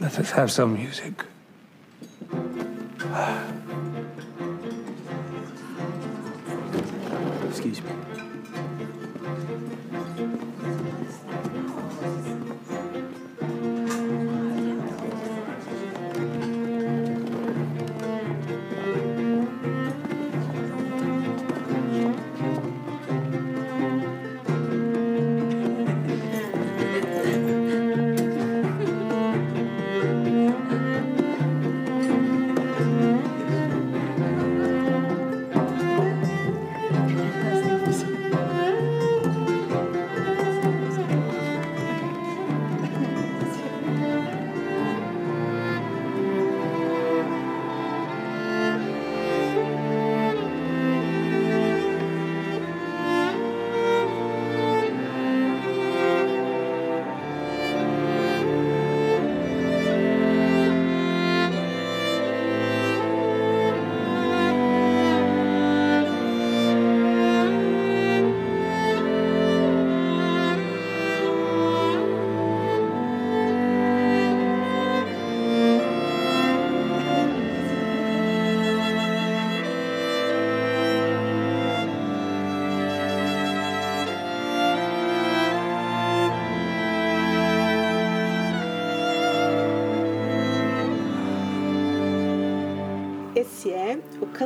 Let us have some music. Excuse me.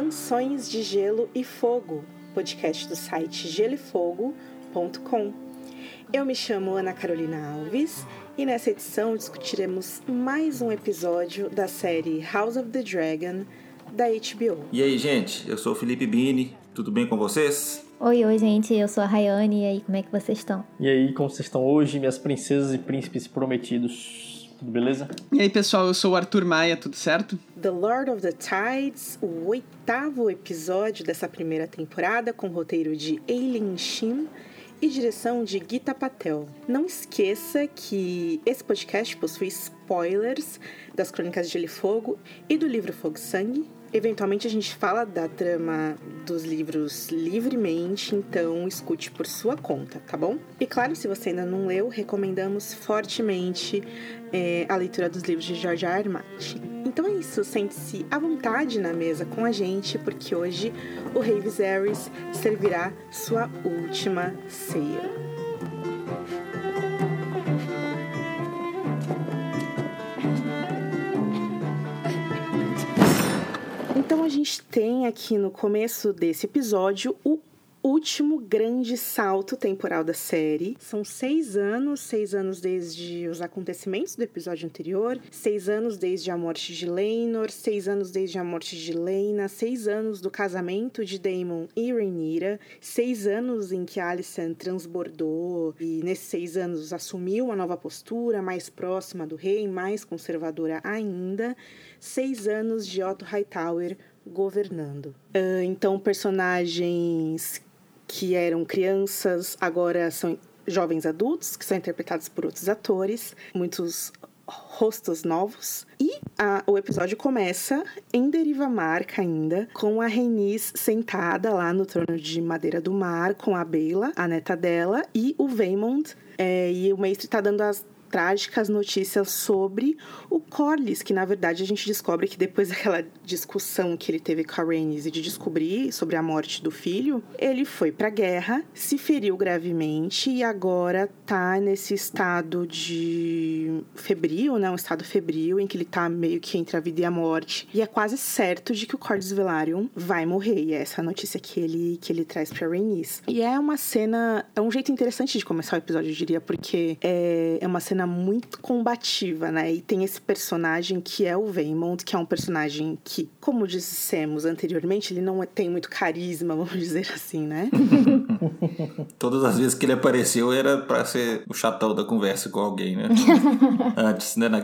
Canções de Gelo e Fogo, podcast do site geloefogo.com. Eu me chamo Ana Carolina Alves e nessa edição discutiremos mais um episódio da série House of the Dragon da HBO. E aí, gente, eu sou o Felipe Bini, tudo bem com vocês? Oi, oi, gente, eu sou a Rayane, e aí, como é que vocês estão? E aí, como vocês estão hoje, minhas princesas e príncipes prometidos? Tudo beleza? E aí, pessoal, eu sou o Arthur Maia, tudo certo? The Lord of the Tides, o oitavo episódio dessa primeira temporada, com roteiro de Eileen Shin e direção de Gita Patel. Não esqueça que esse podcast possui spoilers das Crônicas de Gelo e Fogo e do livro Fogo e Sangue. Eventualmente a gente fala da trama dos livros livremente, então escute por sua conta, tá bom? E claro, se você ainda não leu, recomendamos fortemente é, a leitura dos livros de George R. R. Martin. Então é isso, sente-se à vontade na mesa com a gente, porque hoje o Rei Viserys servirá sua última ceia. Então a gente tem aqui no começo desse episódio o último grande salto temporal da série. São seis anos, seis anos desde os acontecimentos do episódio anterior, seis anos desde a morte de Leinor, seis anos desde a morte de Lena, seis anos do casamento de Daemon e Rhaenyra, seis anos em que Alicent transbordou e nesses seis anos assumiu uma nova postura mais próxima do rei, mais conservadora ainda, seis anos de Otto Hightower governando. Uh, então, personagens que eram crianças agora são jovens adultos, que são interpretados por outros atores, muitos rostos novos. E a, o episódio começa em Deriva Marca ainda, com a Rhaenys sentada lá no trono de madeira do mar, com a Bela, a neta dela, e o Vaemond. É, e o mestre tá dando as trágicas notícias sobre o Corlys, que na verdade a gente descobre que depois daquela discussão que ele teve com a Rhaenys e de descobrir sobre a morte do filho, ele foi pra guerra, se feriu gravemente e agora tá nesse estado de febril, né? Um estado febril em que ele tá meio que entre a vida e a morte. E é quase certo de que o Corlys Velaryon vai morrer. E é essa notícia que ele, que ele traz pra Rhaenys. E é uma cena... É um jeito interessante de começar o episódio, eu diria, porque é, é uma cena muito combativa, né? E tem esse personagem que é o Vaemond, que é um personagem que, como dissemos anteriormente, ele não tem muito carisma, vamos dizer assim, né? Todas as vezes que ele apareceu era pra ser o chatão da conversa com alguém, né? Antes, né? Na,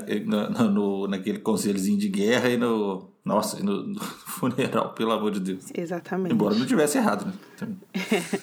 na, no, naquele conselhozinho de guerra e no. Nossa, e no, no funeral, pelo amor de Deus. Exatamente. Embora não tivesse errado, né? É,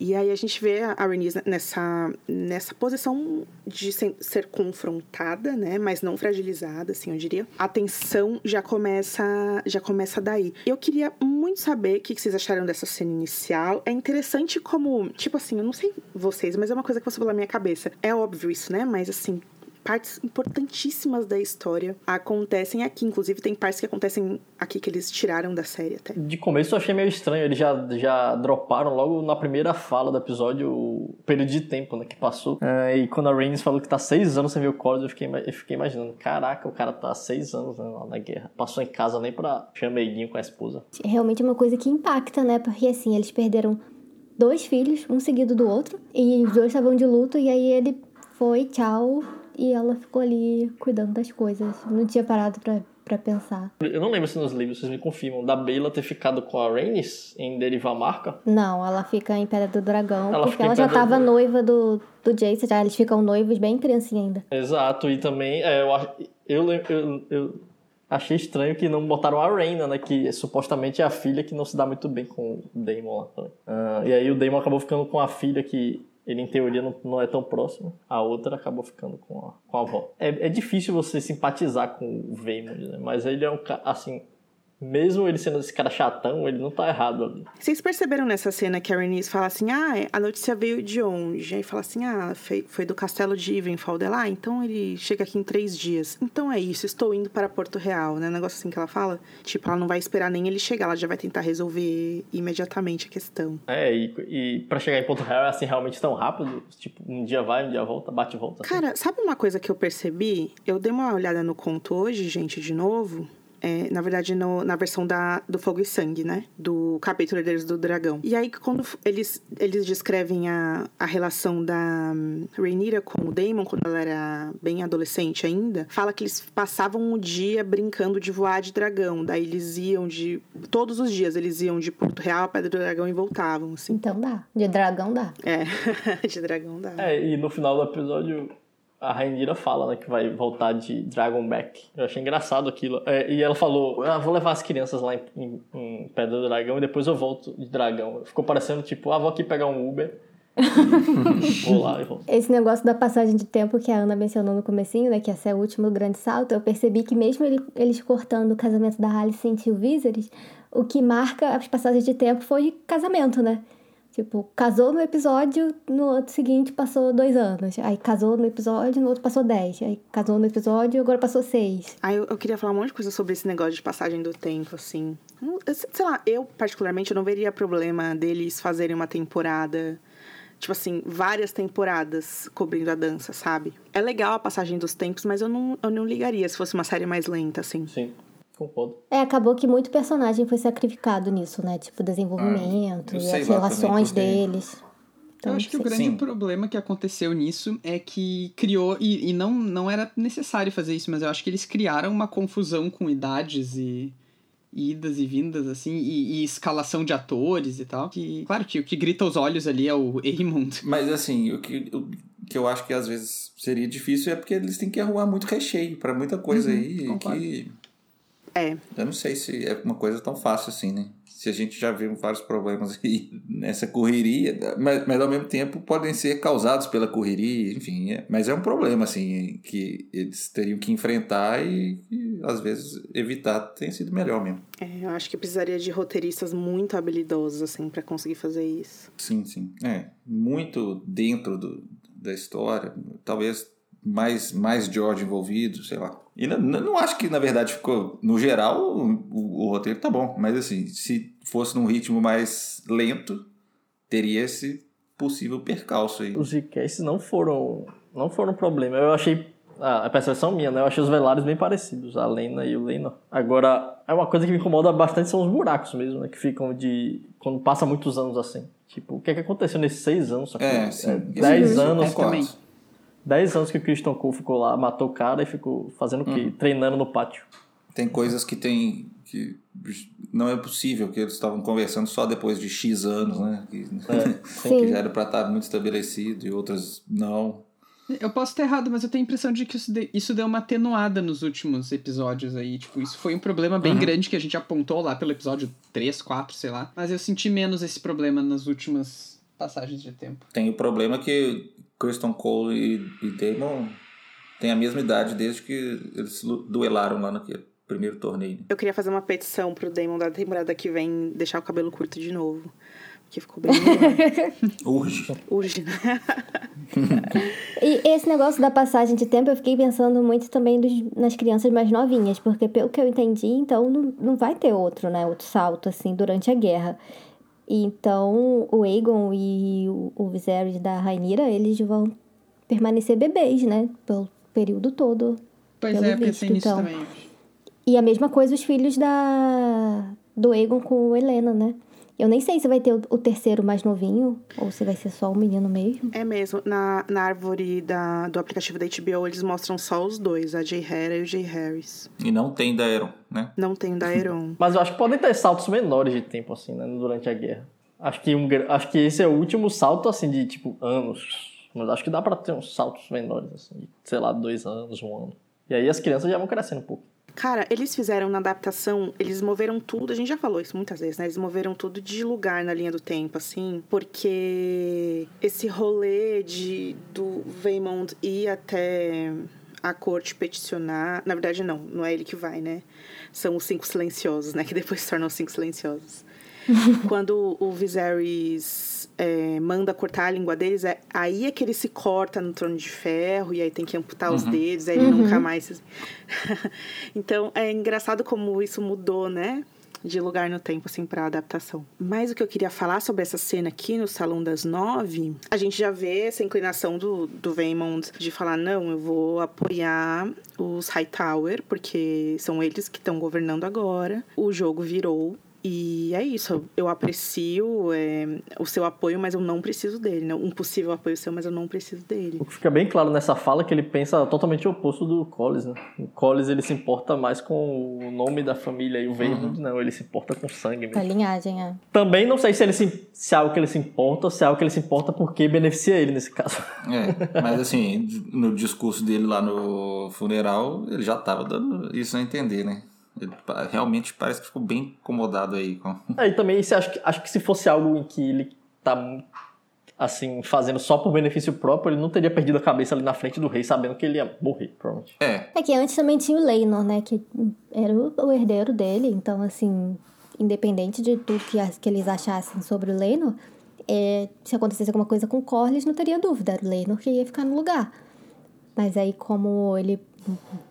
e aí a gente vê a Rhaenys nessa, nessa posição de ser, ser confrontada, né? Mas não fragilizada, assim, eu diria. A tensão já começa, já começa daí. Eu queria muito saber o que vocês acharam dessa cena inicial. É interessante como, tipo assim, eu não sei vocês, mas é uma coisa que passou pela minha cabeça. É óbvio isso, né? Mas assim, partes importantíssimas da história acontecem aqui. Inclusive, tem partes que acontecem aqui que eles tiraram da série até. De começo eu achei meio estranho, eles já, já droparam logo na primeira fala do episódio o período de tempo né, que passou. É, e quando a Rhaenys falou que tá seis anos sem ver o Corlys, eu fiquei, eu fiquei imaginando, caraca, o cara tá seis anos né, lá na guerra. Passou em casa nem pra chameiguinho com a esposa. É realmente uma coisa que impacta, né? Porque assim, eles perderam dois filhos, um seguido do outro, e os dois estavam de luto, e aí ele foi, tchau, e ela ficou ali cuidando das coisas. Não tinha parado pra, pra pensar. Eu não lembro se nos livros vocês me confirmam da Bela ter ficado com a Rhaenys em derivar a marca. Não, ela fica em Pedra do Dragão, Ela porque ela já do tava Dragão. noiva do, do Jace, já eles ficam noivos bem criancinha ainda. Exato, e também é, eu, eu, eu, eu achei estranho que não botaram a Rhaena, né? Que supostamente é a filha que não se dá muito bem com o Daemon lá também. Ah, e aí o Daemon acabou ficando com a filha que ele, em teoria, não, não é tão próximo. A outra acabou ficando com a, com a avó. É, é difícil você simpatizar com o Vaemond, né? Mas ele é um cara, assim... Mesmo ele sendo esse cara chatão, ele não tá errado ali. Vocês perceberam nessa cena que a Rhaenys fala assim, ah, a notícia veio de onde? Aí fala assim, ah, foi, foi do castelo de Ivenfall dela, ah, então ele chega aqui em três dias. Então é isso, estou indo para Porto Real, né? Um negócio assim que ela fala. Tipo, ela não vai esperar nem ele chegar, ela já vai tentar resolver imediatamente a questão. É, e, e pra chegar em Ponto Real é assim realmente tão rápido? Tipo, um dia vai, um dia volta, bate e volta. assim. Cara, sabe uma coisa que eu percebi? Eu dei uma olhada no conto hoje, gente, de novo. É, na verdade, no- na versão da, do Fogo e Sangue, né? Do capítulo Herdeiros do Dragão. E aí, quando eles, eles descrevem a, a relação da hum, Rhaenyra com o Daemon, quando ela era bem adolescente ainda, fala que eles passavam o dia brincando de voar de dragão. Daí eles iam de... Todos os dias eles iam de Porto Real a Pedra do Dragão e voltavam, assim. Então dá. De dragão dá. É, de dragão dá. É, e no final do episódio a Rainira fala, né, que vai voltar de Dragonback. Eu achei engraçado aquilo. É, e ela falou, ah, vou levar as crianças lá em, em, em Pedra do Dragão e depois eu volto de dragão. Ficou parecendo tipo, ah, vou aqui pegar um Uber. vou lá e volto. Esse negócio da passagem de tempo que a Ana mencionou no comecinho, né, que esse é o último grande salto, eu percebi que mesmo ele- eles cortando o casamento da Alicent e o Viserys, o que marca as passagens de tempo foi casamento, né? Tipo, casou no episódio, no outro seguinte passou dois anos. Aí casou no episódio, no outro passou dez. Aí casou no episódio, agora passou seis. Aí eu, eu queria falar um monte de coisa sobre esse negócio de passagem do tempo, assim. Não- eu sei sei lá, eu, particularmente, eu não veria problema deles fazerem uma temporada. Tipo assim, várias temporadas cobrindo a dança, sabe? É legal a passagem dos tempos, mas eu não, eu não ligaria se fosse uma série mais lenta, assim. Sim, concordo. É, acabou que muito personagem foi sacrificado nisso, né? Tipo, desenvolvimento eu e as relações também, deles. Então, eu acho que o grande Sim. problema que aconteceu nisso é que criou, e, e não, não era necessário fazer isso, mas eu acho que eles criaram uma confusão com idades e, e idas e vindas, assim, e, e escalação de atores e tal. Que, claro que o que grita aos olhos ali é o Aemond. Mas assim, o que, o que eu acho que às vezes seria difícil é porque eles têm que arrumar muito recheio pra muita coisa Uhum, aí concordo. que É. eu não sei se é uma coisa tão fácil assim, né? Se a gente já viu vários problemas aí nessa correria, mas, mas ao mesmo tempo podem ser causados pela correria, enfim, é- mas é um problema assim que eles teriam que enfrentar e, e, às vezes evitar tem sido melhor mesmo. É, eu acho que precisaria de roteiristas muito habilidosos, assim, pra conseguir fazer isso. Sim, sim. É, muito dentro do, da história, talvez mais, mais George envolvido, sei lá. E não, não acho que, na verdade, ficou. No geral, o, o- o roteiro tá bom, mas assim, se fosse num ritmo mais lento, teria esse possível percalço aí. Os recasts não foram, não foram um problema. Eu achei, ah, a percepção minha, né? Eu achei os Velares bem parecidos, a Lena e o Lena. Agora, é uma coisa que me incomoda bastante são os buracos mesmo, né? Que ficam de... Quando passa muitos anos assim. Tipo, o que é que aconteceu nesses seis anos? Só que, É, sim. Isso- dez isso anos... concordo. Também. 10 anos que o Christian Cole ficou lá, matou o cara e ficou fazendo o quê? Uhum. Treinando no pátio. Tem coisas que tem. que não é possível que eles estavam conversando só depois de X anos, né? Que, Sim. que já era pra estar muito estabelecido e outras não. Eu posso estar errado, mas eu tenho a impressão de que isso, de- isso deu uma atenuada nos últimos episódios aí. Tipo, isso foi um problema bem grande que a gente apontou lá pelo episódio 3, 4, sei lá. Mas eu senti menos esse problema nas últimas passagens de tempo. Tem o problema que Kristen Cole e, e Damon têm a mesma idade desde que eles duelaram lá naquele primeiro torneio. Eu queria fazer uma petição pro Damon da temporada que vem deixar o cabelo curto de novo. que ficou bem. Urge. Urge, né? E esse negócio da passagem de tempo, eu fiquei pensando muito também dos, nas crianças mais novinhas, porque pelo que eu entendi, então não, não vai ter outro, né? Outro salto, assim, durante a guerra. Então, o Aegon e o, Viserys da Rainira, eles vão permanecer bebês, né? Pelo período todo. Pois é, visto, pensei nisso então. também. E a mesma coisa os filhos da do Aegon com o Helena, né? Eu nem sei se vai ter o, terceiro mais novinho, ou se vai ser só o menino mesmo. É mesmo. Na, na árvore da, do aplicativo da HBO, eles mostram só os dois, a Jay Hera e o Jay Harris. E não tem Daeron, né? Não tem o Daeron. Mas eu acho que podem ter saltos menores de tempo, assim, né? Durante a guerra. Acho que, um, acho que esse é o último salto, assim, de, tipo, anos. Mas acho que dá pra ter uns saltos menores, assim, de, sei lá, dois anos, um ano. E aí as crianças já vão crescendo um pouco. Cara, eles fizeram na adaptação, eles moveram tudo, a gente já falou isso muitas vezes, né? Eles moveram tudo de lugar na linha do tempo, assim, porque esse rolê de do Vaymond ir até a corte peticionar, na verdade não, não é ele que vai, né? São os cinco silenciosos, né? Que depois se tornam os cinco silenciosos. Quando o Viserys é, manda cortar a língua deles, é, aí é que ele se corta no trono de ferro e aí tem que amputar os dedos, aí ele nunca mais. então é engraçado como isso mudou, né? De lugar no tempo, assim, pra adaptação. Mas o que eu queria falar sobre essa cena aqui no Salão das Nove, a gente já vê essa inclinação do, do Vaymond de falar: não, eu vou apoiar os Hightower, porque são eles que estão governando agora. O jogo virou. E é isso, eu aprecio é, o seu apoio, mas eu não preciso dele. Né? Um possível apoio seu, mas eu não preciso dele. O que fica bem claro nessa fala é que ele pensa totalmente o oposto do Collis, né? O Collis, ele se importa mais com o nome da família e o Vaymond não, ele se importa com sangue A mesmo. linhagem, é. Também não sei se, ele se, se é algo que ele se importa ou se é algo que ele se importa porque beneficia ele nesse caso. É, mas assim, no discurso dele lá no funeral, ele já tava dando isso a entender, né? Ele realmente parece que ficou bem incomodado aí com. Aí também se acho, que, acho que se fosse algo em que ele tá assim, fazendo só por benefício próprio, ele não teria perdido a cabeça ali na frente do rei, sabendo que ele ia morrer, provavelmente. É, É que antes também tinha o Leinor, né? Que era o, herdeiro dele. Então, assim, independente de tudo que, que eles achassem sobre o Leinor, é, se acontecesse alguma coisa com o Corlys, não teria dúvida. Era o Leinor que ia ficar no lugar. Mas aí, como ele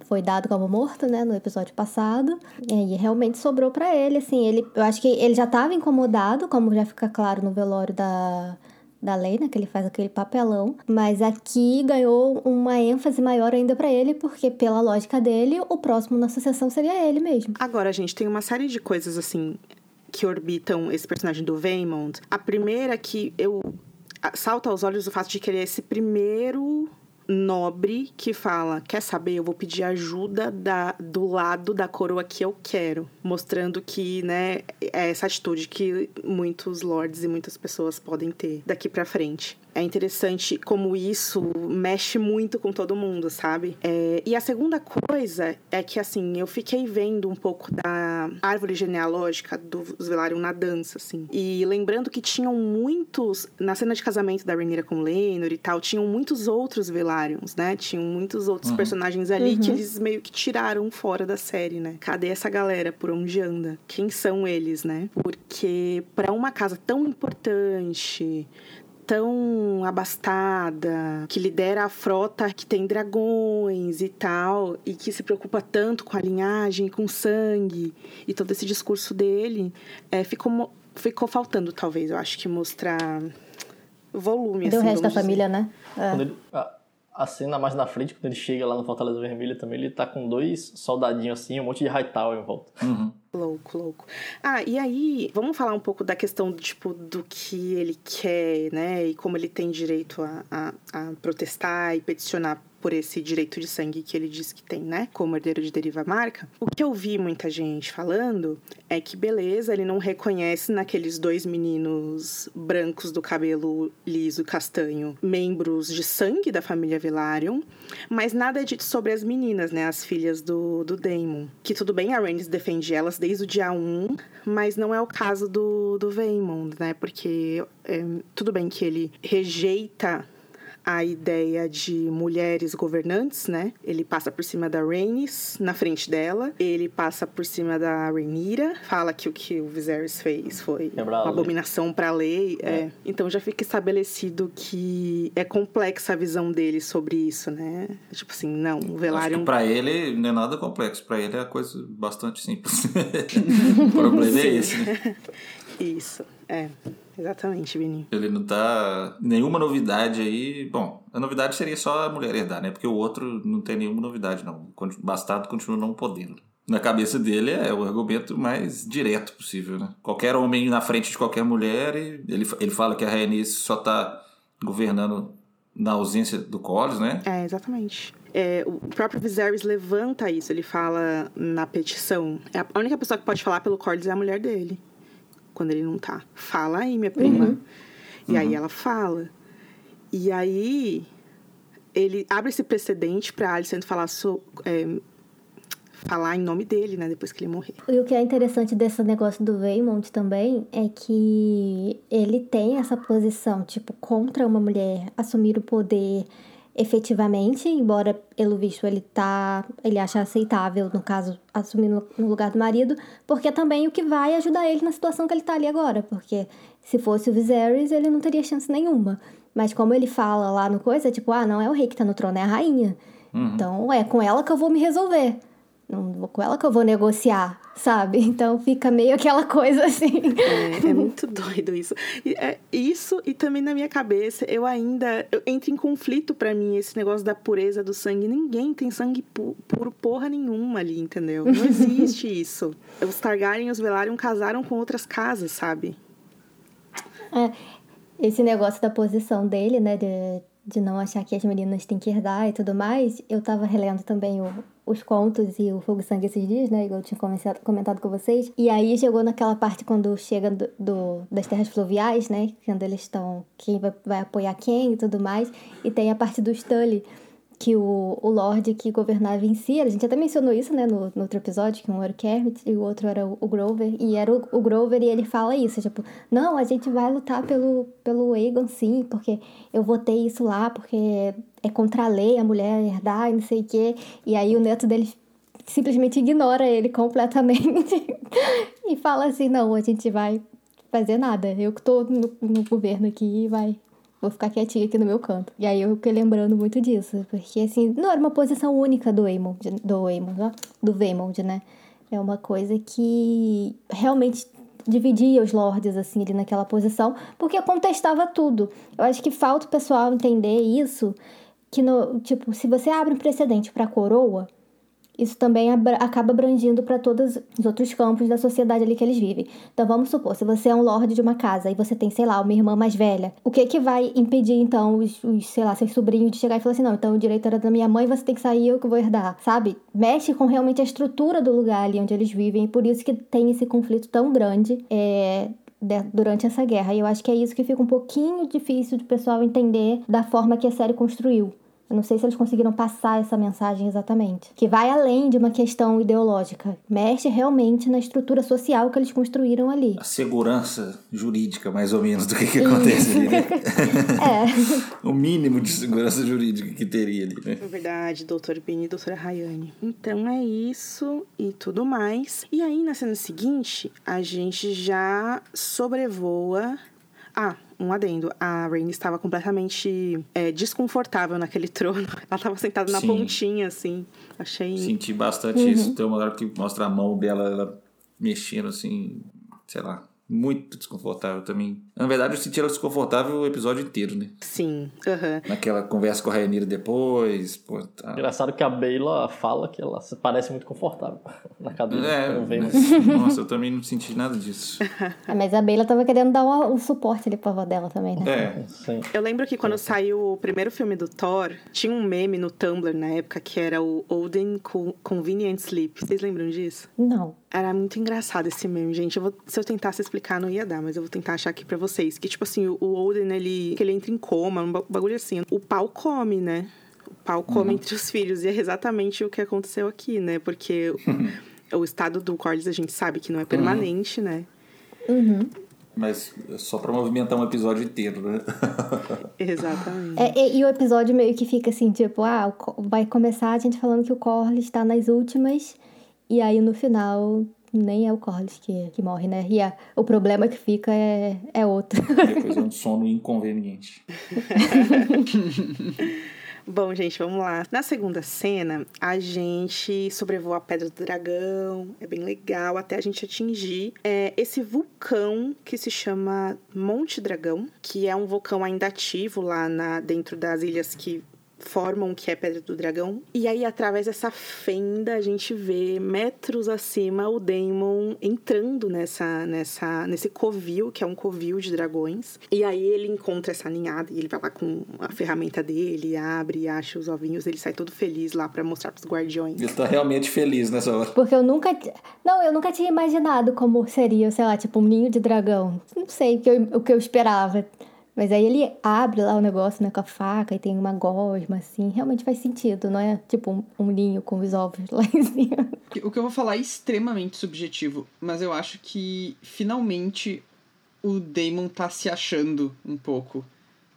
foi dado como morto, né, no episódio passado, e aí realmente sobrou pra ele, assim, ele, eu acho que ele já tava incomodado, como já fica claro no velório da, da Lena, que ele faz aquele papelão, mas aqui ganhou uma ênfase maior ainda pra ele, porque pela lógica dele, o próximo na sucessão seria ele mesmo. Agora, gente, tem uma série de coisas assim que orbitam esse personagem do Vaymond. A primeira que eu salta aos olhos o fato de que ele é esse primeiro nobre que fala: Quer saber? Eu vou pedir ajuda da, do lado da coroa que eu quero. Mostrando que, né, é essa atitude que muitos lords e muitas pessoas podem ter daqui pra frente. É interessante como isso mexe muito com todo mundo, sabe? É, e a segunda coisa é que, assim, eu fiquei vendo um pouco da árvore genealógica dos Velaryon na dança, assim. E lembrando que tinham muitos, na cena de casamento da Rhaenyra com Lenor e tal, tinham muitos outros Velaryons, né? Tinham muitos outros personagens ali que eles meio que tiraram fora da série, né? Cadê essa galera? Por onde anda? Quem são eles, né? Porque para uma casa tão importante, tão abastada, que lidera a frota que tem dragões e tal, e que se preocupa tanto com a linhagem, com o sangue, e todo esse discurso dele, é, ficou, ficou faltando, talvez, eu acho que mostrar volume. O assim, resto da dizer. família, né? É. Ele- a, a cena mais na frente, quando ele chega lá no Fortaleza Vermelha também, ele tá com dois soldadinhos assim, um monte de Hightower em volta. uhum. Louco, louco. Ah, e aí, vamos falar um pouco da questão, tipo, do que ele quer, né? E como ele tem direito a, a, a protestar e peticionar por esse direito de sangue que ele diz que tem, né? Como herdeiro de Deriva Marca. O que eu vi muita gente falando é que, beleza, ele não reconhece naqueles dois meninos brancos do cabelo liso castanho membros de sangue da família Velaryon, mas nada é dito sobre as meninas, né? As filhas do, do Daemon. Que tudo bem, a Rhaenys defende elas desde o dia 1, mas não é o caso do, do Vaemond, né? Porque é, tudo bem que ele rejeita a ideia de mulheres governantes, né? Ele passa por cima da Rhaenys, na frente dela. Ele passa por cima da Rhaenyra, fala que o que o Viserys fez foi a uma abominação para a lei. É. Então já fica estabelecido que é complexa a visão dele sobre isso, né? Tipo assim, não, o Velaryon pra ele não é nada complexo. Pra ele é coisa bastante simples. o problema é esse, né? Isso, é, exatamente, Vini. Ele não tá. Nenhuma novidade aí. Bom, a novidade seria só a mulher herdar, né? Porque o outro não tem nenhuma novidade, não. O bastardo continua não podendo. Na cabeça dele é o argumento mais direto possível, né? Qualquer homem na frente de qualquer mulher, e ele, ele fala que a Rhaenys só tá governando na ausência do Collis, né? É, exatamente. É, o próprio Viserys levanta isso, ele fala na petição. É a única pessoa que pode falar pelo Corlys é a mulher dele, quando ele não tá. Fala aí, minha prima. E aí ela fala. E aí ele abre esse precedente pra Alicent falar, so, é, falar em nome dele, né, depois que ele morrer. E o que é interessante desse negócio do Waymond também é que ele tem essa posição, tipo, contra uma mulher assumir o poder efetivamente, embora pelo visto ele tá, ele acha aceitável, no caso, assumir no, lugar do marido, porque é também o que vai ajudar ele na situação que ele tá ali agora, porque se fosse o Viserys, ele não teria chance nenhuma. Mas como ele fala lá no coisa, tipo, ah, não é o rei que tá no trono, é a rainha. Então é com ela que eu vou me resolver. Não vou com ela que eu vou negociar, sabe? Então fica meio aquela coisa assim. É, é muito doido isso. E, é, isso e também na minha cabeça, eu ainda eu entro em conflito pra mim esse negócio da pureza do sangue. Ninguém tem sangue pu- puro porra nenhuma ali, entendeu? Não existe isso. Os Targaryen e os Velaryon casaram com outras casas, sabe? É, esse negócio da posição dele, né, de, de não achar que as meninas têm que herdar e tudo mais, eu tava relendo também o- os contos e o Fogo Sangue esses dias, né, igual eu tinha comentado com vocês, e aí chegou naquela parte quando chega do, do- das terras fluviais, né, quando eles estão, quem vai, vai apoiar quem e tudo mais, e tem a parte do Stully, que o, o Lorde que governava em si, a gente até mencionou isso, né, no, no outro episódio, que um era o Kermit e o outro era o, o Grover, e era o, o Grover e ele fala isso, tipo, não, a gente vai lutar pelo, pelo Aegon sim, porque eu votei isso lá, porque é contra a lei a mulher herdar e não sei o quê, e aí o neto dele simplesmente ignora ele completamente e fala assim, não, a gente vai fazer nada, eu que tô no, no governo aqui vai Vou ficar quietinha aqui no meu canto. E aí eu fiquei lembrando muito disso. Porque, assim, não era uma posição única do Aemond, do ó, do Vaemond, né? É uma coisa que realmente dividia os lords, assim, ali naquela posição. Porque contestava tudo. Eu acho que falta o pessoal entender isso. Que, no, tipo, se você abre um precedente pra coroa, isso também acaba abrangindo para todos os outros campos da sociedade ali que eles vivem. Então vamos supor, se você é um lorde de uma casa e você tem, sei lá, uma irmã mais velha, o que que vai impedir então os, os, sei lá, seus sobrinhos de chegar e falar assim, não, então o direito era da minha mãe, você tem que sair, eu que vou herdar, sabe? Mexe com realmente a estrutura do lugar ali onde eles vivem, e por isso que tem esse conflito tão grande é, durante essa guerra. E eu acho que é isso que fica um pouquinho difícil do pessoal entender da forma que a série construiu. Eu não sei se eles conseguiram passar essa mensagem exatamente. Que vai além de uma questão ideológica. Mexe realmente na estrutura social que eles construíram ali. A segurança jurídica, mais ou menos, do que, que acontece ali, né? É. o mínimo de segurança jurídica que teria ali, né? É verdade, doutor Bini e doutora Rayane. Então é isso e tudo mais. E aí, na cena seguinte, a gente já sobrevoa. Ah, um adendo. A Rainy estava completamente é, desconfortável naquele trono. Ela estava sentada na Sim. pontinha, assim. Achei. Senti bastante isso. Tem uma hora que mostra a mão dela ela mexendo assim, sei lá, muito desconfortável também. Na verdade, eu senti ela desconfortável o episódio inteiro, né? Sim. aham. Naquela conversa com a Rainira depois, pô, tá. Engraçado que a Bela fala que ela se parece muito confortável na cadeira. É, Eu mas, nossa, eu também não senti nada disso. Ah, Mas a Bela tava querendo dar um, um suporte ali pra avó dela também, né? É, Sim. Eu lembro que quando saiu o primeiro filme do Thor, tinha um meme no Tumblr na época que era o Odin Co- Convenient Sleep. Vocês lembram disso? Não. Era muito engraçado esse meme, gente. Eu vou- se eu tentasse explicar, não ia dar, mas eu vou tentar achar aqui pra vocês. Que, tipo assim, o Odin, ele, que ele entra em coma, um ba- bagulho assim. O pau come, né? O pau come entre os filhos. E é exatamente o que aconteceu aqui, né? Porque o, o estado do Corlys a gente sabe que não é permanente, né? Uhum. Mas só pra movimentar um episódio inteiro, né? Exatamente. É, e, e o episódio meio que fica assim, tipo, ah, vai começar a gente falando que o Corlys está nas últimas, e aí no final nem é o Corlys que, que morre, né? E a- o problema que fica é, é outro. Depois é um sono inconveniente. Bom, gente, vamos lá. Na segunda cena, a gente sobrevoa a Pedra do Dragão. É bem legal, até a gente atingir é, esse vulcão que se chama Monte Dragão, que é um vulcão ainda ativo lá na, dentro das ilhas que formam o que é Pedra do Dragão. E aí, através dessa fenda, a gente vê metros acima o Daemon entrando nessa, nessa, nesse covil, que é um covil de dragões. E aí ele encontra essa ninhada e ele vai lá com a ferramenta dele, abre, acha os ovinhos, ele sai todo feliz lá pra mostrar pros guardiões. Ele tá realmente feliz nessa hora. Porque eu nunca. Não, eu nunca tinha imaginado como seria, sei lá, tipo um ninho de dragão. Não sei o que eu, o que eu esperava. Mas aí ele abre lá o negócio, né, com a faca e tem uma gosma, assim. Realmente faz sentido, não é tipo um, um ninho com os ovos lá em cima. O que eu vou falar é extremamente subjetivo, mas eu acho que finalmente o Damon tá se achando um pouco.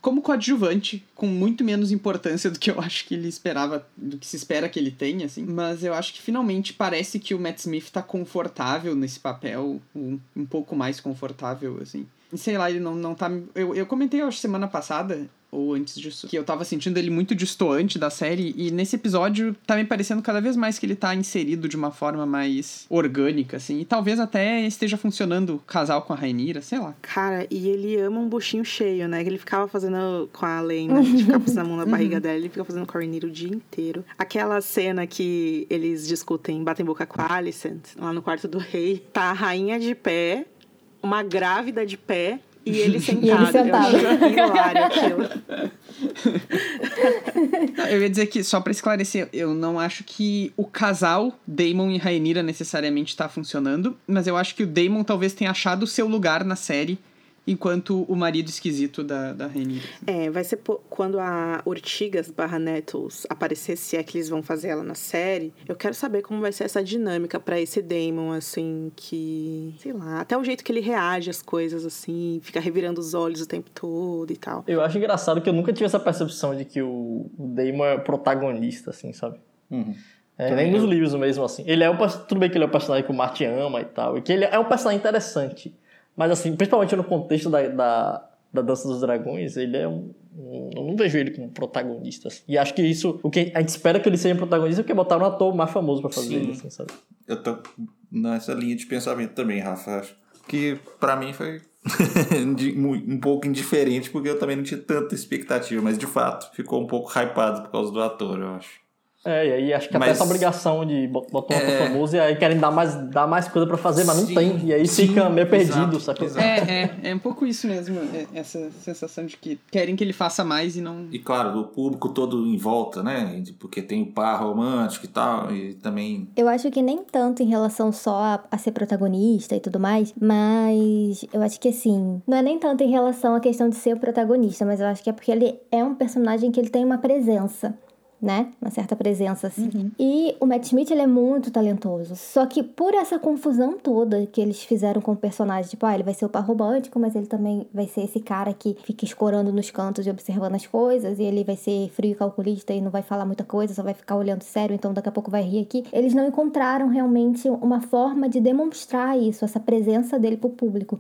Como coadjuvante, com muito menos importância do que eu acho que ele esperava, do que se espera que ele tenha, assim. Mas eu acho que finalmente parece que o Matt Smith tá confortável nesse papel, um, um pouco mais confortável, assim. Sei lá, ele não, não tá. Eu, eu comentei, eu acho, semana passada, ou antes disso, que eu tava sentindo ele muito distoante da série, e nesse episódio tá me parecendo cada vez mais que ele tá inserido de uma forma mais orgânica, assim, e talvez até esteja funcionando casal com a Rainira, sei lá. Cara, e ele ama um buchinho cheio, né? Que ele ficava fazendo com a Lena, a gente ficava passando a mão na barriga dela, ele fica fazendo com a Rainira o dia inteiro. Aquela cena que eles discutem, batem boca com a Alicent, lá no quarto do rei, tá a rainha de pé, uma grávida de pé e ele sentado. sentado. Eu achei hilário aquilo. Eu ia dizer que, só pra esclarecer, eu não acho que o casal Damon e Rainira necessariamente tá funcionando, mas eu acho que o Damon talvez tenha achado o seu lugar na série, enquanto o marido esquisito da, da Rainira. É, vai ser quando a Urtigas barra Nettles aparecer, se é que eles vão fazer ela na série. Eu quero saber como vai ser essa dinâmica pra esse Damon, assim, que. Sei lá, até o jeito que ele reage às coisas, assim, fica revirando os olhos o tempo todo e tal. Eu acho engraçado que eu nunca tive essa percepção de que o o Damon é protagonista, assim, sabe? Uhum. É, nem nos livros mesmo, assim. Ele é o, tudo bem que ele é o personagem que o Martin ama e tal, e que ele é um personagem interessante. Mas, assim, principalmente no contexto da, da, da Dança dos Dragões, ele é um. um- Eu não vejo ele como protagonista. assim. E acho que isso. O que a gente espera que ele seja protagonista porque botaram um ator mais famoso pra fazer Sim. ele, assim, sabe? Eu tô nessa linha de pensamento também, Rafa. Acho que pra mim foi um pouco indiferente, porque eu também não tinha tanta expectativa, mas de fato ficou um pouco hypado por causa do ator, eu acho. É, e aí acho que até Mas- essa obrigação de bot- botar um ator É. famoso e aí querem dar mais, dar mais coisa pra fazer, mas não Sim, tem. E aí sim, fica meio perdido, exato, exato. É, é, é um pouco isso mesmo, é- essa sensação de que querem que ele faça mais e não. E claro, o público todo em volta, né? Porque tem o par romântico e tal, e também. Eu acho que nem tanto em relação só a, a ser protagonista e tudo mais, mas eu acho que assim, não é nem tanto em relação à questão de ser o protagonista, mas eu acho que é porque ele é um personagem que ele tem uma presença. Né? Uma certa presença, assim. E o Matt Smith, ele é muito talentoso. Só que por essa confusão toda que eles fizeram com o personagem, tipo, ah, ele vai ser o par romântico, mas ele também vai ser esse cara que fica escorando nos cantos e observando as coisas, e ele vai ser frio e calculista e não vai falar muita coisa, só vai ficar olhando sério, então daqui a pouco vai rir aqui. Eles não encontraram realmente uma forma de demonstrar isso, essa presença dele pro público,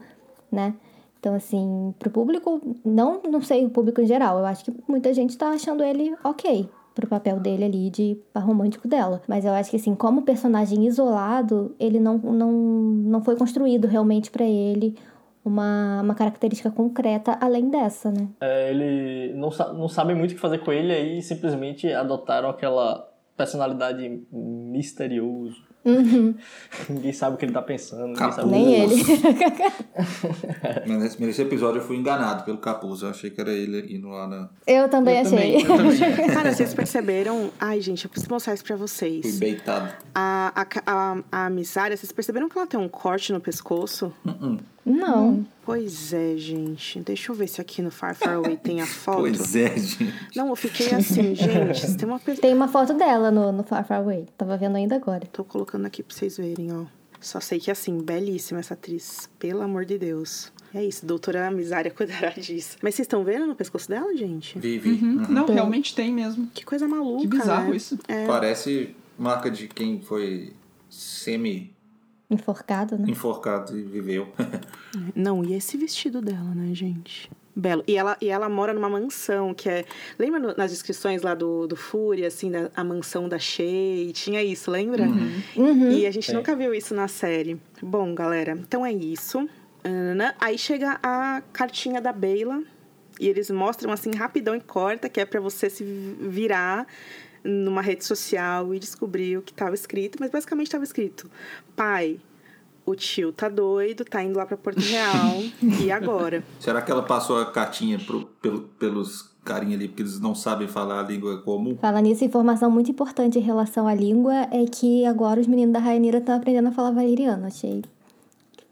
né? Então, assim, pro público, não, não sei o público em geral, eu acho que muita gente tá achando ele ok pro papel dele ali de par romântico dela. Mas eu acho que, assim, como personagem isolado, ele não, não, não foi construído realmente pra ele uma, uma característica concreta além dessa, né? É, ele não, não sabe muito o que fazer com ele, aí simplesmente adotaram aquela personalidade misterioso. Uhum. Ninguém sabe o que ele tá pensando. Ninguém Capuz. sabe Nem ele. Mas nesse, nesse episódio eu fui enganado pelo capuz. Eu achei que era ele indo lá na. Eu também Eu achei. também, eu também. Cara, vocês perceberam. Ai, gente, eu preciso mostrar isso pra Fui vocês. beitado. A, a, a, a Missária, vocês perceberam que ela tem um corte no pescoço? Não. Pois é, gente. Deixa eu ver se aqui no Far Far Away tem a foto. Pois é, gente. Não, eu fiquei assim, gente. Tem uma. Tem uma foto dela no, no Far Far Away. Tava vendo ainda agora. Tô colocando aqui pra vocês verem, ó. Só sei que assim, belíssima essa atriz. Pelo amor de Deus. É isso, doutora Misária cuidará disso. Mas vocês estão vendo no pescoço dela, gente? Vive. Uhum. Uhum. Não, Tem. realmente tem mesmo. Que coisa maluca, Que bizarro né? isso. Parece marca de quem foi semi-enforcado Enforcado, né? e viveu. Não, e esse vestido dela, né, gente? Belo. E ela, e ela mora numa mansão, que é... Lembra no- nas descrições lá do, do Fúria, assim, da, a mansão da Shay? Tinha isso, lembra? Uhum. E a gente Tem. nunca viu isso na série. Bom, galera, então é isso. Ana. Aí chega a cartinha da Beyla. E eles mostram assim rapidão e corta, que é pra você se virar numa rede social e descobrir o que tava escrito. Mas basicamente tava escrito: Pai, o tio tá doido, tá indo lá pra Porto Real. e agora? Será que ela passou a cartinha pro- pelo- pelos carinha ali, porque eles não sabem falar a língua comum? Fala nisso, informação muito importante em relação à língua é que agora os meninos da Rainira estão aprendendo a falar valeriano. Achei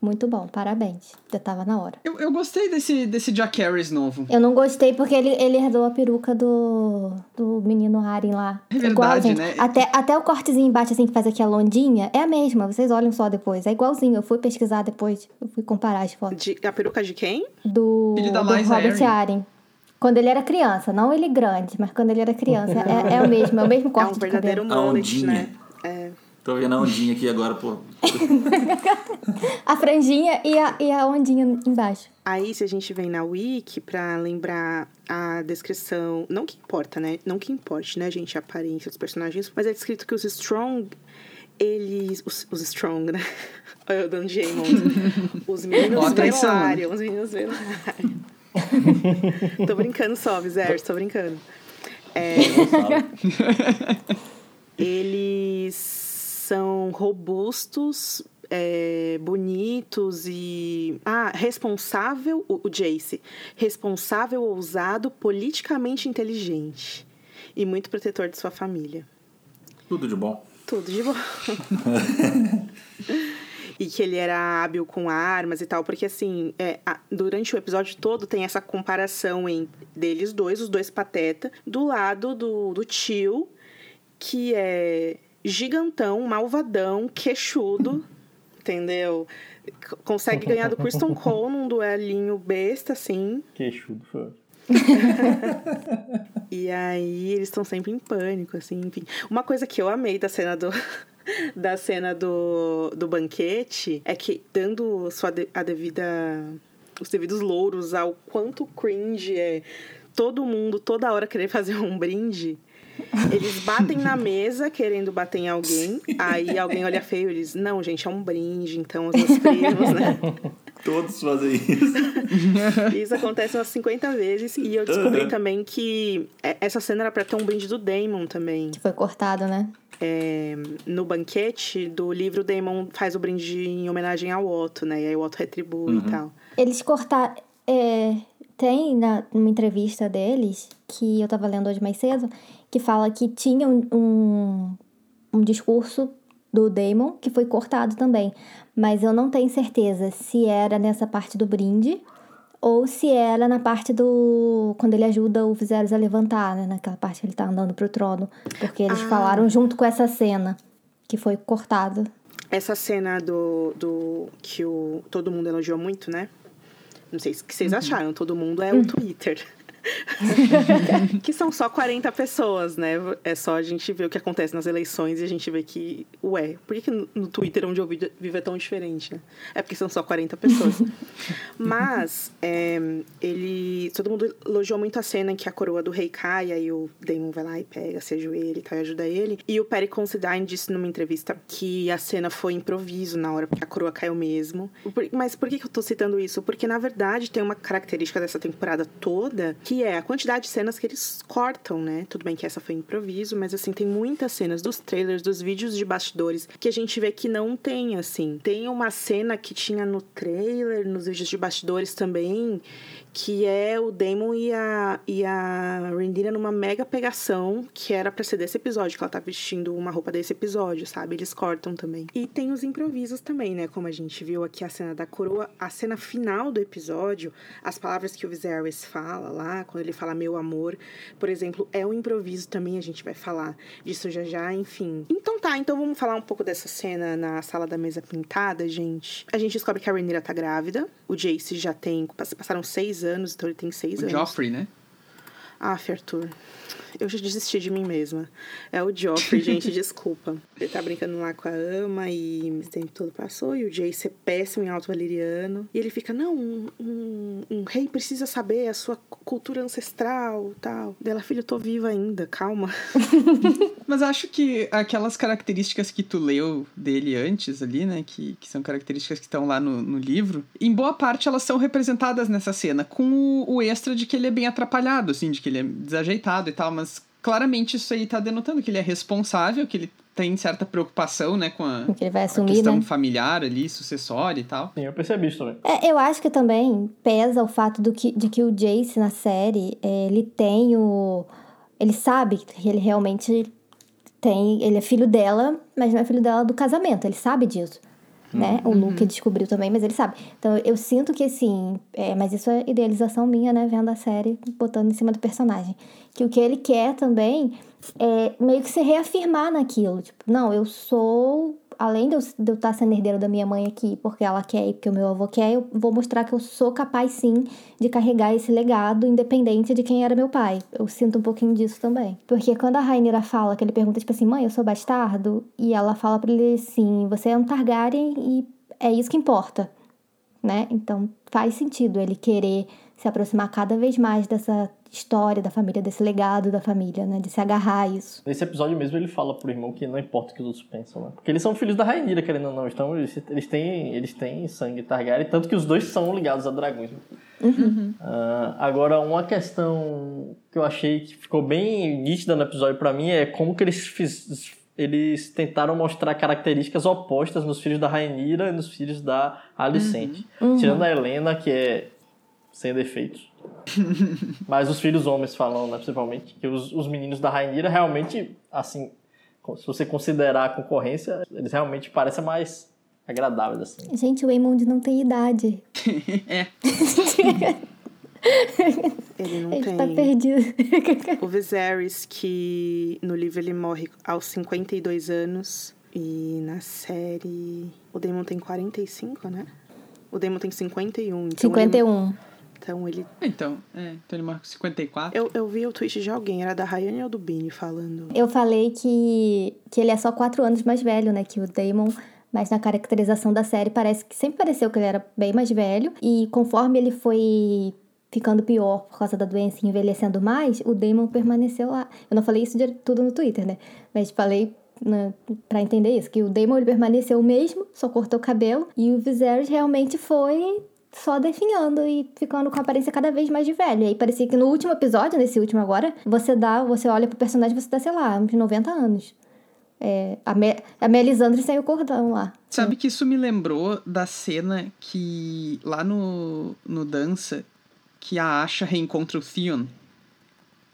muito bom, parabéns. Já tava na hora. Eu, eu gostei desse, desse Jack Harris novo. Eu não gostei porque ele, ele herdou a peruca do, do menino Harin lá. É verdade, igualzinho. né? Até, até o cortezinho embaixo, assim, que faz aqui a londinha, é a mesma. Vocês olham só depois. É igualzinho. Eu fui pesquisar depois. Eu fui comparar as fotos. De, a peruca de quem? Do, Filho da do Liza Robert. Arryn. Quando ele era criança. Não ele grande, mas quando ele era criança. é, é o mesmo. É o mesmo É corte um de verdadeiro mullet, ondinha. né? É. Tô vendo a ondinha aqui agora, pô. A franjinha e a, e a ondinha embaixo. Aí, se a gente vem na Wiki pra lembrar a descrição, não que importa, né? Não que importe, né, gente, a aparência dos personagens, mas é descrito que os Strong, eles. Os, os Strong, né? Olha eu dando Jamon. Os meninos Velaryon, os meninos Velaryon. tô brincando só, Vizers, tô brincando. É, eles são robustos, é, bonitos e. Ah, responsável, o, o Jace. Responsável, ousado, politicamente inteligente. E muito protetor de sua família. Tudo de bom. Tudo de bom. e que ele era hábil com armas e tal, porque assim, é, a- durante o episódio todo tem essa comparação em, deles dois, os dois pateta, do lado do, do tio, que é gigantão, malvadão, queixudo, entendeu? Consegue ganhar do Kristen Cole num duelinho besta, assim. Queixudo foi. E aí eles estão sempre em pânico, assim, enfim. Uma coisa que eu amei da cena do. Da cena do, do banquete é que, dando sua de- a devida. os devidos louros ao quanto cringe é todo mundo, toda hora querer fazer um brinde. Eles batem na mesa querendo bater em alguém, aí alguém olha feio e eles, não, gente, é um brinde, então os meus primos, né? Todos fazem isso. Isso acontece umas 50 vezes. E eu descobri Uhum. também que é, essa cena era pra ter um brinde do Damon também. Que foi cortado, né? É, no banquete do livro, o Damon faz o brinde em homenagem ao Otto, né? E aí o Otto retribui e tal. Eles cortaram. É, tem na, numa entrevista deles, que eu tava lendo hoje mais cedo, que fala que tinha um, um, um discurso do Damon que foi cortado também. Mas eu não tenho certeza se era nessa parte do brinde ou se era na parte do. quando ele ajuda o Viserys a levantar, né? Naquela parte que ele tá andando pro trono. Porque eles Ah. falaram junto com essa cena que foi cortada. Essa cena do, do que o, todo mundo elogiou muito, né? Não sei o que vocês acharam, todo mundo é o Twitter. que são só 40 pessoas, né? É só a gente ver o que acontece nas eleições e a gente vê que, ué, por que, que no- Twitter onde eu vivo é tão diferente, né? É porque são só 40 pessoas. Mas, é, ele. Todo mundo elogiou muito a cena em que a coroa do rei cai, aí o Damon vai lá e pega, se ajoelha e tal, e ajuda ele. E o Perry Considine disse numa entrevista que a cena foi improviso na hora, porque a coroa caiu mesmo. Mas por que que eu tô citando isso? Porque, na verdade, tem uma característica dessa temporada toda, que é a quantidade de cenas que eles cortam, né? Tudo bem que essa foi improviso, mas assim, tem muitas cenas dos trailers, dos vídeos de bastidores, que a gente vê que não tem, assim. Tem uma cena que tinha no trailer, nos vídeos de bastidores também, que é o Damon e a, e a Rhaenyra numa mega pegação, que era pra ser desse episódio, que ela tá vestindo uma roupa desse episódio, sabe? Eles cortam também. E tem os improvisos também, né? Como a gente viu aqui a cena da coroa, a cena final do episódio, as palavras que o Viserys fala lá, quando ele fala meu amor, por exemplo, é um improviso também, a gente vai falar disso já já, enfim. Então tá, então vamos falar um pouco dessa cena na sala da mesa pintada, gente. A gente descobre que a Rhaenyra tá grávida, o Jace já tem, passaram seis anos, então ele tem seis o anos. Joffrey, né? Ah, Arthur. Eu já desisti de mim mesma. É o Joffrey, gente, desculpa. Ele tá brincando lá com a ama e o tempo todo passou. E o Jace é péssimo em alto valeriano. E ele fica, não, um, um, um, rei precisa saber a sua cultura ancestral tal. Dela, filho, eu tô viva ainda, calma. Mas acho que aquelas características que tu leu dele antes ali, né? Que, que são características que estão lá no, no livro, em boa parte elas são representadas nessa cena, com o, o extra de que ele é bem atrapalhado, assim, de que ele é desajeitado e tal, mas claramente isso aí tá denotando que ele é responsável, que ele tem certa preocupação, né, com a, que ele vai assumir, a questão né? familiar ali, sucessória e tal. Sim, eu percebi isso também. É, eu acho que também pesa o fato do que, de que o Jace na série, é, ele tem o... Ele sabe que ele realmente tem... Ele é filho dela, mas não é filho dela do casamento, ele sabe disso. Né? O Luke descobriu também, mas ele sabe. Então eu sinto que assim, é, mas isso é idealização minha, né? Vendo a série, botando em cima do personagem. Que o que ele quer também é meio que se reafirmar naquilo. Tipo, não, eu sou. Além de eu, de eu estar sendo herdeiro da minha mãe aqui, porque ela quer e porque o meu avô quer, eu vou mostrar que eu sou capaz sim de carregar esse legado, independente de quem era meu pai. Eu sinto um pouquinho disso também. Porque quando a Rainira fala, que ele pergunta, tipo assim, mãe, eu sou bastardo, e ela fala pra ele assim, você é um Targaryen e é isso que importa, né? Então faz sentido ele querer se aproximar cada vez mais dessa história da família, desse legado da família, né? De se agarrar a isso. Nesse episódio mesmo ele fala pro irmão que não importa o que os outros pensam, né? Porque eles são filhos da Rainira, querendo ou não. Então eles, eles, têm, eles têm sangue Targaryen, tanto que os dois são ligados a dragões. Uhum. Uh, agora, uma questão que eu achei que ficou bem nítida no episódio para mim é como que eles fiz, eles tentaram mostrar características opostas nos filhos da Rainira e nos filhos da Alicente. Uhum. Tirando a Helena, que é sem defeitos. Mas os filhos homens falam, né, principalmente, que os, os meninos da Rainira realmente, assim, se você considerar a concorrência, eles realmente parecem mais agradáveis, assim. Gente, o Eamond não tem idade. é. Ele não Ele tem. tá perdido. O Viserys, que no livro ele morre aos 52 anos. E na série. O Daemon tem 45, né? O Daemon tem 51. Então 51. Ele, então ele. Então, é, então ele marca 54. Eu, eu vi o tweet de alguém, era da Rayane ou do Bini falando. Eu falei que, que ele é só 4 anos mais velho, né? Que o Damon. Mas na caracterização da série parece que sempre pareceu que ele era bem mais velho. E conforme ele foi ficando pior por causa da doença e envelhecendo mais, o Damon permaneceu lá. Eu não falei isso de tudo no Twitter, né? Mas falei né, para entender isso, que o Damon ele permaneceu o mesmo, só cortou o cabelo, e o Viserys realmente foi só definhando e ficando com a aparência cada vez mais de velho. E aí parecia que no último episódio, nesse último agora, você dá, você olha pro personagem e você dá, sei lá, uns 90 anos. É, a, Me, a Melisandre sem o cordão lá. Sabe que isso me lembrou da cena que lá no, no Dança, que a Asha reencontra o Theon.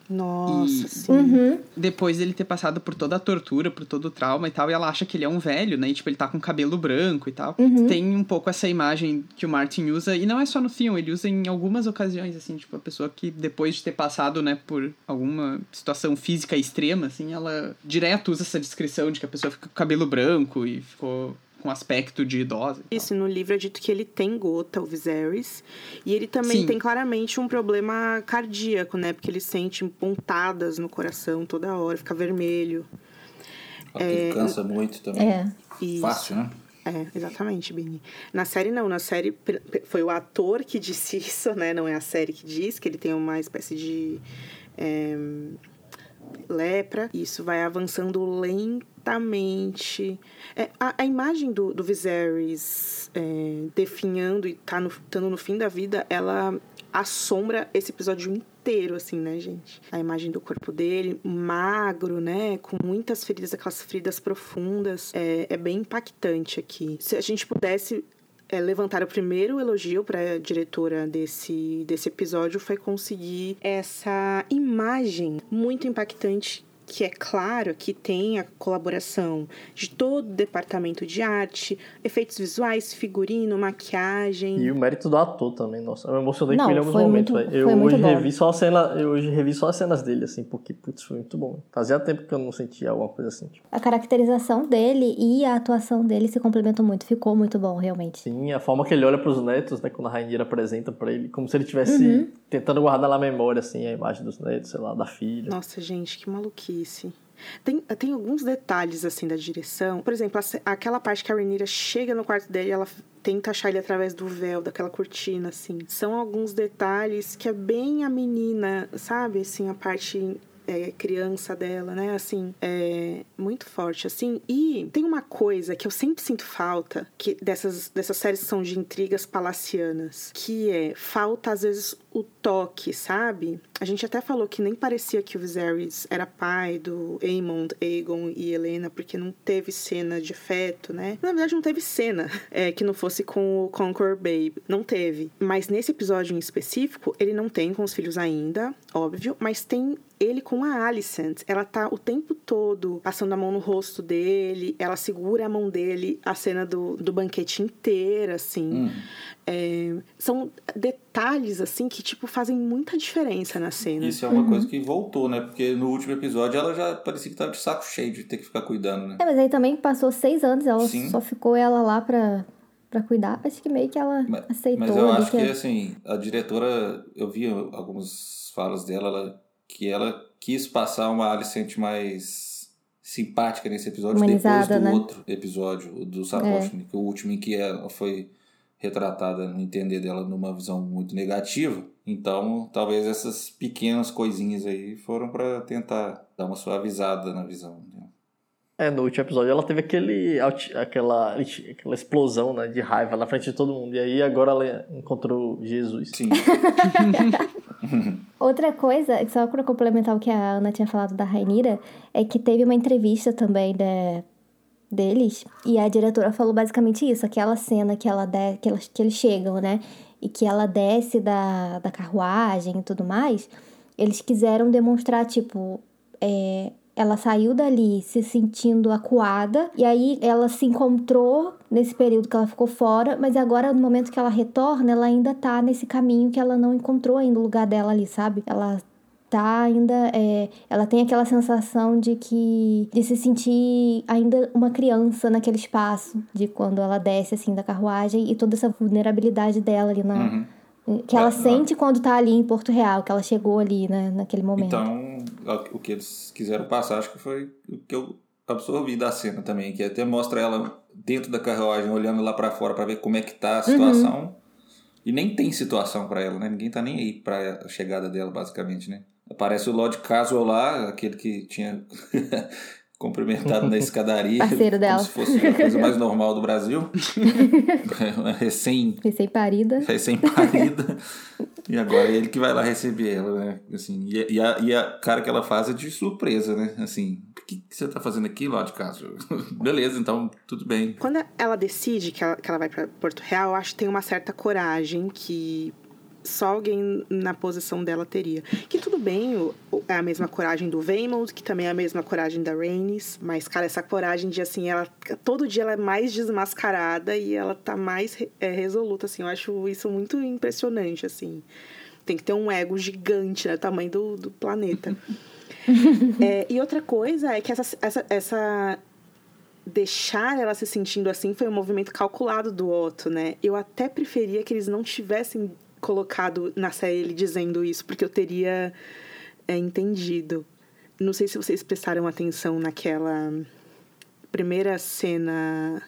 Nossa, E- sim. Uhum. Depois dele ter passado por toda a tortura, por todo o trauma e tal, e ela acha que ele é um velho, né? E, tipo, ele tá com cabelo branco e tal. Uhum. Tem um pouco essa imagem que o Martin usa, e não é só no Theon, ele usa em algumas ocasiões, assim, tipo, a pessoa que depois de ter passado, né, por alguma situação física extrema, assim, ela direto usa essa descrição de que a pessoa fica com cabelo branco e ficou com aspecto de idosa. e. Isso, no livro é dito que ele tem gota, o Viserys. E ele também Sim. tem claramente um problema cardíaco, né? Porque ele sente pontadas no coração toda hora, fica vermelho. Porque cansa muito também. É. Isso. Fácil, né? É, exatamente, Bini. Na série não, na série foi o ator que disse isso, né? Não é a série que diz que ele tem uma espécie de é, lepra. Isso vai avançando lentamente. É, a, a imagem do, do Viserys é, definhando e tá no, estando no fim da vida, ela assombra esse episódio inteiro, assim, né, gente? A imagem do corpo dele, magro, né? Com muitas feridas, aquelas feridas profundas. É, é bem impactante aqui. Se a gente pudesse é, levantar o primeiro elogio para a diretora desse, desse episódio foi conseguir essa imagem muito impactante que é claro que tem a colaboração de todo o departamento de arte, efeitos visuais, figurino, maquiagem. E o mérito do ator também, nossa. Eu me emocionei Não, com ele em alguns foi momentos, muito- velho. Eu hoje revi só a cena, eu hoje revi só as cenas dele, assim, porque, putz, foi muito bom. Fazia tempo que eu não sentia alguma coisa assim. Tipo. A caracterização dele e a atuação dele se complementam muito. Ficou muito bom, realmente. Sim, a forma que ele olha pros netos, né, quando a Rainha apresenta pra ele, como se ele estivesse Uhum. Tentando guardar na memória, assim, a imagem dos netos, sei lá, da filha. Nossa, gente, que maluquice. Tem, tem alguns detalhes, assim, da direção. Por exemplo, aquela parte que a Renira chega no quarto dele e ela tenta achar ele através do véu, daquela cortina, assim. São alguns detalhes que é bem a menina, sabe? Assim, a parte é, criança dela, né? Assim, é muito forte, assim. E tem uma coisa que eu sempre sinto falta que dessas, dessas séries que são de intrigas palacianas, que é falta, às vezes, o toque, sabe? A gente até falou que nem parecia que o Viserys era pai do Aemond, Aegon e Helena, porque não teve cena de feto, né? Na verdade, não teve cena é, que não fosse com o Conqueror Babe. Não teve. Mas nesse episódio em específico, ele não tem com os filhos ainda, óbvio, mas tem ele com a Alicent. Ela tá o tempo todo passando a mão no rosto dele, ela segura a mão dele a cena do, do banquete inteira, assim. É, são detalhes, assim, que, tipo, fazem muita diferença na cena. Isso é uma coisa que voltou, né? Porque no último episódio ela já parecia que tava de saco cheio de ter que ficar cuidando, né? É, mas aí também passou seis anos, ela Sim. só ficou ela lá pra, pra cuidar. Acho que meio que ela Mas, aceitou. mas eu acho que, é- assim, a diretora, eu vi algumas falas dela, ela- que ela quis passar uma Alicent mais simpática nesse episódio depois do né? outro episódio, do Sapochnik, o último em que ela foi retratada, no entender dela, numa visão muito negativa. Então, talvez essas pequenas coisinhas aí foram pra tentar dar uma suavizada na visão. né? É, no último episódio ela teve aquele, aquela, aquela explosão né, de raiva na frente de todo mundo. E aí agora ela encontrou Jesus. Sim, Outra coisa, só pra complementar o que a Ana tinha falado da Rainira, é que teve uma entrevista também da, deles, e a diretora falou basicamente isso, aquela cena que, ela de, que, elas, que eles chegam, né? E que ela desce da, da carruagem e tudo mais, eles quiseram demonstrar, tipo, é, ela saiu dali se sentindo acuada, e aí ela se encontrou nesse período que ela ficou fora, mas agora no momento que ela retorna, ela ainda tá nesse caminho que ela não encontrou ainda o lugar dela ali, sabe? Ela tá ainda. é, ela tem aquela sensação de que. de se sentir ainda uma criança naquele espaço, de quando ela desce assim da carruagem e toda essa vulnerabilidade dela ali na. Uhum. Que ela É, sente quando tá ali em Porto Real, que ela chegou ali, né, naquele momento. Então, o que eles quiseram passar, acho que foi o que eu absorvi da cena também, que até mostra ela dentro da carruagem, olhando lá pra fora pra ver como é que tá a situação. E nem tem situação pra ela, né? Ninguém tá nem aí pra a chegada dela, basicamente, né? Aparece o Lord Caswell lá, aquele que tinha cumprimentado na escadaria. Parceiro dela. Como se fosse a coisa mais normal do Brasil. Recém Recém-parida. recém-parida. e agora é ele que vai lá receber ela, né? Assim, e, e a, e a cara que ela faz é de surpresa, né? Assim, o que, que você tá fazendo aqui, de casa? Beleza, então tudo bem. Quando ela decide que ela, que ela vai para Porto Real, eu acho que tem uma certa coragem que só alguém na posição dela teria. Que tudo bem, é a mesma coragem do Vaymond, que também é a mesma coragem da Rhaenys, mas, cara, essa coragem de, assim, ela todo dia ela é mais desmascarada e ela tá mais é, resoluta, assim. Eu acho isso muito impressionante, assim. Tem que ter um ego gigante, né? Tamanho do, do planeta. É, e outra coisa é que essa, essa, essa deixar ela se sentindo assim foi um movimento calculado do Otto, né? Eu até preferia que eles não tivessem colocado na série ele dizendo isso, porque eu teria é, entendido. Não sei se vocês prestaram atenção naquela primeira cena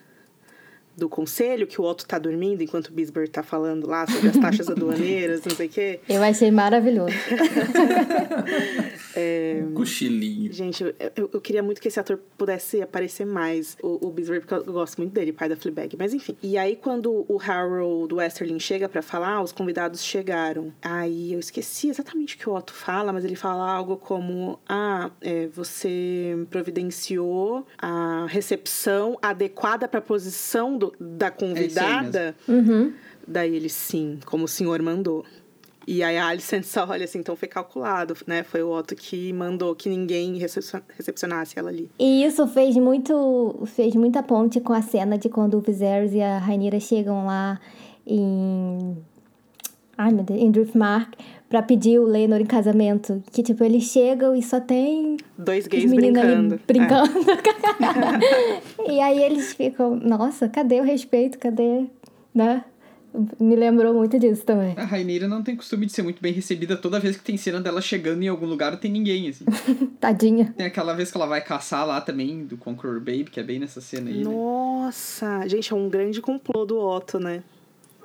do conselho, que o Otto tá dormindo enquanto o Bisbert tá falando lá sobre as taxas aduaneiras, não sei o quê. Eu achei maravilhoso. É... Cochilinho. Gente, eu, eu, eu, queria muito que esse ator pudesse aparecer mais, o, o Beasley, porque eu gosto muito dele, pai da Fleabag. Mas enfim. E aí, quando o Harold Westerling chega para falar, os convidados chegaram. Aí eu esqueci exatamente o que o Otto fala, mas ele fala algo como: Ah, é, você providenciou a recepção adequada para a posição do, da convidada. É uhum. Daí ele, sim, como o senhor mandou. E aí a Alicent só olha assim, então foi calculado, né? Foi o Otto que mandou que ninguém recepcionasse ela ali. E isso fez muito fez muita ponte com a cena de quando o Viserys e a Rainira chegam lá em ai meu Deus, em Driftmark para pedir o Lenor em casamento, que tipo eles chegam e só tem dois gays brincando. brincando. É. e aí eles ficam, nossa, cadê o respeito? Cadê, né? Me lembrou muito disso também. A Raineira não tem costume de ser muito bem recebida. Toda vez que tem cena dela chegando em algum lugar, não tem ninguém, assim. Tadinha. Tem aquela vez que ela vai caçar lá também, do Conqueror Babe, que é bem nessa cena aí. Né? Nossa! Né? Gente, é um grande complô do Otto, né?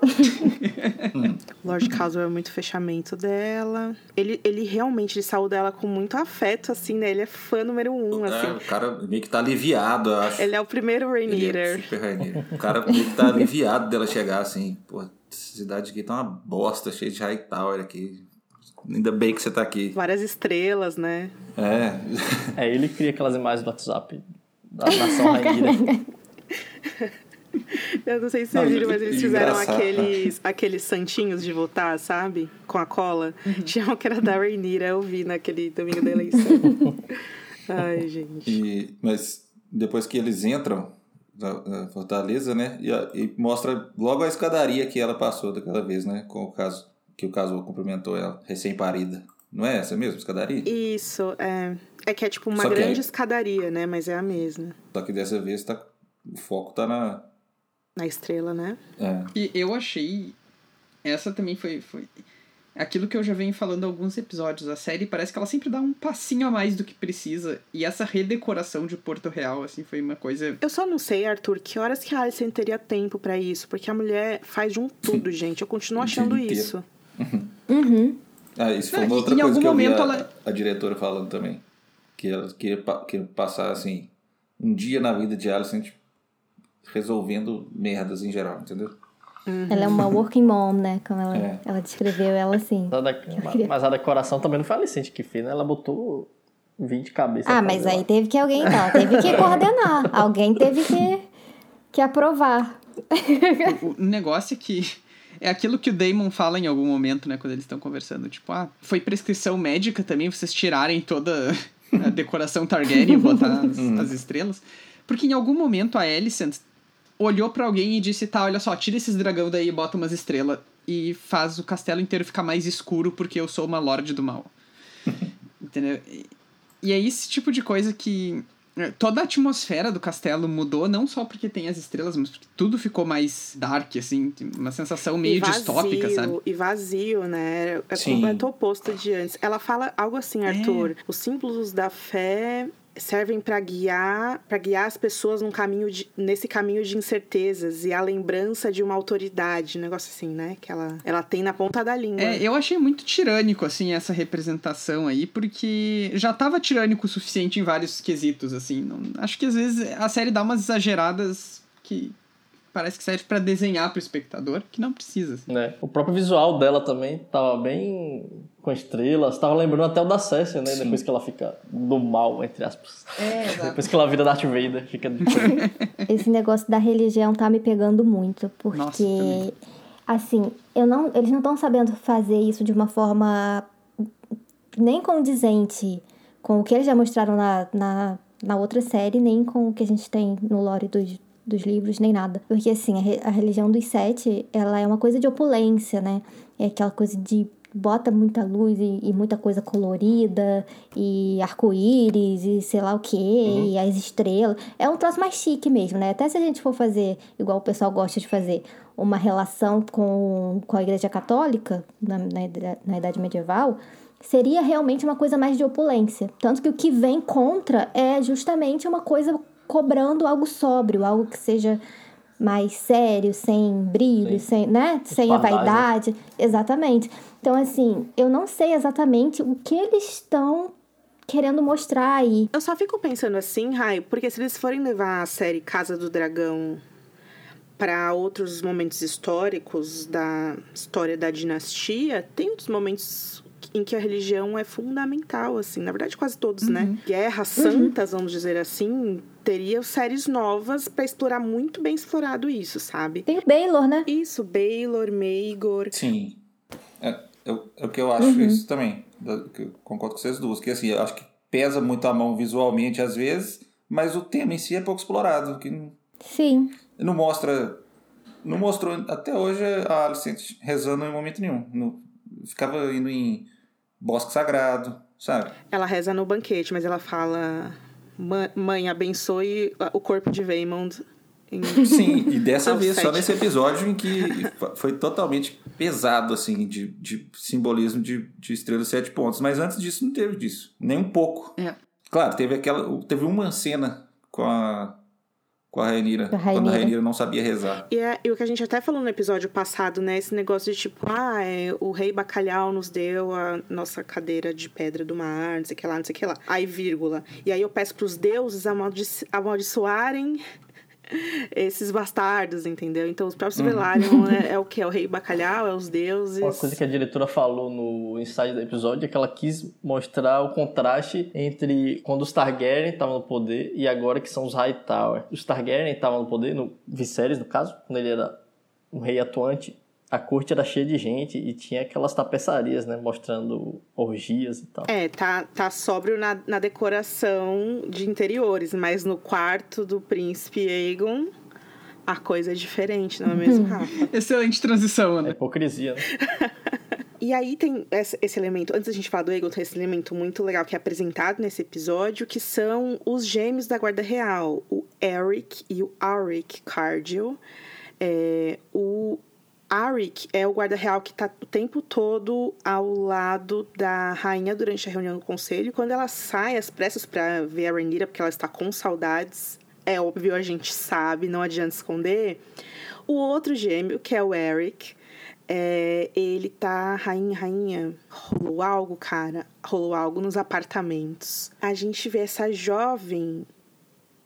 Lord Caswell é muito fechamento dela. Ele, ele realmente ele saiu dela com muito afeto, assim, né? Ele é fã número um, é, assim. O cara meio que tá aliviado, eu acho. Ele é o primeiro Rainier. É super Rainier. O cara meio que tá aliviado dela chegar, assim. Pô, essa cidade aqui tá uma bosta, cheia de Hightower aqui. Ainda bem que você tá aqui. Várias estrelas, né? É. É, ele cria aquelas imagens do WhatsApp da nação Rainier. Eu não sei se vocês viram, mas eles fizeram aqueles, aqueles santinhos de votar, sabe? Com a cola. Uhum. Tinha um que era da Rainira, eu vi naquele domingo da eleição. Ai, gente. E, mas depois que eles entram na, Fortaleza, né? E, e, mostra logo a escadaria que ela passou daquela vez, né? Com o caso que o caso cumprimentou ela, recém-parida. Não é essa mesmo, escadaria? Isso, é. É que é tipo uma grande é... escadaria, né? Mas é a mesma. Só que dessa vez tá, o foco tá na, na estrela, né? É. E eu achei. Essa também foi, foi. Aquilo que eu já venho falando em alguns episódios. A série parece que ela sempre dá um passinho a mais do que precisa. E essa redecoração de Porto Real, assim, foi uma coisa. Eu só não sei, Arthur, que horas que a Alison teria tempo para isso. Porque a mulher faz de um tudo, gente. Eu continuo achando isso. Uhum. Ah, isso foi uma outra coisa que eu vi a, ela... a diretora falando também. Que ela queria, queria passar, assim, um dia na vida de Alison, tipo, resolvendo merdas em geral, entendeu? Uhum. Ela é uma working mom, né? Como ela, é. ela descreveu ela assim. Mas a decoração também não foi a Alicente que fez, né? Ela botou 20 cabeças. Ah, mas aí teve que alguém, então, teve que coordenar. alguém teve que, que aprovar. O, o negócio é que é aquilo que o Damon fala em algum momento, né? Quando eles estão conversando. Tipo, ah, foi prescrição médica também vocês tirarem toda a decoração Targaryen e botar as, uhum. as estrelas. Porque em algum momento a Alicent olhou para alguém e disse: tá, olha só, tira esses dragão daí e bota umas estrelas. E faz o castelo inteiro ficar mais escuro porque eu sou uma Lorde do Mal. Entendeu? E é esse tipo de coisa que. É, toda a atmosfera do castelo mudou, não só porque tem as estrelas, mas porque tudo ficou mais dark, assim, uma sensação meio vazio, distópica, sabe? E vazio, né? É completo oposto de antes. Ela fala algo assim, é. Arthur: é. os símbolos da fé servem para guiar para guiar as pessoas num caminho de, nesse caminho de incertezas e a lembrança de uma autoridade, negócio assim, né? Que ela, ela tem na ponta da língua. É, eu achei muito tirânico assim essa representação aí, porque já tava tirânico o suficiente em vários quesitos assim. Não, acho que às vezes a série dá umas exageradas que parece que serve para desenhar pro espectador, que não precisa. Assim. Né? O próprio visual dela também tava bem com estrelas, tava lembrando até o da Cersei, né? Sim. Depois que ela fica do mal, entre aspas. É, Depois que ela vira Darth Vader, fica... Esse negócio da religião tá me pegando muito, porque... Nossa, assim, eu não, eles não estão sabendo fazer isso de uma forma nem condizente com o que eles já mostraram na, na, na outra série, nem com o que a gente tem no lore dos, dos livros, nem nada. Porque, assim, a, a religião dos sete, ela é uma coisa de opulência, né? É aquela coisa de bota muita luz e, e muita coisa colorida, e arco-íris, e sei lá o que, uhum. e as estrelas. É um troço mais chique mesmo, né? Até se a gente for fazer, igual o pessoal gosta de fazer, uma relação com, com a Igreja Católica, na, na, na Idade Medieval, seria realmente uma coisa mais de opulência. Tanto que o que vem contra é justamente uma coisa cobrando algo sóbrio, algo que seja mais sério, sem brilho, Sim. sem, né? sem a vaidade. Exatamente. Então, assim, eu não sei exatamente o que eles estão querendo mostrar aí. Eu só fico pensando assim, Rai, porque se eles forem levar a série Casa do Dragão para outros momentos históricos da história da dinastia, tem outros momentos em que a religião é fundamental, assim. Na verdade, quase todos, né? uhum. né? Guerras santas, uhum. vamos dizer assim, teria séries novas para explorar muito bem explorado isso, sabe? Tem o Baylor, né? Isso, Baylor, Maegor. Sim. É, eu, é o que eu acho uhum. isso também. Eu concordo com vocês duas. Que assim, eu acho que pesa muito a mão visualmente às vezes, mas o tema em si é pouco explorado. Que Sim. Não mostra. Não mostrou até hoje a Alicente rezando em momento nenhum. No, ficava indo em bosque sagrado, sabe? Ela reza no banquete, mas ela fala: Mãe, abençoe o corpo de Vaymond. Em... Sim, e dessa vez, só nesse episódio em que foi totalmente pesado, assim, de, de simbolismo de, de estrela sete pontos. Mas antes disso, não teve disso. Nem um pouco. É. Claro, teve aquela. Teve uma cena com a com a Rainira, quando a Rainira não sabia rezar. E, é, e o que a gente até falou no episódio passado, né? Esse negócio de tipo, ah, é, o rei Bacalhau nos deu a nossa cadeira de pedra do mar, não sei o que lá, não sei o que lá. Aí, vírgula. E aí eu peço pros deuses amaldiçoarem esses bastardos, entendeu? Então, os próprios uhum. Velaryon é, é, o que? É o rei bacalhau, é os deuses. Uma coisa que a diretora falou no ensaio do episódio é que ela quis mostrar o contraste entre quando os Targaryen estavam no poder e agora que são os Hightower. Os Targaryen estavam no poder, no Viserys, no caso, quando ele era um rei atuante, a corte era cheia de gente e tinha aquelas tapeçarias, né? Mostrando orgias e tal. É, tá, tá sóbrio na, na decoração de interiores, mas no quarto do príncipe Aegon a coisa é diferente, não é mesmo. Rafa? Excelente transição, né? É hipocrisia, né? e aí tem esse, elemento, antes da gente falar do Aegon, tem esse elemento muito legal que é apresentado nesse episódio, que são os gêmeos da Guarda Real, o Eric e o Auric Cardio. É, o Arik é o guarda real que está o tempo todo ao lado da rainha durante a reunião do conselho. Quando ela sai às pressas para ver a Rhaenyra, porque ela está com saudades, é óbvio, a gente sabe, não adianta esconder. O outro gêmeo, que é o Eric, é, ele tá, rainha, rainha, rolou algo, cara, rolou algo nos apartamentos. A gente vê essa jovem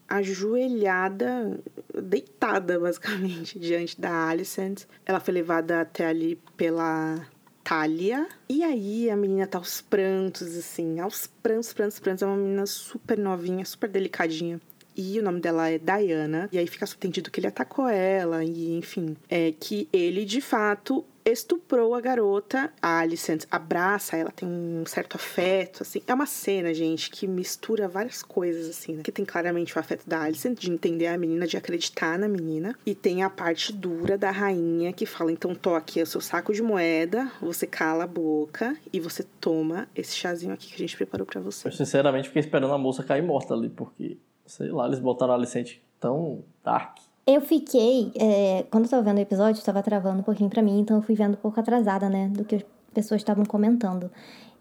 ajoelhada, deitada basicamente diante da Alicent. Ela foi levada até ali pela Talia. E aí a menina tá aos prantos, assim, aos prantos, prantos, prantos. É uma menina super novinha, super delicadinha. E o nome dela é Diana. E aí fica subentendido que ele atacou ela, e enfim. É que ele, de fato, estuprou a garota. A Alicent abraça ela, tem um certo afeto, assim. É uma cena, gente, que mistura várias coisas, assim, né? Que tem claramente o afeto da Alicent, de entender a menina, de acreditar na menina. E tem a parte dura da rainha, que fala, então toque o seu saco de moeda, você cala a boca e você toma esse chazinho aqui que a gente preparou para você. Eu, sinceramente, fiquei esperando a moça cair morta ali, porque, sei lá, eles botaram a Alicent tão dark. Eu fiquei, é, quando eu tava vendo o episódio, estava travando um pouquinho para mim, então eu fui vendo um pouco atrasada, né, do que as pessoas estavam comentando.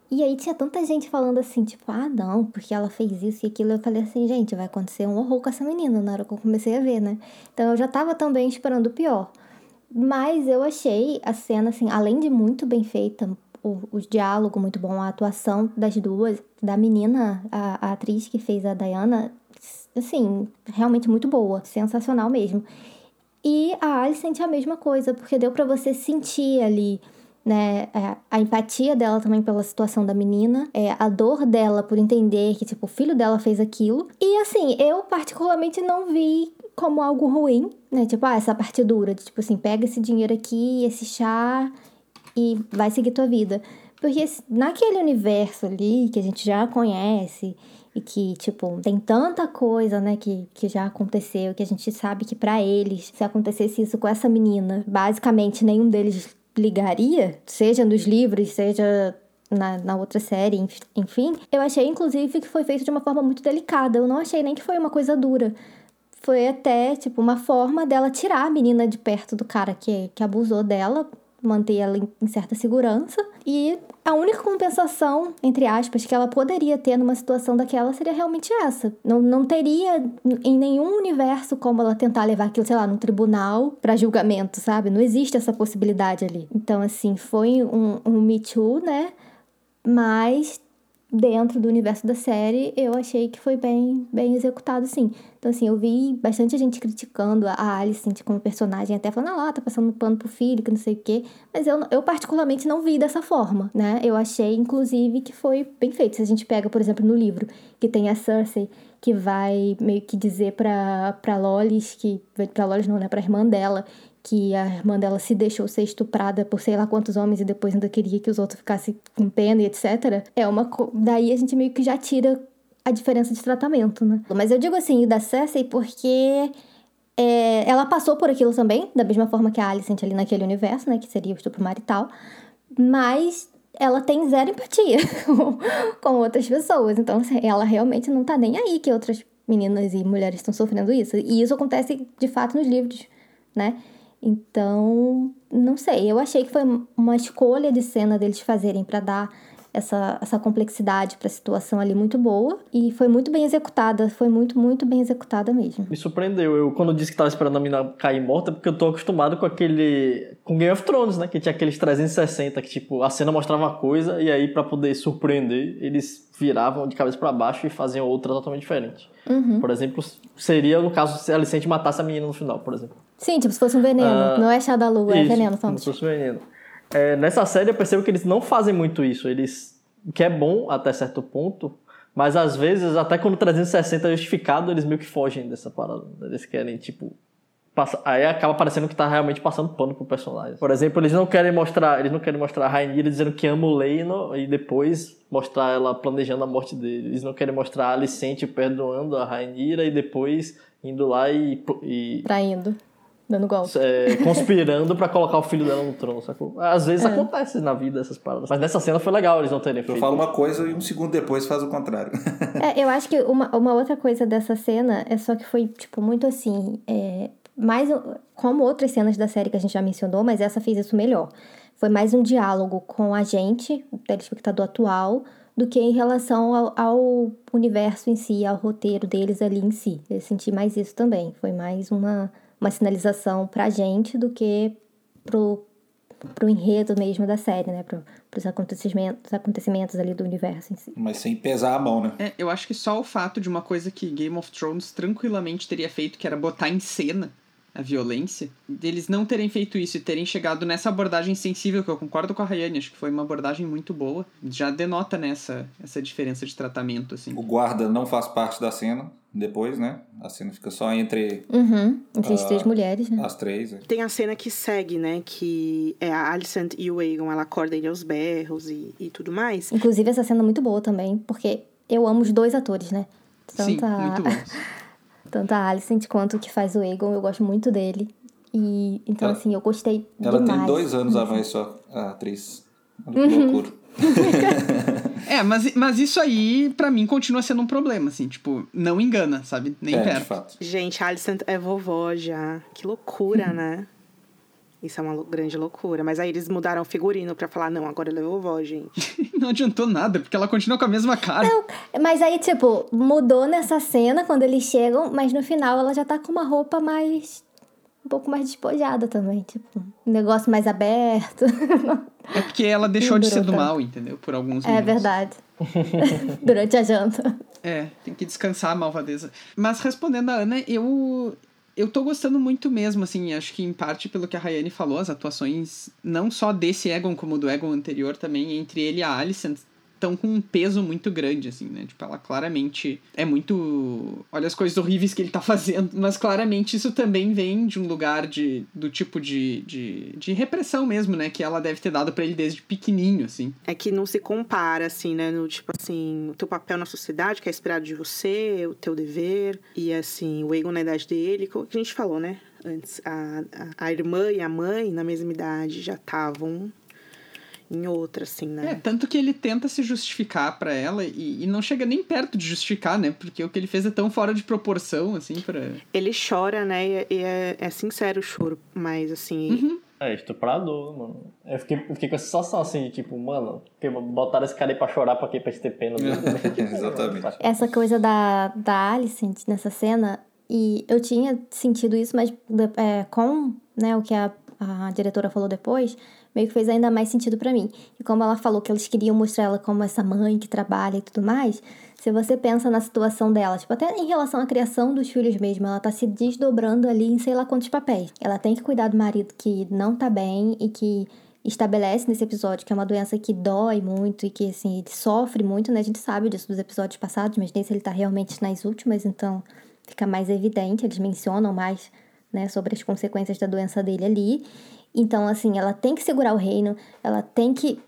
E aí tinha tanta gente falando assim, tipo, ah, não, porque ela fez isso e aquilo. Eu falei assim, gente, vai acontecer um horror com essa menina na hora que eu comecei a ver, né? Então eu já tava também esperando o pior. Mas eu achei a cena, assim, além de muito bem feita, o, o diálogo muito bom, a atuação das duas, da menina, a, a atriz que fez a Diana, assim, realmente muito boa, sensacional mesmo. E a Alice sente a mesma coisa, porque deu para você sentir ali, né, é, a empatia dela também pela situação da menina, é, a dor dela por entender que, tipo, o filho dela fez aquilo. E, assim, eu particularmente não vi como algo ruim, né, tipo, ah, essa parte dura, de, tipo assim, pega esse dinheiro aqui, esse chá e vai seguir tua vida. Porque naquele universo ali que a gente já conhece e que, tipo, tem tanta coisa, né, que, que já aconteceu, que a gente sabe que para eles, se acontecesse isso com essa menina, basicamente nenhum deles ligaria, seja nos livros, seja na, na outra série, enfim. Eu achei, inclusive, que foi feito de uma forma muito delicada. Eu não achei nem que foi uma coisa dura. Foi até, tipo, uma forma dela tirar a menina de perto do cara que, que abusou dela, manter ela em certa segurança. E a única compensação, entre aspas, que ela poderia ter numa situação daquela seria realmente essa. Não, não teria em nenhum universo como ela tentar levar aquilo, sei lá, num tribunal para julgamento, sabe? Não existe essa possibilidade ali. Então, assim, foi um, um Me Too, né? Mas dentro do universo da série, eu achei que foi bem, bem executado, sim. Então, assim, eu vi bastante gente criticando a Alicent como personagem, até falando, ah lá, tá passando pano pro filho, que não sei o quê. Mas eu, eu particularmente não vi dessa forma, né? Eu achei, inclusive, que foi bem feito. Se a gente pega, por exemplo, no livro, que tem a Cersei, que vai meio que dizer pra, pra Lolis, que... Pra Lolis não, né? Pra irmã dela, que a irmã dela se deixou ser estuprada por sei lá quantos homens e depois ainda queria que os outros ficassem com pena e etc. É uma co... daí a gente meio que já tira a diferença de tratamento, né? Mas eu digo assim, da Cersei porque é, ela passou por aquilo também, da mesma forma que a Alicent ali naquele universo, né, que seria o estupro marital, mas ela tem zero empatia com outras pessoas, então assim, ela realmente não tá nem aí que outras meninas e mulheres estão sofrendo isso. E isso acontece de fato nos livros, né? Então, não sei, eu achei que foi uma escolha de cena deles fazerem para dar essa, essa complexidade para a situação ali muito boa e foi muito bem executada, foi muito, muito bem executada mesmo. Me surpreendeu. Eu, quando disse que estava esperando a mina cair morta, porque eu tô acostumado com aquele. com Game of Thrones, né? Que tinha aqueles 360 que, tipo, a cena mostrava uma coisa e aí, para poder surpreender, eles viravam de cabeça para baixo e faziam outra totalmente diferente. Uhum. Por exemplo, seria no caso se a Alicente matasse a menina no final, por exemplo. Sim, tipo, se fosse um veneno. Uh, não é chá da lua, é veneno. Só. Se fosse veneno. É, nessa série eu percebo que eles não fazem muito isso. Eles. Que é bom até certo ponto. Mas às vezes, até quando 360 é justificado, eles meio que fogem dessa parada. Eles querem, tipo. Passa... Aí acaba parecendo que tá realmente passando pano pro personagem. Por exemplo, eles não querem mostrar. Eles não querem mostrar a Rainha dizendo que ama o Leino e depois mostrar ela planejando a morte dele. Eles não querem mostrar a Alicente perdoando a Rainha e depois indo lá e. e... Traindo dando golpe. É, conspirando para colocar o filho dela no trono, sacou? Às vezes é. acontece na vida essas paradas. Mas nessa cena foi legal eles não terem feito. Eu falo uma coisa e um segundo depois faz o contrário. é, eu acho que uma, uma outra coisa dessa cena é só que foi, tipo, muito assim. É, mais como outras cenas da série que a gente já mencionou, mas essa fez isso melhor. Foi mais um diálogo com a gente, o telespectador atual, do que em relação ao, ao, universo em si, ao roteiro deles ali em si. Eu senti mais isso também. Foi mais uma uma sinalização pra gente do que pro, pro enredo mesmo da série, né? Pro, pros acontecimentos, acontecimentos ali do universo em si. Mas sem pesar a mão, né? É, eu acho que só o fato de uma coisa que Game of Thrones tranquilamente teria feito, que era botar em cena a violência, deles não terem feito isso e terem chegado nessa abordagem sensível, que eu concordo com a Rayane, acho que foi uma abordagem muito boa, já denota nessa essa diferença de tratamento, assim. O guarda não faz parte da cena, depois, né? A cena fica só entre. Uhum, entre as três mulheres, né? As três. É. Tem a cena que segue, né? Que é a Alicent e o Aegon, ela acorda ele aos berros e, e tudo mais. Inclusive, essa cena é muito boa também, porque eu amo os dois atores, né? Tanto Sim, a... muito bons. Tanto a Alicent quanto o que faz o Aegon, eu gosto muito dele. E então, ela, assim, eu gostei ela demais. Ela tem dois anos a mais só, a atriz. Uhum. loucura. é, mas, mas isso aí, para mim, continua sendo um problema, assim, tipo, não engana, sabe? Nem é, perto. De fato. Gente, a Alicent é vovó já. Que loucura, uhum. né? Isso é uma grande loucura. Mas aí eles mudaram o figurino pra falar, não, agora ela é vovó, gente. não adiantou nada, porque ela continua com a mesma cara. Não, mas aí, tipo, mudou nessa cena quando eles chegam, mas no final ela já tá com uma roupa mais um pouco mais despojada também, tipo, um negócio mais aberto. É porque ela deixou de ser do mal, entendeu? Por alguns minutos. É verdade. Durante a janta. É, tem que descansar a malvadeza. Mas respondendo a Ana, eu eu tô gostando muito mesmo, assim, acho que em parte pelo que a Rayane falou, as atuações, não só desse Egon como do Egon anterior também, entre ele e a Alicent, estão com um peso muito grande, assim, né? Tipo, ela claramente é muito. Olha as coisas horríveis que ele tá fazendo, mas claramente isso também vem de um lugar de, do tipo de, de, de repressão mesmo, né? Que ela deve ter dado para ele desde pequenininho, assim. É que não se compara, assim, né? No tipo assim, o teu papel na sociedade, que é esperado de você, o teu dever, e assim, o Egon na idade dele, como a gente falou, né? Antes, a, a, a irmã e a mãe, na mesma idade, já estavam em outra, assim, né? É, tanto que ele tenta se justificar para ela e, e, não chega nem perto de justificar, né? Porque o que ele fez é tão fora de proporção, assim, pra... Ele chora, né? E, e é, é, sincero o choro, mas assim... Uhum. É estuprador, mano. Eu fiquei, eu fiquei com essa sensação assim, tipo, mano, botaram esse cara aí pra chorar pra quê? Pra ter pena. Exatamente. Essa coisa da, da Alicent nessa cena, e eu tinha sentido isso, mas é, com né, o que a, a diretora falou depois, meio que fez ainda mais sentido para mim. E como ela falou que eles queriam mostrar ela como essa mãe que trabalha e tudo mais, se você pensa na situação dela, tipo, até em relação à criação dos filhos mesmo, ela tá se desdobrando ali em sei lá quantos papéis. Ela tem que cuidar do marido que não tá bem e que estabelece nesse episódio que é uma doença que dói muito e que, assim, ele sofre muito, né? A gente sabe disso dos episódios passados, mas nesse ele tá realmente nas últimas, então fica mais evidente, eles mencionam mais, né, sobre as consequências da doença dele ali. Então, assim, ela tem que segurar o reino, ela tem que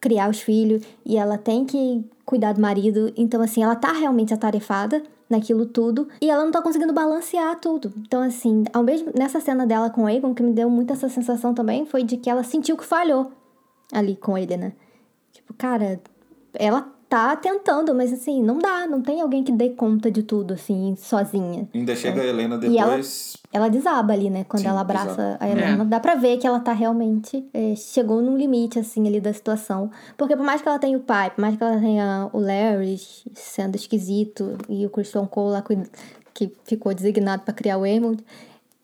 criar os filhos e ela tem que cuidar do marido. Então, assim, ela tá realmente atarefada naquilo tudo e ela não tá conseguindo balancear tudo. Então, assim, ao mesmo nessa cena dela com o que me deu muito essa sensação também foi de que ela sentiu que falhou ali com ele, né? Tipo, cara, ela tá tentando, mas assim, não dá, não tem alguém que dê conta de tudo, assim, sozinha. Ainda chega a Helena depois. Ela, ela, desaba ali, né? Quando Sim, ela abraça desaba. a Helena. É. Dá pra ver que ela tá realmente. É, chegou num limite, assim, ali da situação. Porque por mais que ela tenha o pai, por mais que ela tenha o Larry sendo esquisito e o Christian Cole lá que ficou designado para criar o Emerald.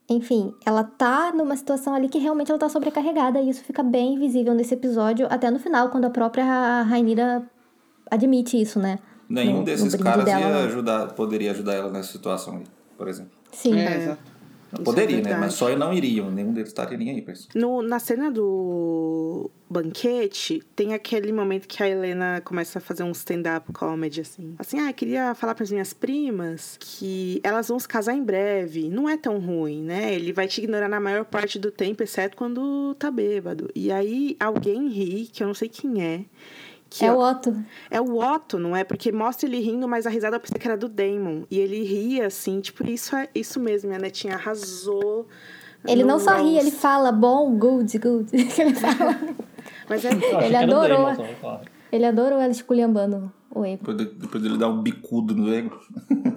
Enfim, ela tá numa situação ali que realmente ela tá sobrecarregada e isso fica bem visível nesse episódio, até no final, quando a própria Rainira admite isso, né? Nenhum no, desses no caras dela, ia ajudar, poderia ajudar ela nessa situação aí, por exemplo. Sim. É, exato. Poderia, é né? Mas só não iriam. Nenhum deles estaria nem aí pra isso. No, na cena do banquete, tem aquele momento que a Helena começa a fazer um stand-up comedy, assim. Assim, ah, queria falar para as minhas primas que elas vão se casar em breve. Não é tão ruim, né? Ele vai te ignorar na maior parte do tempo, exceto quando tá bêbado. E aí alguém ri, que eu não sei quem é. Que é o Otto. É o Otto, não é? Porque mostra ele rindo, mas a risada eu pensei que era do Damon. E ele ria, assim, tipo, isso é isso mesmo, minha netinha arrasou. Ele não só ri, ele fala bom, good, good. ele fala. mas é... Ele adorou. Ele adorou ela esculhambando o Ego. Depois, depois ele dá um bicudo no Ego.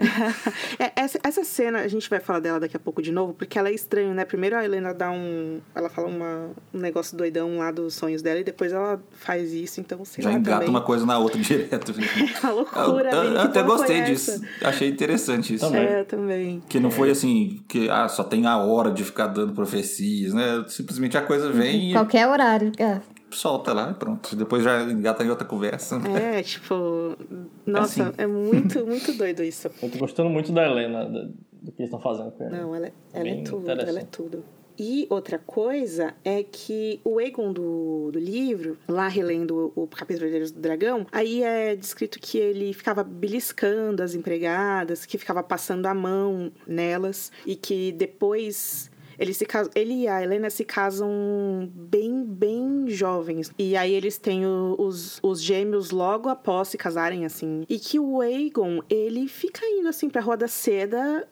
é, essa, essa cena, a gente vai falar dela daqui a pouco de novo, porque ela é estranha, né? Primeiro a Helena dá um. Ela fala uma, um negócio doidão lá dos sonhos dela e depois ela faz isso, então sei Já lá. engata também. uma coisa na outra direto. a loucura. Eu, eu, eu até gostei disso. Achei interessante isso. Também. É, também. Que não foi assim, que ah, só tem a hora de ficar dando profecias, né? Simplesmente a coisa vem. Qualquer horário. É solta lá e pronto. Depois já engata em outra conversa. É, tipo. Nossa, é, assim. é muito, muito doido isso. Eu tô gostando muito da Helena, do, do que eles estão fazendo com ela. Não, ela, é, ela é tudo. Ela é tudo. E outra coisa é que o Egon do, do livro, lá relendo o, o capítulo do Dragão, aí é descrito que ele ficava beliscando as empregadas, que ficava passando a mão nelas e que depois ele, se ele e a Helena se casam bem, bem jovens. E aí eles têm os, os gêmeos logo após se casarem, assim. E que o Aegon, ele fica indo, assim, pra Rua da Seda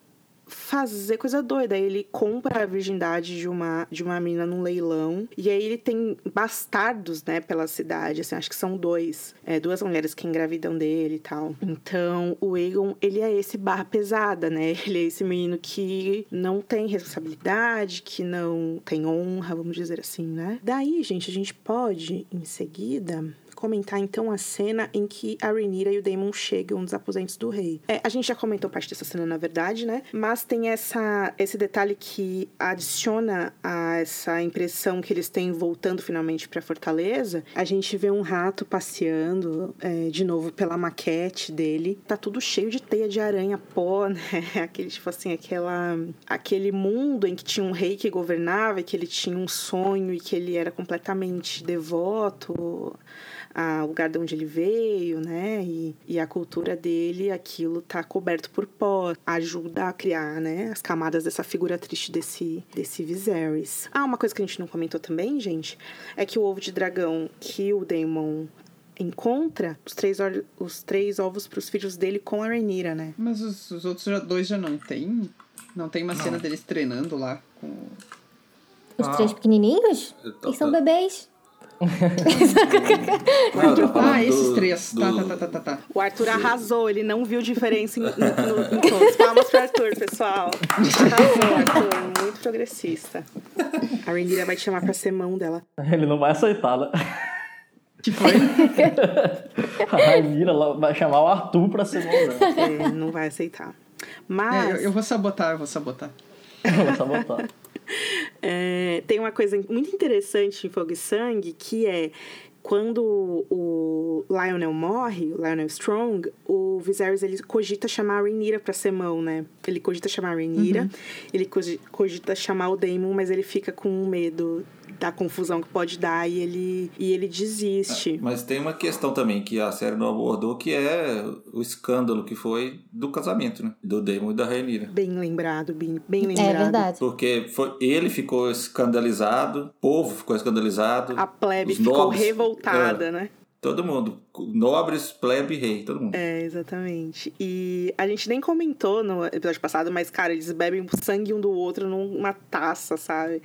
fazer coisa doida. Ele compra a virgindade de uma, de uma menina num leilão. E aí ele tem bastardos, né, pela cidade. Assim, acho que são dois. É, duas mulheres que engravidam dele e tal. Então, o Egon, ele é esse barra pesada, né? Ele é esse menino que não tem responsabilidade, que não tem honra, vamos dizer assim, né? Daí, gente, a gente pode, em seguida, comentar então a cena em que a Rhaenyra e o Daemon chegam nos aposentos do rei. É, a gente já comentou parte dessa cena, na verdade, né? Mas tem essa, esse detalhe que adiciona a essa impressão que eles têm voltando finalmente para Fortaleza. A gente vê um rato passeando é, de novo pela maquete dele. Tá tudo cheio de teia de aranha, pó, né? Aquele, tipo assim, aquela, aquele mundo em que tinha um rei que governava e que ele tinha um sonho e que ele era completamente devoto o lugar de onde ele veio, né? E, e a cultura dele, aquilo tá coberto por pó, ajuda a criar, né? As camadas dessa figura triste desse, desse Viserys. Ah, uma coisa que a gente não comentou também, gente, é que o ovo de dragão que o Daemon encontra os três, os três ovos para os filhos dele com a Rhaenyra, né? Mas os, os outros dois já não tem? Não tem uma não. cena deles treinando lá com... Os ah. três pequenininhos? Tô, Eles são bebês. Não, ah, esses três. Do... Tá, tá, tá, tá, tá. O Arthur arrasou, ele não viu diferença em, no, no, em todos. Palmas pro Arthur, pessoal. Arrasou, Arthur. Muito progressista. A Rhaenyra vai te chamar pra ser mão dela. Ele não vai aceitar, né? Que foi? a Rhaenyra vai chamar o Arthur pra ser mão dela. É, não vai aceitar. Mas... É, eu, eu vou sabotar, eu vou sabotar. eu vou sabotar. É, tem uma coisa muito interessante em Fogo e Sangue que é quando o Lionel morre, o Lionel Strong, o Viserys ele cogita chamar a Rhaenyra pra ser mão, né? Ele cogita chamar a Rhaenyra, uhum. ele cogita chamar o Daemon, mas ele fica com medo da confusão que pode dar e ele, e ele desiste. É, mas tem uma questão também que a série não abordou, que é o escândalo que foi do casamento, né? Do Damon e da Rainira. Bem lembrado, bem, bem é lembrado. É verdade. Porque foi, ele ficou escandalizado, o povo ficou escandalizado. A plebe ficou nobres, revoltada, é, né? Todo mundo. Nobres, plebe, rei, todo mundo. É, exatamente. E a gente nem comentou no episódio passado, mas, cara, eles bebem sangue um do outro numa taça, sabe?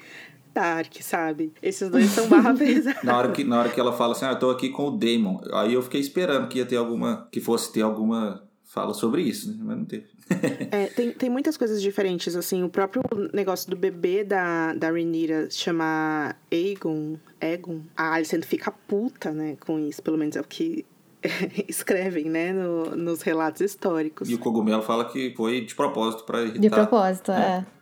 Dark, sabe? Esses dois são barra pesada. na, hora que, na hora que ela fala assim, ah, eu tô aqui com o Damon. Aí eu fiquei esperando que ia ter alguma. que fosse ter alguma fala sobre isso, né? Mas não teve. é, tem, tem muitas coisas diferentes, assim. O próprio negócio do bebê da, da Renira chamar Aegon, Egon, a Alicent fica puta, né, com isso. Pelo menos é o que escrevem, né, no, nos relatos históricos. E o Cogumelo fala que foi de propósito para irritar. De propósito, é. é.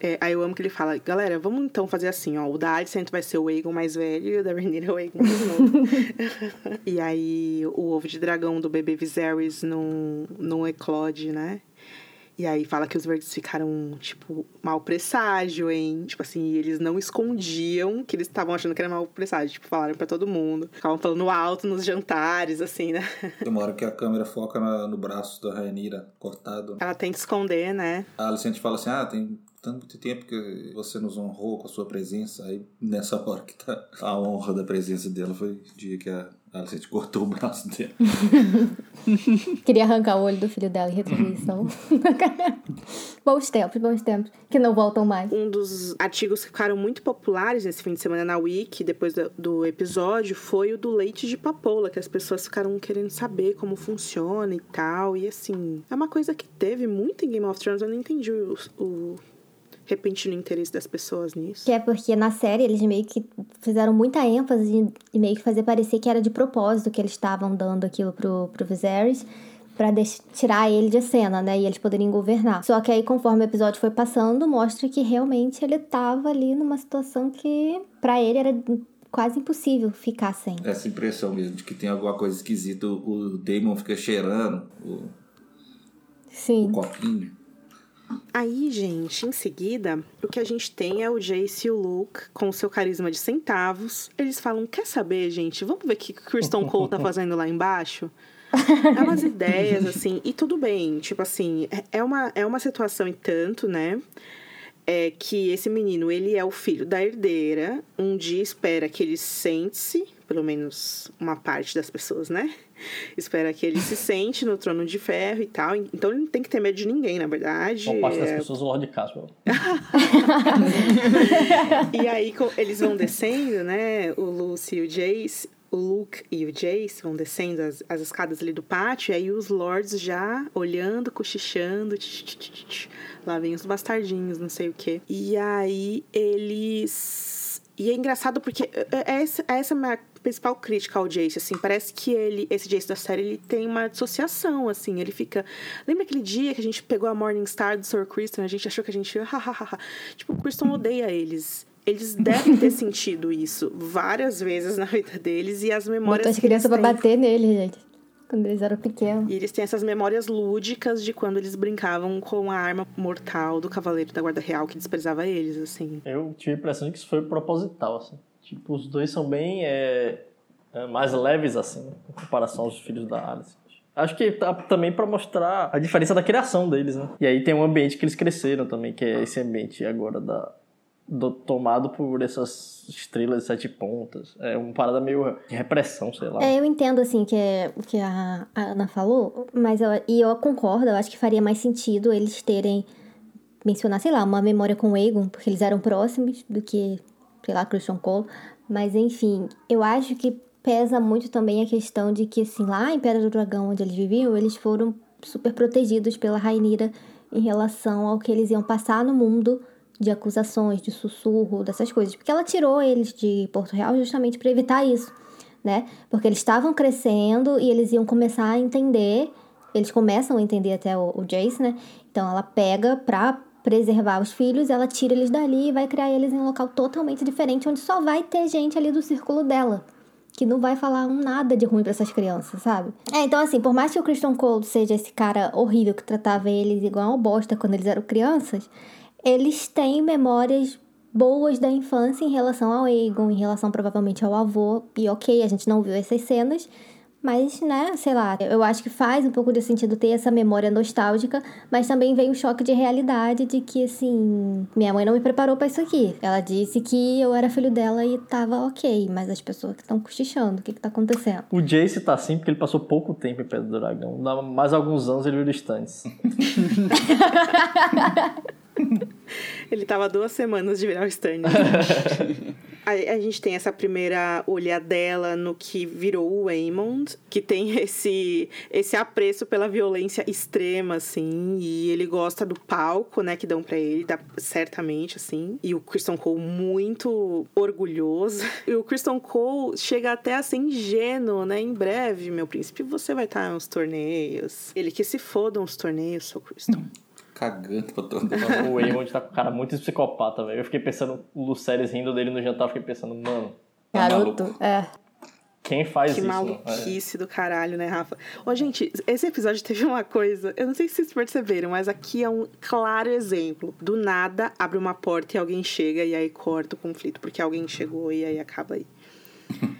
É, aí eu amo que ele fala, galera, vamos então fazer assim, ó. O da Alicent vai ser o Aegon mais velho e o da Rhaenyra é o Aegon mais novo. e aí o ovo de dragão do bebê Viserys não, não eclode, né? E aí fala que os verdes ficaram, tipo, mal presságio, hein? Tipo assim, eles não escondiam que eles estavam achando que era mal presságio. Tipo, falaram para todo mundo. Ficavam falando alto nos jantares, assim, né? Tem uma hora que a câmera foca no braço da Rainira cortado. Ela tem que esconder, né? A Alicent fala assim, ah, tem tanto tempo que você nos honrou com a sua presença. Aí nessa hora que tá a honra da presença dela foi o dia que a Alicent cortou o braço dela. Queria arrancar o olho do filho dela em retribuição. bons tempos, bons tempos, que não voltam mais. Um dos artigos que ficaram muito populares nesse fim de semana na Wiki, depois do, do episódio, foi o do leite de papoula, que as pessoas ficaram querendo saber como funciona e tal. E assim, é uma coisa que teve muito em Game of Thrones, eu não entendi o, o repentino interesse das pessoas nisso. Que é porque na série eles meio que fizeram muita ênfase e meio que fazer parecer que era de propósito que eles estavam dando aquilo pro, pro Viserys para tirar ele de cena, né? E eles poderiam governar. Só que aí, conforme o episódio foi passando, mostra que realmente ele tava ali numa situação que para ele era quase impossível ficar sem. Essa impressão mesmo de que tem alguma coisa esquisita, o Damon fica cheirando o, Sim. o copinho. Aí, gente, em seguida, o que a gente tem é o Jace e o Luke com o seu carisma de centavos. Eles falam: Quer saber, gente? Vamos ver o que o Kristen Cole tá fazendo lá embaixo? É umas ideias, assim, e tudo bem. Tipo assim, é uma, é uma situação e tanto, né? É que esse menino, ele é o filho da herdeira. Um dia espera que ele sente-se, pelo menos uma parte das pessoas, né? espera que ele se sente no trono de ferro e tal. Então ele não tem que ter medo de ninguém, na verdade. Uma parte das é... pessoas, o Lord Caswell. e aí eles vão descendo, né? O Lucy e o Jace. O Luke e o Jace vão descendo as, as escadas ali do pátio, e aí os lords já olhando, cochichando, tch, tch, tch, lá vem os bastardinhos, não sei o quê. E aí eles. E é engraçado porque é, é essa, é essa minha principal crítica ao Jace, assim, parece que ele, esse Jace da série, ele tem uma dissociação, assim, ele fica... Lembra aquele dia que a gente pegou a Morningstar do Sir Kristen, a gente achou que a gente... tipo, o Kristen odeia eles. Eles devem ter sentido isso várias vezes na vida deles e as memórias. Botou as crianças pra bater nele, gente. Quando eles eram pequenos. E eles têm essas memórias lúdicas de quando eles brincavam com a arma mortal do cavaleiro da Guarda Real que desprezava eles, assim. Eu tive a impressão de que isso foi proposital, assim. Tipo, os dois são bem é, é, mais leves, assim, em comparação aos filhos da Alice. Acho que tá também para mostrar a diferença da criação deles, né? E aí tem um ambiente que eles cresceram também, que é esse ambiente agora da, do, tomado por essas estrelas de sete pontas. É uma parada meio de repressão, sei lá. É, eu entendo, assim, que é o que a, a Ana falou, mas eu, e eu concordo, eu acho que faria mais sentido eles terem mencionar, sei lá, uma memória com o Egon, porque eles eram próximos do que sei lá, Christian Cole. Mas enfim, eu acho que pesa muito também a questão de que, assim, lá em Pedra do Dragão, onde eles viviam, eles foram super protegidos pela Rainira em relação ao que eles iam passar no mundo de acusações, de sussurro, dessas coisas. Porque ela tirou eles de Porto Real justamente para evitar isso, né? Porque eles estavam crescendo e eles iam começar a entender, eles começam a entender até o, o Jace, né? Então ela pega pra preservar os filhos, ela tira eles dali e vai criar eles em um local totalmente diferente, onde só vai ter gente ali do círculo dela. Que não vai falar um nada de ruim para essas crianças, sabe? É, então assim, por mais que o Christian Cole seja esse cara horrível que tratava eles igual uma bosta quando eles eram crianças, eles têm memórias boas da infância em relação ao Egon, em relação provavelmente ao avô. E ok, a gente não viu essas cenas, mas, né, sei lá, eu acho que faz um pouco de sentido ter essa memória nostálgica, mas também vem o choque de realidade de que, assim, minha mãe não me preparou para isso aqui. Ela disse que eu era filho dela e tava ok, mas as pessoas que estão cochichando, o que que tá acontecendo? O Jace tá assim porque ele passou pouco tempo em Pedra do Dragão. Dá mais alguns anos ele vira Stannis. Ele tava duas semanas de virar o Stannis. a, a gente tem essa primeira olhadela no que virou o Aemond, que tem esse, esse apreço pela violência extrema, assim, e ele gosta do palco, né, que dão para ele, dá, certamente, assim. E o Christian Cole muito orgulhoso. E o Christian Cole chega até a ser ingênuo, né? Em breve, meu príncipe, você vai estar nos torneios. Ele que se fodam os torneios, seu Christian. Cagando pra todo mundo. o Eamon tá com cara muito psicopata, velho. Eu fiquei pensando, o Luceres rindo dele no jantar, eu fiquei pensando, mano. Tá Garoto, maluco. é. Quem faz Que isso? maluquice do caralho, né, Rafa? Ô, gente, esse episódio teve uma coisa. Eu não sei se vocês perceberam, mas aqui é um claro exemplo. Do nada, abre uma porta e alguém chega e aí corta o conflito, porque alguém chegou e aí acaba aí.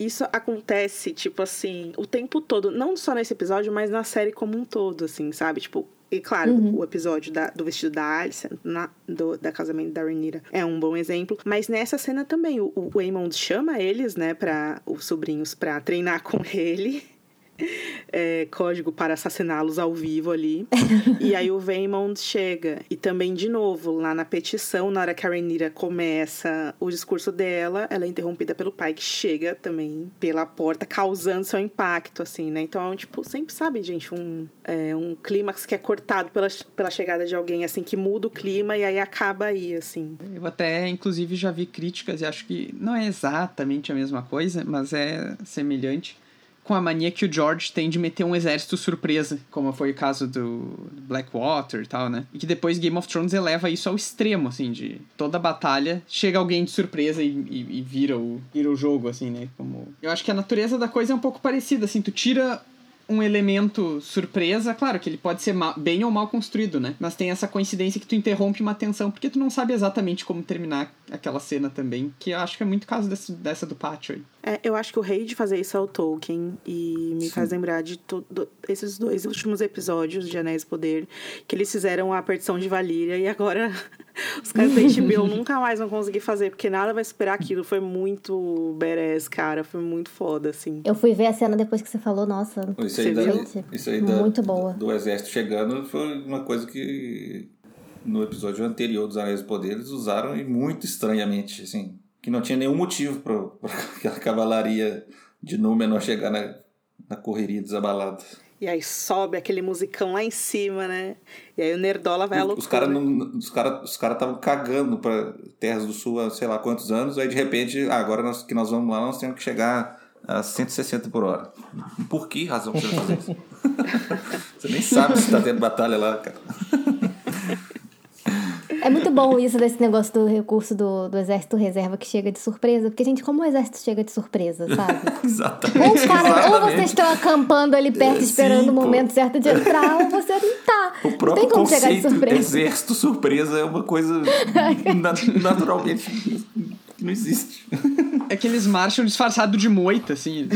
Isso acontece, tipo assim, o tempo todo. Não só nesse episódio, mas na série como um todo, assim, sabe? Tipo, e claro, o episódio da- do vestido da Alice, na, do, da casamento da Rhaenyra, é um bom exemplo. Mas nessa cena também, o, o chama eles, né, para os sobrinhos, pra treinar com ele. É, código para assassiná-los ao vivo ali. e aí o Vaemond chega. E também, de novo, lá na petição, na hora que a Rhaenyra começa o discurso dela, ela é interrompida pelo pai, que chega também pela porta, causando seu impacto, assim, né? Então, tipo, sempre sabe, gente, um, é, um clímax que é cortado pela, pela chegada de alguém, assim, que muda o clima e aí acaba aí, assim. Eu até, inclusive, já vi críticas e acho que não é exatamente a mesma coisa, mas é semelhante com a mania que o George tem de meter um exército surpresa, como foi o caso do Blackwater e tal, né? E que depois Game of Thrones eleva isso ao extremo, assim, de toda batalha chega alguém de surpresa e, e- e vira, o, vira o jogo, assim, né? Como... Eu acho que a natureza da coisa é um pouco parecida, assim, tu tira um elemento surpresa, claro que ele pode ser bem ou mal construído, né? Mas tem essa coincidência que tu interrompe uma tensão, porque tu não sabe exatamente como terminar aquela cena também, que eu acho que é muito caso desse, dessa do Pátio aí. É, eu acho que o rei de fazer isso é o Tolkien. E me faz lembrar de todo, esses dois últimos episódios de Anéis do Poder. Que eles fizeram a partição de Valíria. E agora os caras da HBO nunca mais vão conseguir fazer. Porque nada vai superar aquilo. Foi muito badass, cara. Foi muito foda, assim. Eu fui ver a cena depois que você falou, nossa. Isso aí, da, viu? isso aí da- Muito boa. do exército chegando foi uma coisa que no episódio anterior dos Anéis do Poder eles usaram e muito estranhamente, assim, que não tinha nenhum motivo para aquela cavalaria de Númenor chegar na, na correria desabalada. E aí sobe aquele musicão lá em cima, né? E aí o Nerdola vai à Os- loucura. Os caras os cara, os cara estavam cagando para Terras do Sul há sei lá quantos anos, aí de repente, ah, agora nós, que nós vamos lá, nós temos que chegar a 160 por hora. Por que razão você vai fazer isso? você nem sabe se tá tendo batalha lá, cara. É muito bom isso desse negócio do recurso do, do exército reserva que chega de surpresa, porque, gente, como o exército chega de surpresa, sabe? Exatamente. Ou, cara, ou exatamente. vocês estão acampando ali perto É, esperando sim, o pô. momento certo de entrar, ou você não tá. O não próprio tem como chegar de surpresa. exército surpresa é uma coisa na- naturalmente que não existe. É que eles marcham disfarçado de moita, assim.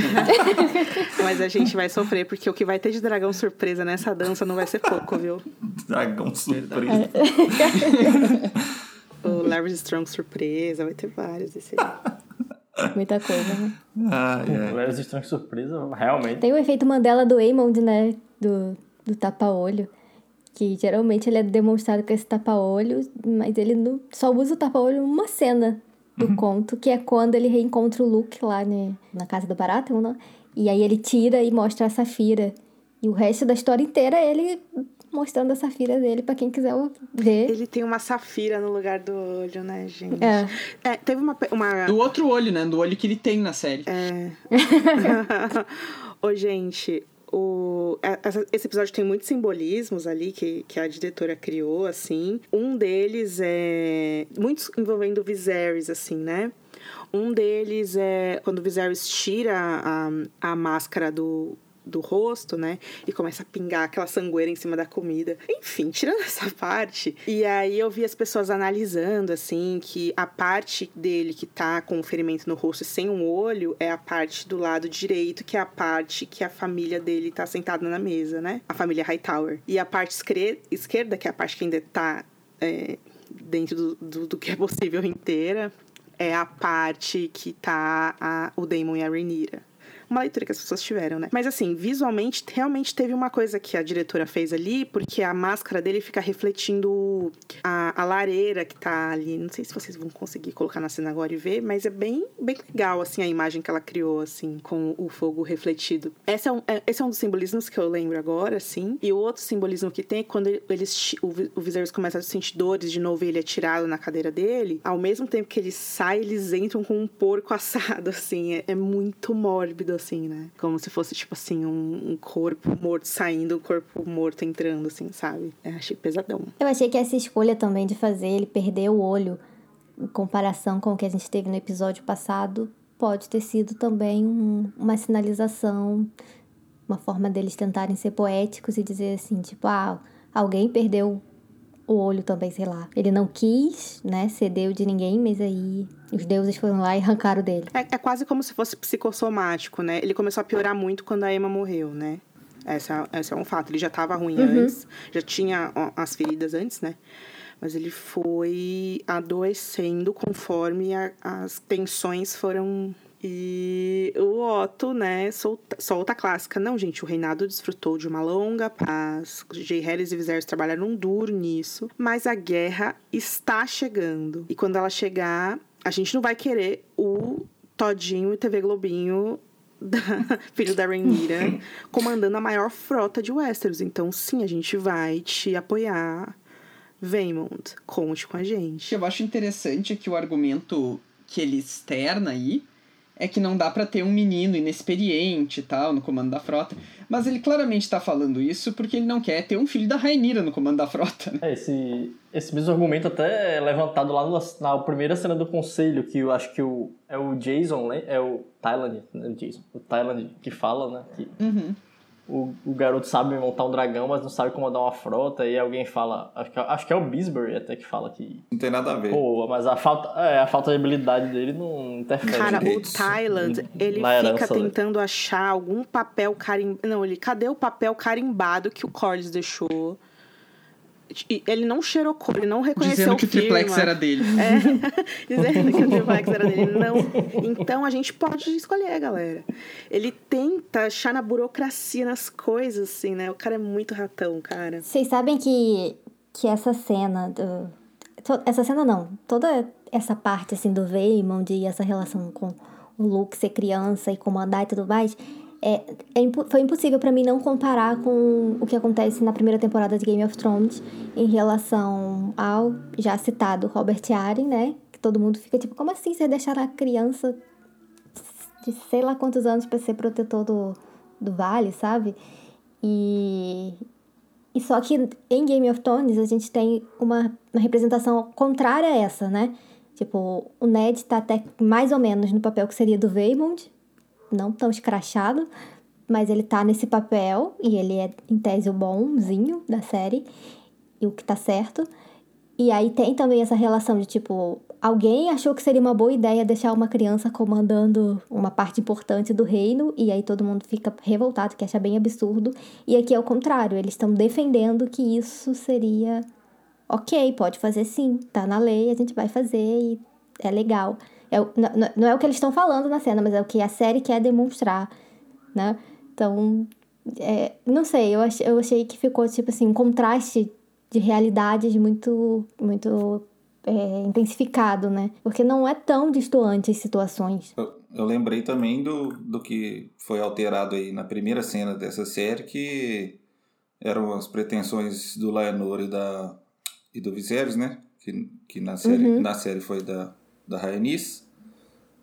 Mas a gente vai sofrer, porque o que vai ter de dragão surpresa nessa dança não vai ser pouco, viu? Dragão surpresa. O Larry Strong surpresa, vai ter vários desse aí. Muita coisa, né? Ai. Mulheres estranhas surpresa, realmente. Tem o efeito Mandela do Aemond, né? Do, do tapa-olho. Que geralmente ele é demonstrado com esse tapa-olho, mas ele não, só usa o tapa-olho numa cena do conto, que é quando ele reencontra o Luke lá né, na casa do Baratheon, né? E aí ele tira e mostra a Safira. E o resto da história inteira é ele mostrando a Safira dele pra quem quiser ver. Ele tem uma safira no lugar do olho, né, gente? É. É, teve uma. uma... Do outro olho, né? Do olho que ele tem na série. É. Ô, gente, O, esse episódio tem muitos simbolismos ali que, que a diretora criou, assim. Um deles é. Muitos envolvendo Viserys, assim, né? Um deles é quando o Viserys tira a, a máscara do, do rosto, né? E começa a pingar aquela sangueira em cima da comida. Enfim, tirando essa parte. E aí eu vi as pessoas analisando, assim, que a parte dele que tá com o ferimento no rosto sem um olho é a parte do lado direito, que é a parte que a família dele tá sentada na mesa, né? A família Hightower. E a parte esquerda, que é a parte que ainda tá. É, dentro do, do, do, que é possível inteira, é a parte que tá a, o Damon e a Rhaenyra uma leitura que as pessoas tiveram, né? Mas assim, visualmente, realmente teve uma coisa que a diretora fez ali, porque a máscara dele fica refletindo a, a lareira que tá ali. Não sei se vocês vão conseguir colocar na cena agora e ver, mas é bem, bem legal, assim, a imagem que ela criou, assim, com o fogo refletido. Esse é um, é, esse é um dos simbolismos que eu lembro agora, assim. E o outro simbolismo que tem é quando eles, o, o Viserys começa a sentir dores de novo e ele é tirado na cadeira dele. Ao mesmo tempo que ele sai, eles entram com um porco assado, assim. É, é muito mórbido, assim, né? Como se fosse, tipo assim, um, um corpo morto saindo, um corpo morto entrando, assim, sabe? Eu achei pesadão. Eu achei que essa escolha também de fazer ele perder o olho, em comparação com o que a gente teve no episódio passado, pode ter sido também um, uma sinalização, uma forma deles tentarem ser poéticos e dizer assim, tipo, ah, alguém perdeu o olho também, sei lá. Ele não quis, né, cedeu de ninguém, mas aí os deuses foram lá e arrancaram dele. É, é quase como se fosse psicossomático, né? Ele começou a piorar muito quando a Emma morreu, né? Essa, esse é um fato. Ele já estava ruim uhum. antes, já tinha as feridas antes, né? Mas ele foi adoecendo conforme a, as tensões foram e o Otto, né, solta, solta a clássica. Não, gente, o reinado desfrutou de uma longa paz. J. Harris e Viserys trabalharam duro nisso. Mas a guerra está chegando. E quando ela chegar, a gente não vai querer o Todinho e TV Globinho da, filho da Rhaenyra, comandando a maior frota de Westeros. Então, sim, a gente vai te apoiar. Vaymond, conte com a gente. Eu acho interessante que o argumento que ele externa aí é que não dá para ter um menino inexperiente e tal no comando da frota. Mas ele claramente tá falando isso porque ele não quer ter um filho da Rainira no comando da frota. Né? É, esse, esse mesmo argumento até é levantado lá no, na primeira cena do conselho, que eu acho que o, é o Jason, né? É o Thailand, né? Jason, o Thailand que fala, né? Que, uhum o, o garoto sabe montar um dragão, mas não sabe comandar uma frota, e alguém fala. Acho que, acho que é o Bisbury até que fala que. Não tem nada a ver. Pô, mas a falta, é, a falta de habilidade dele não interfere. Cara, o Thailand, ele fica tentando achar algum papel carimbado. Não, ele. Cadê o papel carimbado que o Corlys deixou? Ele não cheirou cor, ele não reconheceu Dizendo que o, o triplex era dele. É, dizendo que o triplex era dele. Não. Então a gente pode escolher, galera. Ele tenta achar na burocracia, nas coisas, assim, né? O cara é muito ratão, cara. Vocês sabem que, que essa cena do... Essa cena não. Toda essa parte, assim, do Vaymond e essa relação com o Luke ser criança e comandar e tudo mais é, é, foi impossível para mim não comparar com o que acontece na primeira temporada de Game of Thrones em relação ao já citado Robert Arryn, né? Que todo mundo fica tipo, como assim você deixar a criança de sei lá quantos anos para ser protetor do, do vale, sabe? E, e só que em Game of Thrones a gente tem uma, uma representação contrária a essa, né? Tipo, o Ned tá até mais ou menos no papel que seria do Vaymond, não tão escrachado, mas ele tá nesse papel e ele é, em tese, o bonzinho da série, e o que tá certo. E aí tem também essa relação de tipo, alguém achou que seria uma boa ideia deixar uma criança comandando uma parte importante do reino, e aí todo mundo fica revoltado, que acha bem absurdo. E aqui é o contrário, eles estão defendendo que isso seria ok, pode fazer sim, tá na lei, a gente vai fazer e é legal. É, não, não é o que eles estão falando na cena, mas é o que a série quer demonstrar, né? Então, é, não sei, eu achei, eu achei que ficou, tipo assim, um contraste de realidades muito, muito é, intensificado, né? Porque não é tão distoante as situações. Eu, eu, lembrei também do, do que foi alterado aí na primeira cena dessa série, que eram as pretensões do Laenor e, da, e do Viserys, né? Que, que na, série, uhum. na série foi da, da Rhaenys,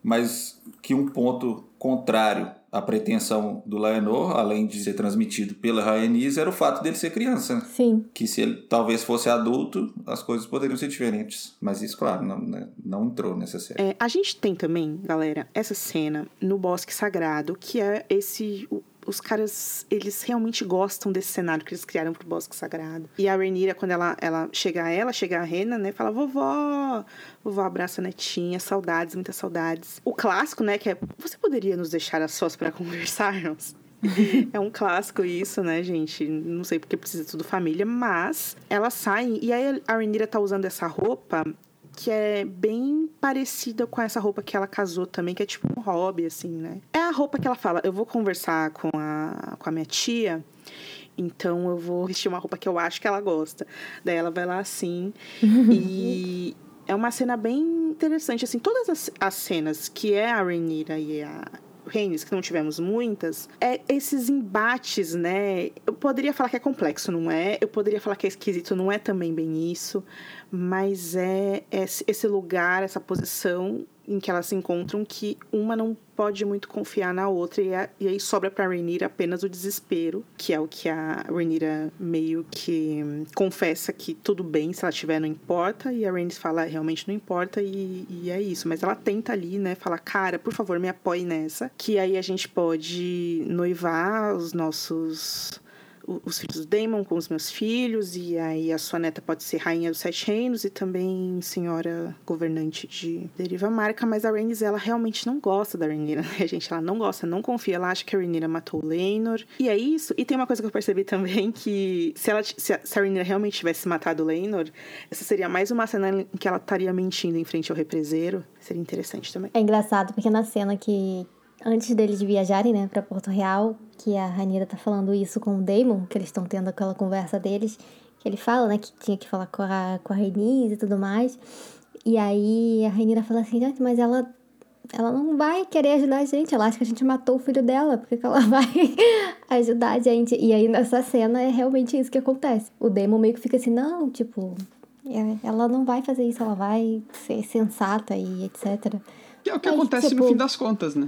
mas que um ponto contrário a pretensão do Laenor, além de ser transmitido pela Rhaenys, era o fato dele ser criança. né? Sim. Que se ele talvez fosse adulto, as coisas poderiam ser diferentes. Mas isso, claro, não, né, não entrou nessa série. É, a gente tem também, galera, essa cena no Bosque Sagrado, que é esse. Os caras, eles realmente gostam desse cenário que eles criaram pro Bosque Sagrado. E a Rhaenyra, quando ela, ela chega a ela, chega a Rena, né? Fala, vovó, vovó abraça a netinha, saudades, muitas saudades. O clássico, né? Que é, você poderia nos deixar a sós para conversarmos? é um clássico isso, né, gente? Não sei porque precisa tudo família, mas elas saem e aí a Rhaenyra tá usando essa roupa que é bem parecida com essa roupa que ela casou também, que é tipo um hobby, assim, né? É a roupa que ela fala, eu vou conversar com a, com a minha tia, então eu vou vestir uma roupa que eu acho que ela gosta. Daí ela vai lá assim, e é uma cena bem interessante, assim, todas as, as cenas que é a Rhaenyra e a Rhaenys, que não tivemos muitas, é esses embates, né? Eu poderia falar que é complexo, não é? Eu poderia falar que é esquisito, não é também bem isso, mas é esse lugar, essa posição em que elas se encontram que uma não pode muito confiar na outra e, a- e aí sobra pra Rhaenyra apenas o desespero, que é o que a Rhaenyra meio que hum, confessa que tudo bem, se ela tiver não importa, e a Rhaenys fala realmente não importa e, e é isso, mas ela tenta ali, né, falar, cara, por favor, me apoie nessa, que aí a gente pode noivar os nossos os filhos do Daemon com os meus filhos, e aí a sua neta pode ser rainha dos sete reinos e também senhora governante de Deriva Marca, mas a Rhaenys, ela realmente não gosta da Rhaenyra, né, gente? Ela não gosta, não confia, ela acha que a Rhaenyra matou o Laenor, e é isso. E tem uma coisa que eu percebi também, que se, ela, se a, se a Rhaenyra realmente tivesse matado o Laenor, essa seria mais uma cena em que ela estaria mentindo em frente ao represeiro, seria interessante também. É engraçado porque na cena que antes deles viajarem, né, para Porto Real, que a Ranira tá falando isso com o Damon, que eles estão tendo aquela conversa deles, que ele fala, né, que tinha que falar com a, com a Rhaenys e tudo mais. E aí a Rainira fala assim, gente, mas ela ela não vai querer ajudar a gente. Ela acha que a gente matou o filho dela. Por que que ela vai ajudar a gente? E aí, nessa cena, é realmente isso que acontece. O Demon meio que fica assim, não, tipo... é, Ela não vai fazer isso, ela vai ser sensata e etc. Que é o que Aí, acontece tipo, no fim das contas, né?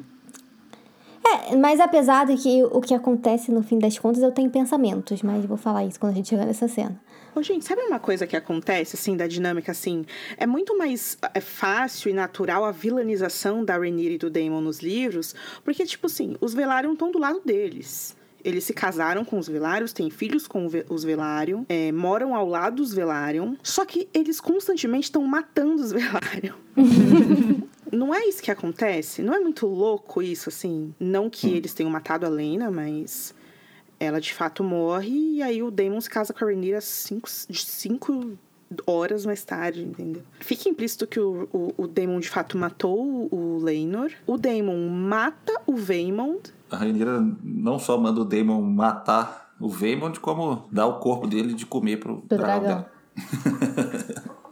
É, mas apesar de que o que acontece no fim das contas, eu tenho pensamentos. Mas vou falar isso quando a gente chegar nessa cena. Ô, gente, sabe uma coisa que acontece, assim, da dinâmica, assim? É muito mais é fácil e natural a vilanização da Rhaenyra e do Daemon nos livros, porque, tipo assim, os Velaryon estão do lado deles. Eles se casaram com os Velários, têm filhos com os Velaryon, é, moram ao lado dos Velaryon, só que eles constantemente estão matando os Velaryon. Não é isso que acontece? Não é muito louco isso, assim? Não que eles tenham matado a Lena, mas ela de fato morre e aí o Daemon se casa com a Rhaenyra cinco, cinco horas mais tarde, entendeu? Fica implícito que o, o, o Daemon de fato matou o, Laenor. O Daemon mata o Vaemond. A Rainira não só manda o Daemon matar o Vaemond, como dá o corpo dele de comer pro Do dragão. dragão.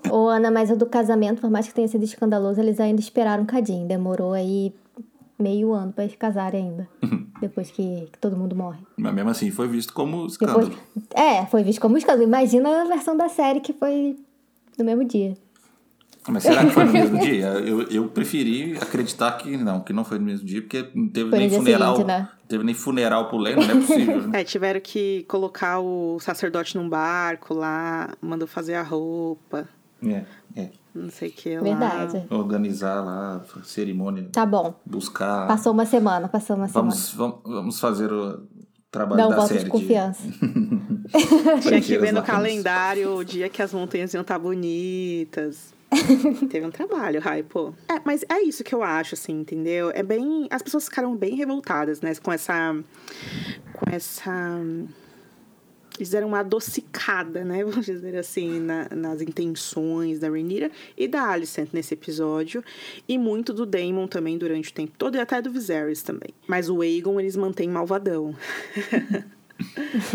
Ô, Ana, mas o do casamento, por mais que tenha sido escandaloso, eles ainda esperaram um cadinho. Demorou aí meio ano pra eles casarem ainda. depois que, que todo mundo morre. Mas mesmo assim foi visto como escândalo. Depois, é, foi visto como escândalo. Imagina a versão da série que foi no mesmo dia. Mas será que foi no mesmo dia? Eu, eu preferi acreditar que não, que não foi no mesmo dia, porque não teve Foi nem funeral. seguinte, né? Não teve nem funeral pro Leno, não é possível. né? É, tiveram que colocar o sacerdote num barco lá, mandou fazer a roupa, É, é. não sei o que lá. Verdade. Organizar lá cerimônia, Tá bom. buscar. Passou uma semana, passou uma semana. Vamos, vamos, fazer o trabalho Dá um da voto série. de confiança. Tinha que ver no calendário o dia que as montanhas iam estar bonitas. Teve um trabalho, Rai, pô. É, mas é isso que eu acho, assim, entendeu? É bem. As pessoas ficaram bem revoltadas, né? Com essa. Com essa. Eles deram uma adocicada, né? Vamos dizer assim, na- nas intenções da Rhaenyra e da Alicent nesse episódio. E muito do Daemon também durante o tempo todo, e até do Viserys também. Mas o Aegon eles mantêm malvadão.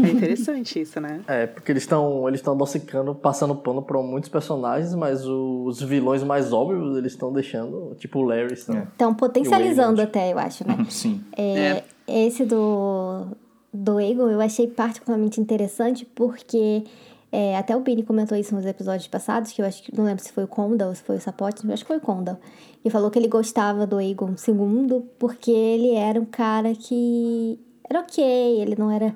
é interessante isso, né? É, porque eles estão eles estão adocicando, passando pano pra muitos personagens, mas os vilões mais óbvios eles estão deixando, tipo o Larry. Estão. Então, potencializando até, eu acho, né? Sim. É, Esse do, do Egon eu achei particularmente interessante porque É, até o Bini comentou isso nos episódios passados, que eu acho que não lembro se foi o Condal ou se foi o Sapote, acho que foi o Condal. E falou que ele gostava do Aegon II porque ele era um cara que era ok, ele não era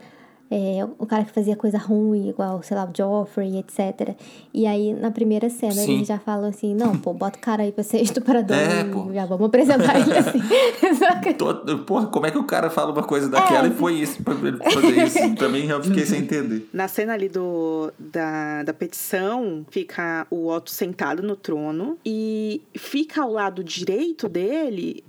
é, o cara que fazia coisa ruim, igual, sei lá, o Joffrey, etc. E aí, na primeira cena, Sim. ele já fala assim, não, pô, bota o cara aí pra ser estuprador é, pô. já vamos apresentar ele assim. Porra, como é que o cara fala uma coisa daquela é. e foi isso pra ele fazer isso? Também eu fiquei sem entender. Na cena ali do, da, da petição, fica o Otto sentado no trono e fica ao lado direito dele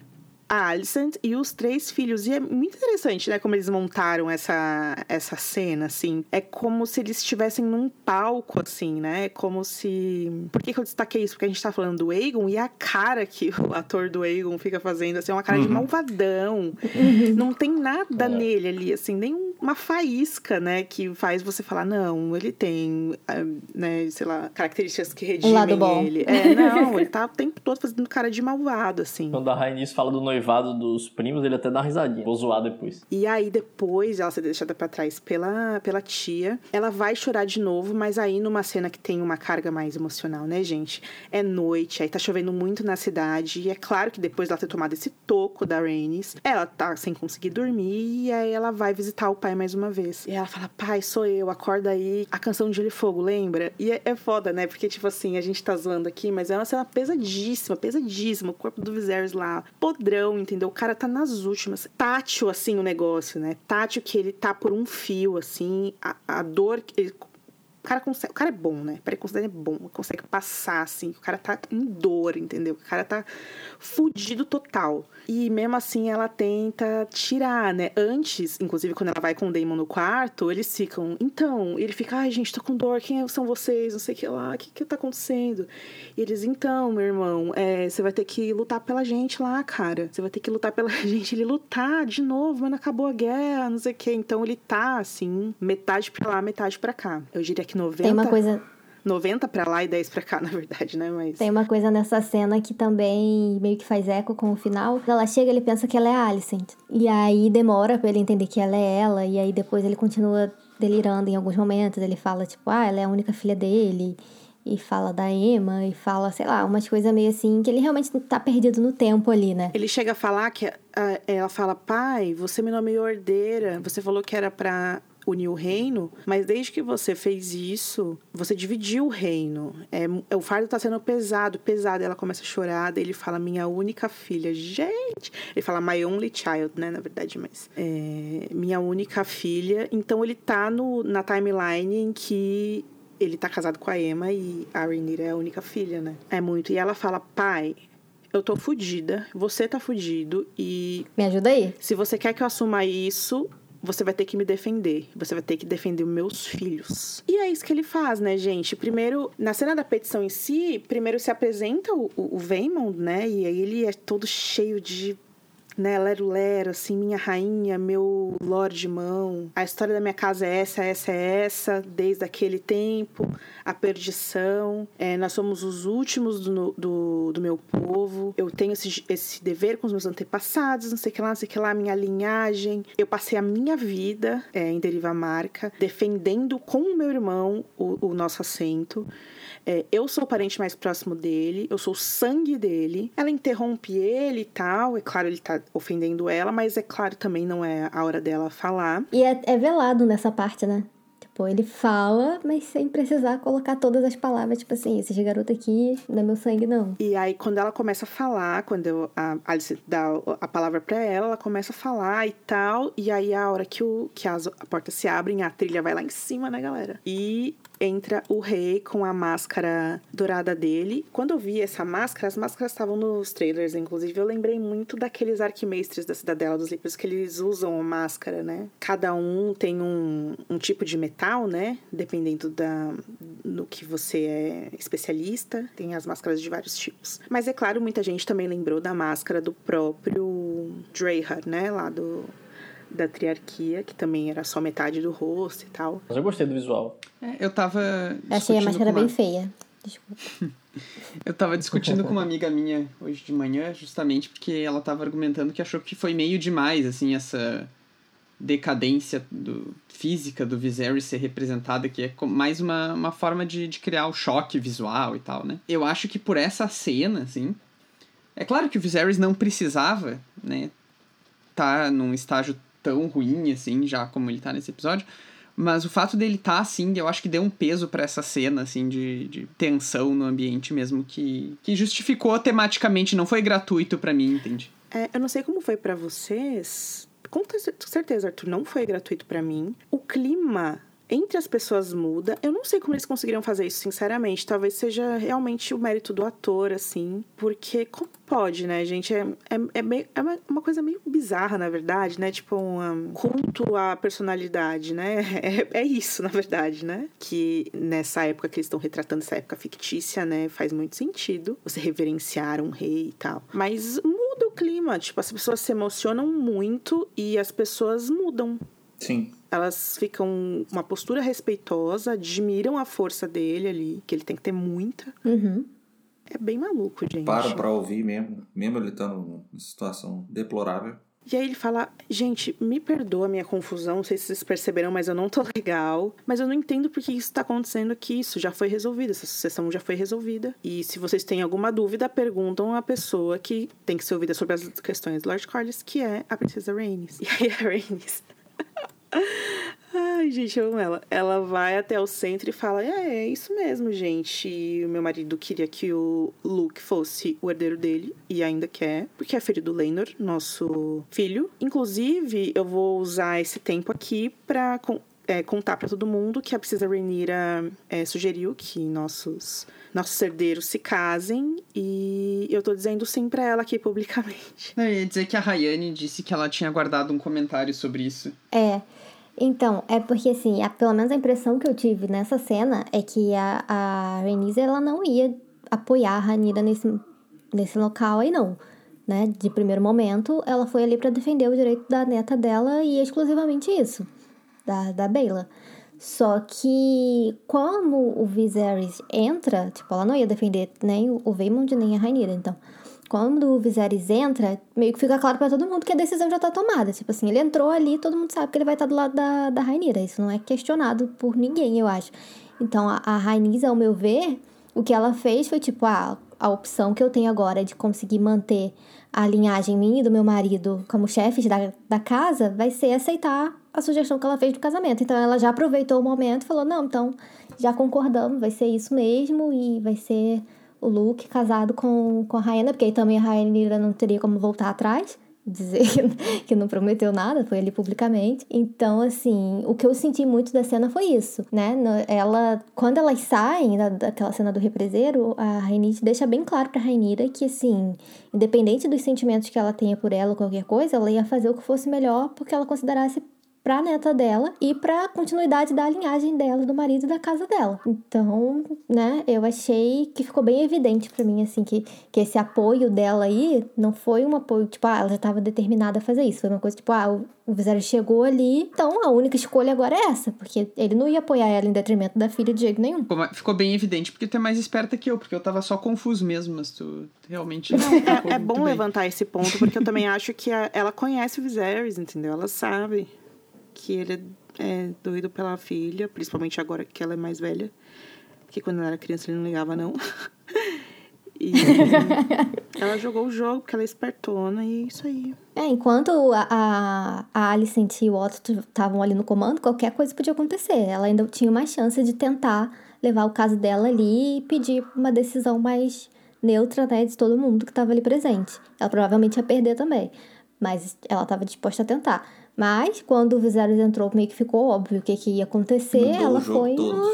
a Alicent e os três filhos. E é muito interessante, né, como eles montaram essa, essa cena, assim. É como se eles estivessem num palco, assim, né? É como se... Por que, que eu destaquei isso? Porque a gente tá falando do Aegon e a cara que o ator do Aegon fica fazendo, assim, é uma cara uhum. de malvadão. Uhum. Não tem nada é. nele ali, assim, nem uma faísca, né, que faz você falar, não, ele tem, ah, né, sei lá, características que redimem ele. É, não, ele tá o tempo todo fazendo cara de malvado, assim. Quando a Rainis fala do noivo noivado dos primos, ele até dá uma risadinha. Vou zoar depois. E aí, depois, ela ser deixada pra trás pela, pela tia. Ela vai chorar de novo, mas aí numa cena que tem uma carga mais emocional, né, gente? É noite, aí tá chovendo muito na cidade. E é claro que depois dela ter tomado esse toco da Rhaenys, ela tá sem conseguir dormir. E aí ela vai visitar o pai mais uma vez. E ela fala: pai, sou eu, acorda aí. A canção de Gelo e Fogo, lembra? E é, é foda, né? Porque, tipo assim, a gente tá zoando aqui, mas é uma cena pesadíssima, pesadíssima. O corpo do Viserys lá, podrão entendeu? O cara tá nas últimas. Tátil, assim, o negócio, né? Tátil que ele tá por um fio, assim. A, a dor. Ele, o cara consegue. O cara é bom, né? Preconceito é bom. Consegue passar, assim. O cara tá em dor, entendeu? O cara tá fudido total. E mesmo assim ela tenta tirar, né? Antes, inclusive quando ela vai com o Damon no quarto, eles ficam. Então, ele fica, ai gente, tô com dor, quem são vocês? Não sei o que lá, o que que tá acontecendo? E eles, então, meu irmão, é, você vai ter que lutar pela gente lá, cara. Você vai ter que lutar pela gente. Ele lutar de novo, mas não acabou a guerra, não sei o que. Então ele tá, assim, metade pra lá, metade pra cá. Eu diria que 90. Tem uma coisa 90 para lá e 10 para cá, na verdade, né? Mas Tem uma coisa nessa cena que também meio que faz eco com o final. Ela chega, ele pensa que ela é a Alicent. E aí demora para ele entender que ela é ela e aí depois ele continua delirando em alguns momentos. Ele fala tipo, ah, ela é a única filha dele. E fala da Emma, e fala, sei lá, umas coisas meio assim, que ele realmente tá perdido no tempo ali, né? Ele chega a falar que. ela fala, pai, você me nomeou herdeira. Você falou que era pra unir o reino, mas desde que você fez isso, você dividiu o reino. É, é o fardo tá sendo pesado, pesado. Ela começa a chorar, daí ele fala, minha única filha. Gente! Ele fala, my only child, né, na verdade, mas. É, minha única filha. Então ele tá no, na timeline em que ele tá casado com a Emma e a Rhaenyra é a única filha, né? É muito. E ela fala, pai, eu tô fudida, você tá fudido e. Me ajuda aí. Se você quer que eu assuma isso, você vai ter que me defender. Você vai ter que defender meus filhos. E é isso que ele faz, né, gente? Primeiro, na cena da petição em si, primeiro se apresenta o, o, o né? E aí ele é todo cheio de né? Lero Lero, assim, minha rainha, meu lord mão. A história da minha casa é essa, essa, é essa, desde aquele tempo, a perdição. É, nós somos os últimos do, do, do meu povo. Eu tenho esse, esse dever com os meus antepassados, não sei o que lá, não sei o que lá, minha linhagem. Eu passei a minha vida é, em Deriva Marca, defendendo com o meu irmão o, o nosso assento. É, eu sou o parente mais próximo dele, eu sou o sangue dele. Ela interrompe ele e tal. É claro, ele tá ofendendo ela, mas é claro também não é a hora dela falar. E é, é velado nessa parte, né? Tipo, ele fala, mas sem precisar colocar todas as palavras, tipo assim, esse garoto aqui não é meu sangue, não. E aí, quando ela começa a falar, quando eu, a Alice dá a palavra pra ela, ela começa a falar e tal. E aí, a hora que, o, que as, a porta se abre, a trilha vai lá em cima, né, galera? E entra o rei com a máscara dourada dele. Quando eu vi essa máscara, as máscaras estavam nos trailers, inclusive, eu lembrei muito daqueles arquimestres da Cidadela dos Livros que eles usam a máscara, né? Cada um tem um, um tipo de metal, né? Dependendo da, no que você é especialista. Tem as máscaras de vários tipos. Mas é claro, muita gente também lembrou da máscara do próprio Dreyhard, né? Lá do da triarquia, que também era só metade do rosto e tal. Mas eu gostei do visual. É, eu tava. Achei a máscara uma... bem feia. Desculpa. eu tava discutindo com uma amiga minha hoje de manhã, justamente porque ela tava argumentando que achou que foi meio demais, assim, essa decadência do, física do Viserys ser representada, que é mais uma, uma forma de, de criar o choque visual e tal, né? Eu acho que por essa cena, assim. É claro que o Viserys não precisava, né? Tá num estágio tão ruim, assim, já como ele tá nesse episódio. Mas o fato dele tá, assim, eu acho que deu um peso para essa cena, assim, de, de tensão no ambiente mesmo, que, que justificou tematicamente, não foi gratuito para mim, entende? É, eu não sei como foi para vocês, com certeza, Arthur, não foi gratuito para mim. O clima entre as pessoas muda. Eu não sei como eles conseguiriam fazer isso, sinceramente. Talvez seja realmente o mérito do ator, assim. Porque como pode, né, gente? É, é, é, meio, é uma, coisa meio bizarra, na verdade, né? Tipo um culto à personalidade, né? É, é isso, na verdade, né? Que nessa época que eles estão retratando, essa época fictícia, né? Faz muito sentido você reverenciar um rei e tal. Mas muda o clima. Tipo, as pessoas se emocionam muito e as pessoas mudam. Sim. Elas ficam uma postura respeitosa, admiram a força dele ali, que ele tem que ter muita. Uhum. É bem maluco, gente. Para pra ouvir mesmo, mesmo ele estando numa situação deplorável. E aí ele fala: Gente, me perdoa a minha confusão, não sei se vocês perceberam, mas eu não tô legal. Mas eu não entendo por que isso tá acontecendo aqui. Isso já foi resolvido, essa sucessão já foi resolvida. E se vocês têm alguma dúvida, perguntam a pessoa que tem que ser ouvida sobre as questões do Lord Corlys, que é a Princesa Rhaenys. E aí a Rhaenys Ai, gente, eu amo ela. Ela vai até o centro e fala: É, é isso mesmo, gente. O meu marido queria que o Luke fosse o herdeiro dele, e ainda quer, porque é filho do Lenor, nosso filho. Inclusive, eu vou usar esse tempo aqui pra é, contar para todo mundo que a princesa Rhaenyra é, sugeriu que nossos nossos herdeiros se casem e eu tô dizendo sim para ela aqui publicamente. Eu ia dizer que a Rayane disse que ela tinha guardado um comentário sobre isso. É. Então, é porque assim, a, pelo menos a impressão que eu tive nessa cena é que a, a Renise, ela não ia apoiar a Ranira nesse, nesse local aí, não. Né? De primeiro momento, ela foi ali para defender o direito da neta dela e exclusivamente isso, da, da Bela. Só que como o Viserys entra, tipo, ela não ia defender nem o Vaemond nem a Rainira, então quando o Viserys entra, meio que fica claro para todo mundo que a decisão já tá tomada. Tipo assim, ele entrou ali, todo mundo sabe que ele vai estar tá do lado da, da Rainira. Isso não é questionado por ninguém, eu acho. Então, a, a Rainira, ao meu ver, o que ela fez foi tipo, ah, a opção que eu tenho agora de conseguir manter a linhagem minha e do meu marido como chefes da, da casa vai ser aceitar a sugestão que ela fez do casamento. Então, ela já aproveitou o momento e falou: não, então já concordamos, vai ser isso mesmo e vai ser o Luke casado com, com a Rainha, porque aí também a Rainha não teria como voltar atrás, dizer que não prometeu nada, foi ali publicamente. Então, assim, o que eu senti muito da cena foi isso, né? Ela, quando elas saem da, daquela cena do represeiro, a Rainite deixa bem claro pra Rainira que, assim, independente dos sentimentos que ela tenha por ela ou qualquer coisa, ela ia fazer o que fosse melhor porque ela considerasse pra neta dela e pra continuidade da linhagem dela, do marido e da casa dela. Então, né, eu achei que ficou bem evidente para mim, assim, que, que esse apoio dela aí não foi um apoio, tipo, ah, ela já tava determinada a fazer isso. Foi uma coisa tipo, ah, o Viserys chegou ali, então a única escolha agora é essa, porque ele não ia apoiar ela em detrimento da filha de jeito nenhum. Ficou bem evidente, porque tu é mais esperta que eu, porque eu tava só confuso mesmo, mas tu realmente. Não, é, é bom bem. levantar esse ponto, porque eu também acho que a, ela conhece o Viserys, entendeu? Ela sabe que ele é doido pela filha, principalmente agora que ela é mais velha. Porque quando ela era criança ele não ligava, não. E ela jogou o jogo porque ela é espertona e é isso aí. É, enquanto a, a, Alicent e o Otto estavam ali no comando, qualquer coisa podia acontecer. Ela ainda tinha mais chance de tentar levar o caso dela ali e pedir uma decisão mais neutra, né, de todo mundo que estava ali presente. Ela provavelmente ia perder também, mas ela estava disposta a tentar. Mas quando o Viserys entrou, meio que ficou óbvio o que, que ia acontecer. Mudou ela foi. No...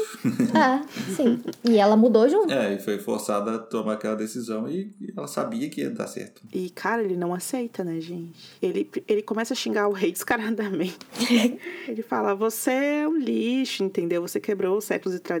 é, sim. E ela mudou junto. É, e foi forçada a tomar aquela decisão e ela sabia que ia dar certo. E, cara, ele não aceita, né, gente? Ele, ele começa a xingar o rei descaradamente. ele fala: Você é um lixo, entendeu? Você quebrou séculos de, tra...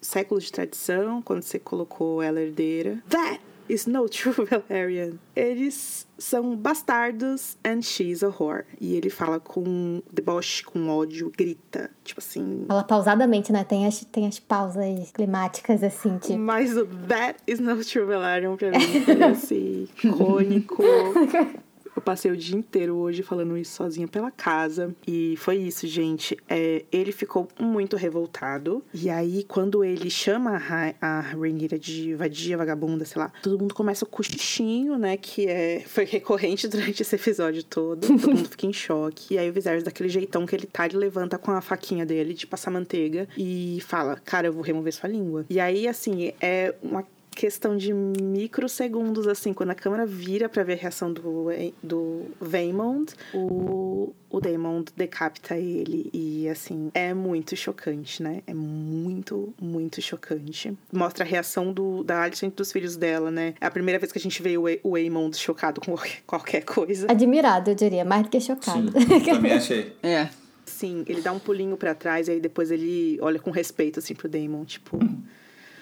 séculos de tradição quando você colocou ela herdeira. That is no true Valerian. Eles são bastardos and she's a whore. E ele fala com deboche, com ódio, grita, tipo assim. Fala pausadamente, né? Tem as, tem as pausas climáticas, assim, tipo. Mas o that is no true Valerian pra mim foi assim, icônico. Eu passei o dia inteiro hoje falando isso sozinha pela casa. E foi isso, gente. É, ele ficou muito revoltado. E aí, quando ele chama a, a Rhaenyra de vadia, vagabunda, sei lá, todo mundo começa o cochichinho, né? Que é, foi recorrente durante esse episódio todo. Todo mundo fica em choque. E aí o Viserys, daquele jeitão que ele tá, ele levanta com a faquinha dele de passar manteiga e fala: Cara, eu vou remover sua língua. E aí, assim, é uma questão de microsegundos, assim, quando a câmera vira para ver a reação do, do Vaymond, o, o Daemon decapita ele. E, assim, é muito chocante, né? É muito, muito chocante. Mostra a reação do, da Alicent dos filhos dela, né? É a primeira vez que a gente vê o, o Waymond chocado com qualquer coisa. Admirado, eu diria, mais do que chocado. Sim, também achei. É. Sim, ele dá um pulinho para trás e aí depois ele olha com respeito, assim, pro Daemon, tipo...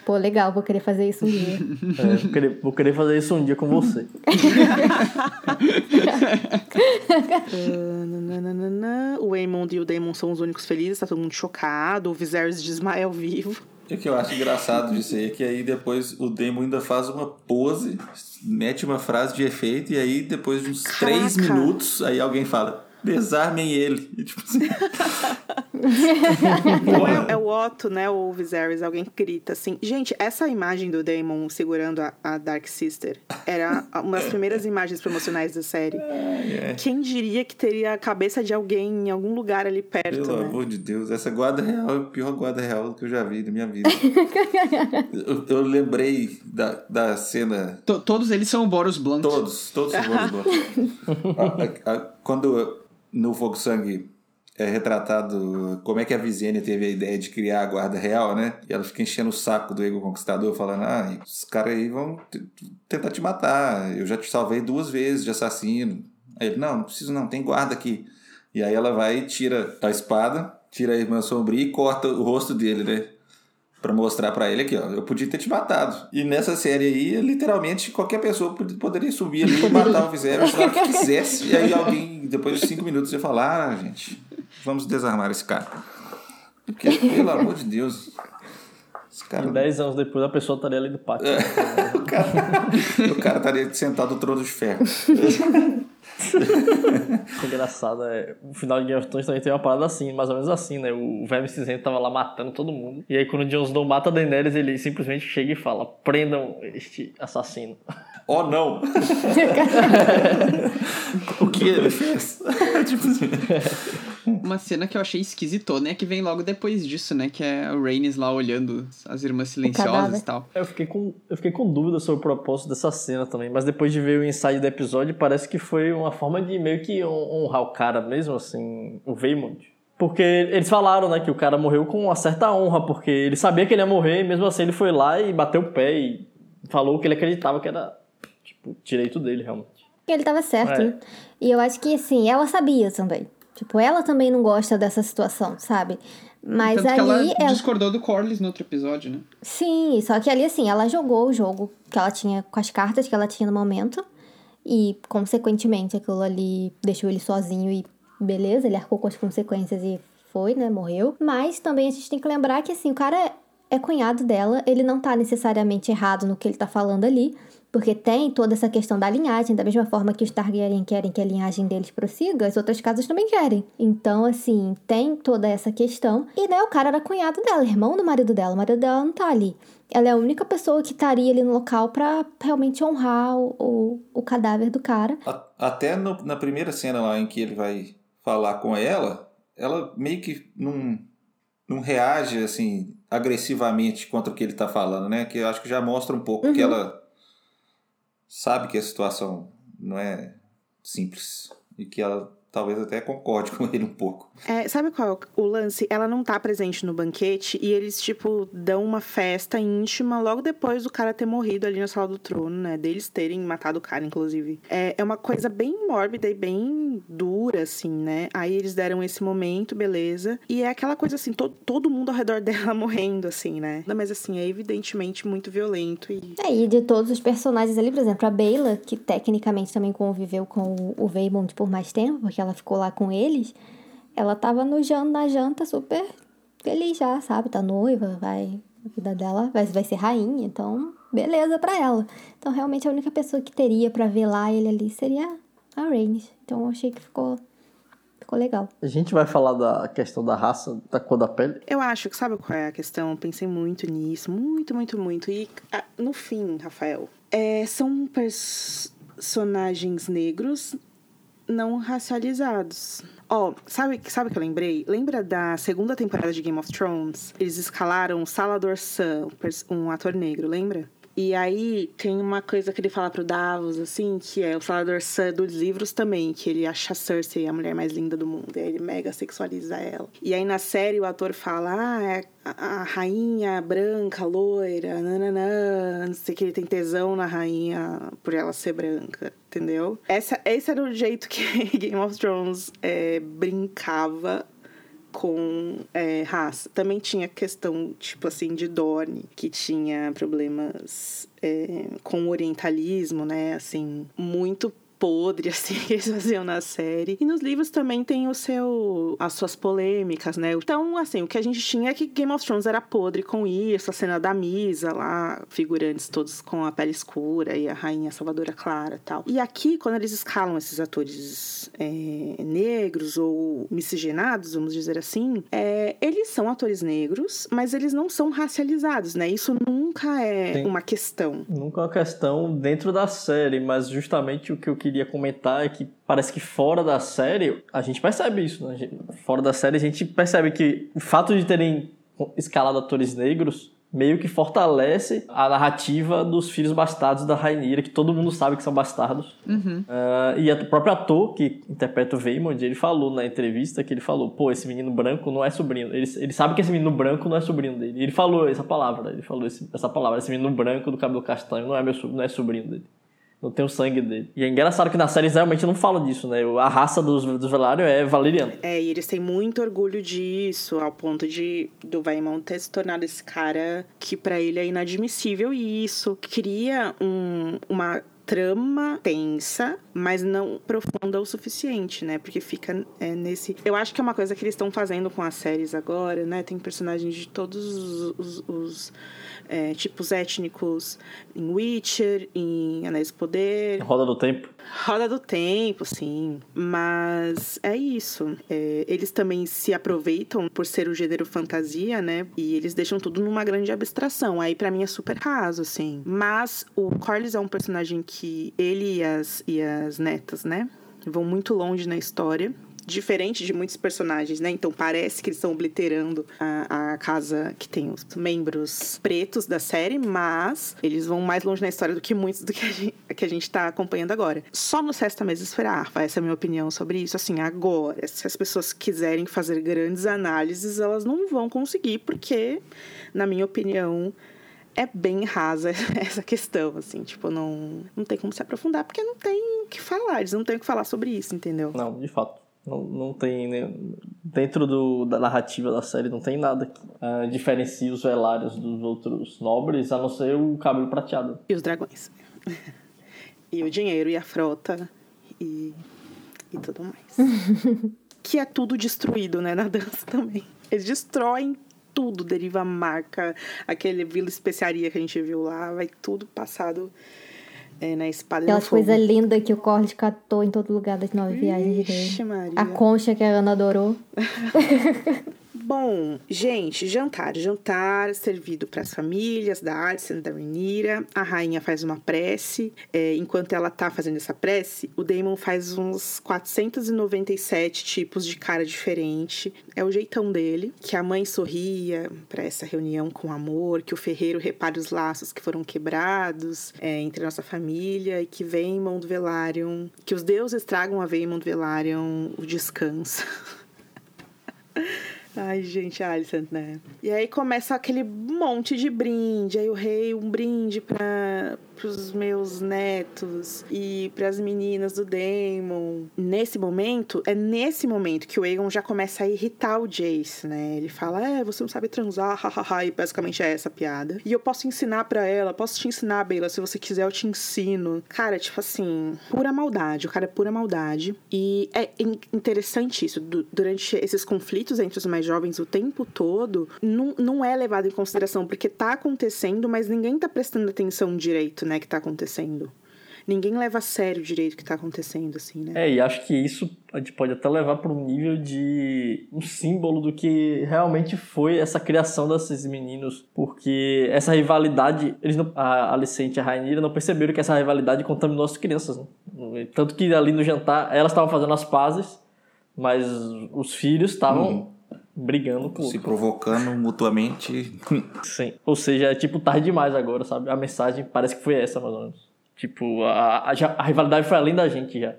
Pô, legal, vou querer fazer isso um dia. É, vou, querer, vou querer fazer isso um dia com você. o Waymond e o Daemon são os únicos felizes, tá todo mundo chocado, o Viserys desmaia ao vivo. O que eu acho engraçado disso aí é que aí depois o Daemon ainda faz uma pose, mete uma frase de efeito, e aí depois de uns Caraca. três minutos, aí alguém fala desarmem ele. E, tipo assim... é, é, o Otto, né? O Viserys, alguém grita assim. Gente, essa imagem do Daemon segurando a, a Dark Sister era uma das primeiras imagens promocionais da série. É, é. Quem diria que teria a cabeça de alguém em algum lugar ali perto? Pelo né? amor de Deus, essa guarda real é a pior guarda real que eu já vi na minha vida. eu, eu, lembrei da, da cena. T todos eles são o Boros Blunt. Todos, todos são o Boros Blunt. a, a, a, quando no Sangue é retratado como é que a Visênia teve a ideia de criar a guarda real, né? E ela fica enchendo o saco do Ego Conquistador, falando: ah, os caras aí vão tentar te matar. Eu já te salvei duas vezes de assassino. Aí ele: não, não preciso não, tem guarda aqui. E aí ela vai e tira a espada, tira a irmã sombria e corta o rosto dele, né? Para mostrar para ele aqui, ó, eu podia ter te matado. E nessa série aí, literalmente, qualquer pessoa poderia subir ali e matar o Viserys hora que quisesse. E aí alguém, depois de cinco minutos, ia falar, ah, gente, vamos desarmar esse cara. Porque, pelo amor de Deus... Esse cara... E dez anos depois, a pessoa estaria ali no pátio. É, o, cara, o cara estaria sentado no trono de ferro. engraçado é. O final de Game of Thrones também tem uma parada assim, mais ou menos assim, né? O Verme Cinzento tava lá matando todo mundo. E aí, quando o Jon Snow mata a Daenerys, ele simplesmente chega e fala: prendam este assassino. Oh, não! o que ele fez? tipo assim. Uma cena que eu achei esquisitona é que vem logo depois disso, né? Que é o Rhaenys lá olhando as irmãs silenciosas e tal. Eu fiquei, com, eu fiquei com dúvida sobre o propósito dessa cena também, mas depois de ver o ensaio do episódio, parece que foi uma forma de meio que honrar o cara mesmo, assim, o Veymond. Porque eles falaram, né, que o cara morreu com uma certa honra, porque ele sabia que ele ia morrer, e mesmo assim ele foi lá e bateu o pé e falou que ele acreditava que era, direito dele, realmente. Ele tava certo, é. né? E eu acho que, assim, ela sabia também. Tipo, ela também não gosta dessa situação, sabe? Mas Tanto ali. ela discordou do Corlys no outro episódio, né? Sim, só que ali, assim, ela jogou o jogo que ela tinha com as cartas que ela tinha no momento. E, consequentemente, aquilo ali deixou ele sozinho e beleza, ele arcou com as consequências e foi, né? Morreu. Mas também a gente tem que lembrar que, assim, o cara é cunhado dela, ele não tá necessariamente errado no que ele tá falando ali. Porque tem toda essa questão da linhagem, da mesma forma que os Targaryen querem que a linhagem deles prossiga, as outras casas também querem. Então, assim, tem toda essa questão. E, né, o cara era cunhado dela, irmão do marido dela. O marido dela não tá ali. Ela é a única pessoa que estaria ali no local para realmente honrar o, o, o, cadáver do cara. Até no, na primeira cena lá em que ele vai falar com ela, ela meio que não, não reage, assim, agressivamente contra o que ele tá falando, né? Que eu acho que já mostra um pouco uhum. que ela sabe que a situação não é simples e que ela talvez até concorde com ele um pouco. É, sabe qual é o lance? Ela não tá presente no banquete e eles, tipo, dão uma festa íntima logo depois do cara ter morrido ali na sala do trono, né? Deles terem matado o cara, inclusive. É, é uma coisa bem mórbida e bem dura, assim, né? Aí eles deram esse momento, beleza. E é aquela coisa assim, to todo mundo ao redor dela morrendo, assim, né? Mas assim, é evidentemente muito violento e. É, e de todos os personagens ali, por exemplo, a Beyla, que tecnicamente também conviveu com o Veymond por mais tempo, porque ela ficou lá com eles ela tava no janta, na janta super feliz já, sabe? Tá noiva, vai. A vida dela vai, vai ser rainha, então beleza para ela. Então realmente a única pessoa que teria para ver lá ele ali seria a Rhaenys. Então eu achei que ficou, ficou legal. A gente vai falar da questão da raça, da cor da pele. Eu acho que sabe qual é a questão? Eu pensei muito nisso, muito, muito, muito. E ah, no fim, Rafael, é, são personagens negros não racializados. Ó, oh, sabe, sabe o que eu lembrei? Lembra da segunda temporada de Game of Thrones? Eles escalaram Salador Sam, um ator negro, lembra? E aí tem uma coisa que ele fala pro Davos, assim, que é o Salador Sam dos livros também, que ele acha Cersei a mulher mais linda do mundo. E aí ele mega sexualiza ela. E aí na série o ator fala, ah, é a, a rainha branca, loira, nananã, não sei que ele tem tesão na rainha por ela ser branca, entendeu? Essa, esse era o jeito que Game of Thrones é, brincava com é, raça. Também tinha questão, tipo assim, de Dorne, que tinha problemas é, com o orientalismo, né? Assim, muito podre, assim, que eles faziam na série. E nos livros também tem o seu, as suas polêmicas, né? Então, assim, o que a gente tinha é que Game of Thrones era podre com isso, a cena da Misa lá, figurantes todos com a pele escura e a rainha Salvadora Clara e tal. E aqui, quando eles escalam esses atores é, negros ou miscigenados, vamos dizer assim, é, eles são atores negros, mas eles não são racializados, né? Isso nunca é Tem, uma questão. Nunca é uma questão dentro da série, mas justamente o que eu queria comentar é que parece que fora da série a gente percebe isso, né? Fora da série a gente percebe que o fato de terem escalado atores negros meio que fortalece a narrativa dos filhos bastardos da Rainira, que todo mundo sabe que são bastardos. Uhum. Uh, e o próprio ator que interpreta o Veymond, ele falou na entrevista que ele falou, pô, esse menino branco não é sobrinho. Ele, ele sabe que esse menino branco não é sobrinho dele. E ele falou essa palavra, ele falou esse, essa palavra, esse menino branco do cabelo castanho não é, meu, não é sobrinho dele não tem o sangue dele. E é engraçado que na série realmente não fala disso, né? A raça dos, dos Velário é valeriana. É, e eles têm muito orgulho disso, ao ponto de do Vaimon ter se tornado esse cara que para ele é inadmissível e isso cria um, uma trama tensa, mas não profunda o suficiente, né? Porque fica é, nesse. Eu acho que é uma coisa que eles estão fazendo com as séries agora, né? Tem personagens de todos os, os, os é, tipos étnicos em Witcher, em Anéis do Poder. Roda do Tempo. Roda do Tempo, sim. Mas é isso. É, eles também se aproveitam por ser o gênero fantasia, né? E eles deixam tudo numa grande abstração. Aí para mim é super raso, assim. Mas o Corlys é um personagem que ele e as, e as netas, né? Vão muito longe na história diferente de muitos personagens, né? Então parece que eles estão obliterando a, a casa que tem os membros pretos da série, mas eles vão mais longe na história do que muitos do que a gente, que a gente tá acompanhando agora. Só no Sexta Mesa Esferar, essa é a minha opinião sobre isso. Assim, agora, se as pessoas quiserem fazer grandes análises, elas não vão conseguir, porque, na minha opinião, é bem rasa essa questão, assim, tipo, não, não tem como se aprofundar, porque não tem o que falar, eles não têm o que falar sobre isso, entendeu? Não, de fato. Não, não tem. Né, dentro do, da narrativa da série, não tem nada que uh, diferencie os velários dos outros nobres, a não ser o cabelo prateado. E os dragões. e o dinheiro, e a frota, e, e tudo mais. que é tudo destruído, né, na dança também. Eles destroem tudo, deriva a marca, aquele vila especiaria que a gente viu lá, vai tudo passado é, na espada Aquela coisa linda que o Corlys catou em todo lugar das nove viagens dele. Maria. A concha que a Ana adorou. Bom, gente, jantar. Jantar servido para as famílias da Alicent e da Renira. A rainha faz uma prece. É, enquanto ela tá fazendo essa prece, o Damon faz uns 497 tipos de cara diferente. É o jeitão dele. Que a mãe sorria para essa reunião com amor. Que o ferreiro repare os laços que foram quebrados é, entre nossa família. E que Vaemond Velaryon... Que os deuses tragam a Vaemond Velaryon o descanso. Ai, gente, Alicent, né? E aí começa aquele monte de brinde. Aí o rei, um brinde para pros meus netos e para as meninas do Damon. Nesse momento, é nesse momento que o Aegon já começa a irritar o Jace, né? Ele fala: "É, você não sabe transar", hahaha, e basicamente é essa piada. E eu posso ensinar para ela, posso te ensinar, Bela, se você quiser eu te ensino. Cara, tipo assim, pura maldade, o cara é pura maldade. E é interessante isso, durante esses conflitos entre os mais jovens o tempo todo, não, não é levado em consideração porque tá acontecendo, mas ninguém tá prestando atenção direito, né, que tá acontecendo. ninguém leva a sério direito o que tá acontecendo, assim, né? É, e acho que isso a gente pode até levar para um nível de um símbolo do que realmente foi essa criação desses meninos, porque essa rivalidade, eles não, a Alicente e a Rainira não perceberam que essa rivalidade contaminou as crianças, né? Tanto que ali no jantar, elas estavam fazendo as pazes, mas os filhos estavam Uhum. Brigando por Se provocando mutuamente. Sim. Ou seja, é tipo tarde demais agora, sabe? A mensagem parece que foi essa, mais ou menos. Tipo, a, a, a rivalidade foi além da gente já.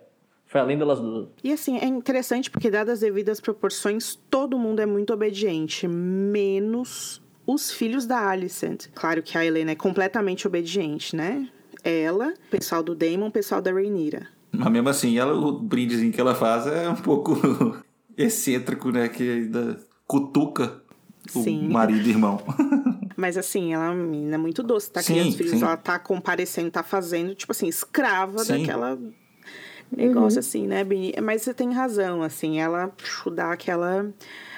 Foi além delas duas. E assim, é interessante porque, dadas as devidas proporções, todo mundo é muito obediente, menos os filhos da Alicent. Claro que a Helena é completamente obediente, né? Ela, o pessoal do Damon, o pessoal da Rhaenyra. Mas mesmo assim, ela, o brindezinho que ela faz é um pouco excêntrico, né? Que ainda cutuca o Sim. marido e irmão. Mas assim, ela é uma menina muito doce, tá Sim, criando os filhos, sim. ela tá comparecendo, tá fazendo, tipo assim, escrava Sim. daquela negócio assim, né, Bini? Mas você tem razão, assim, ela dá aquela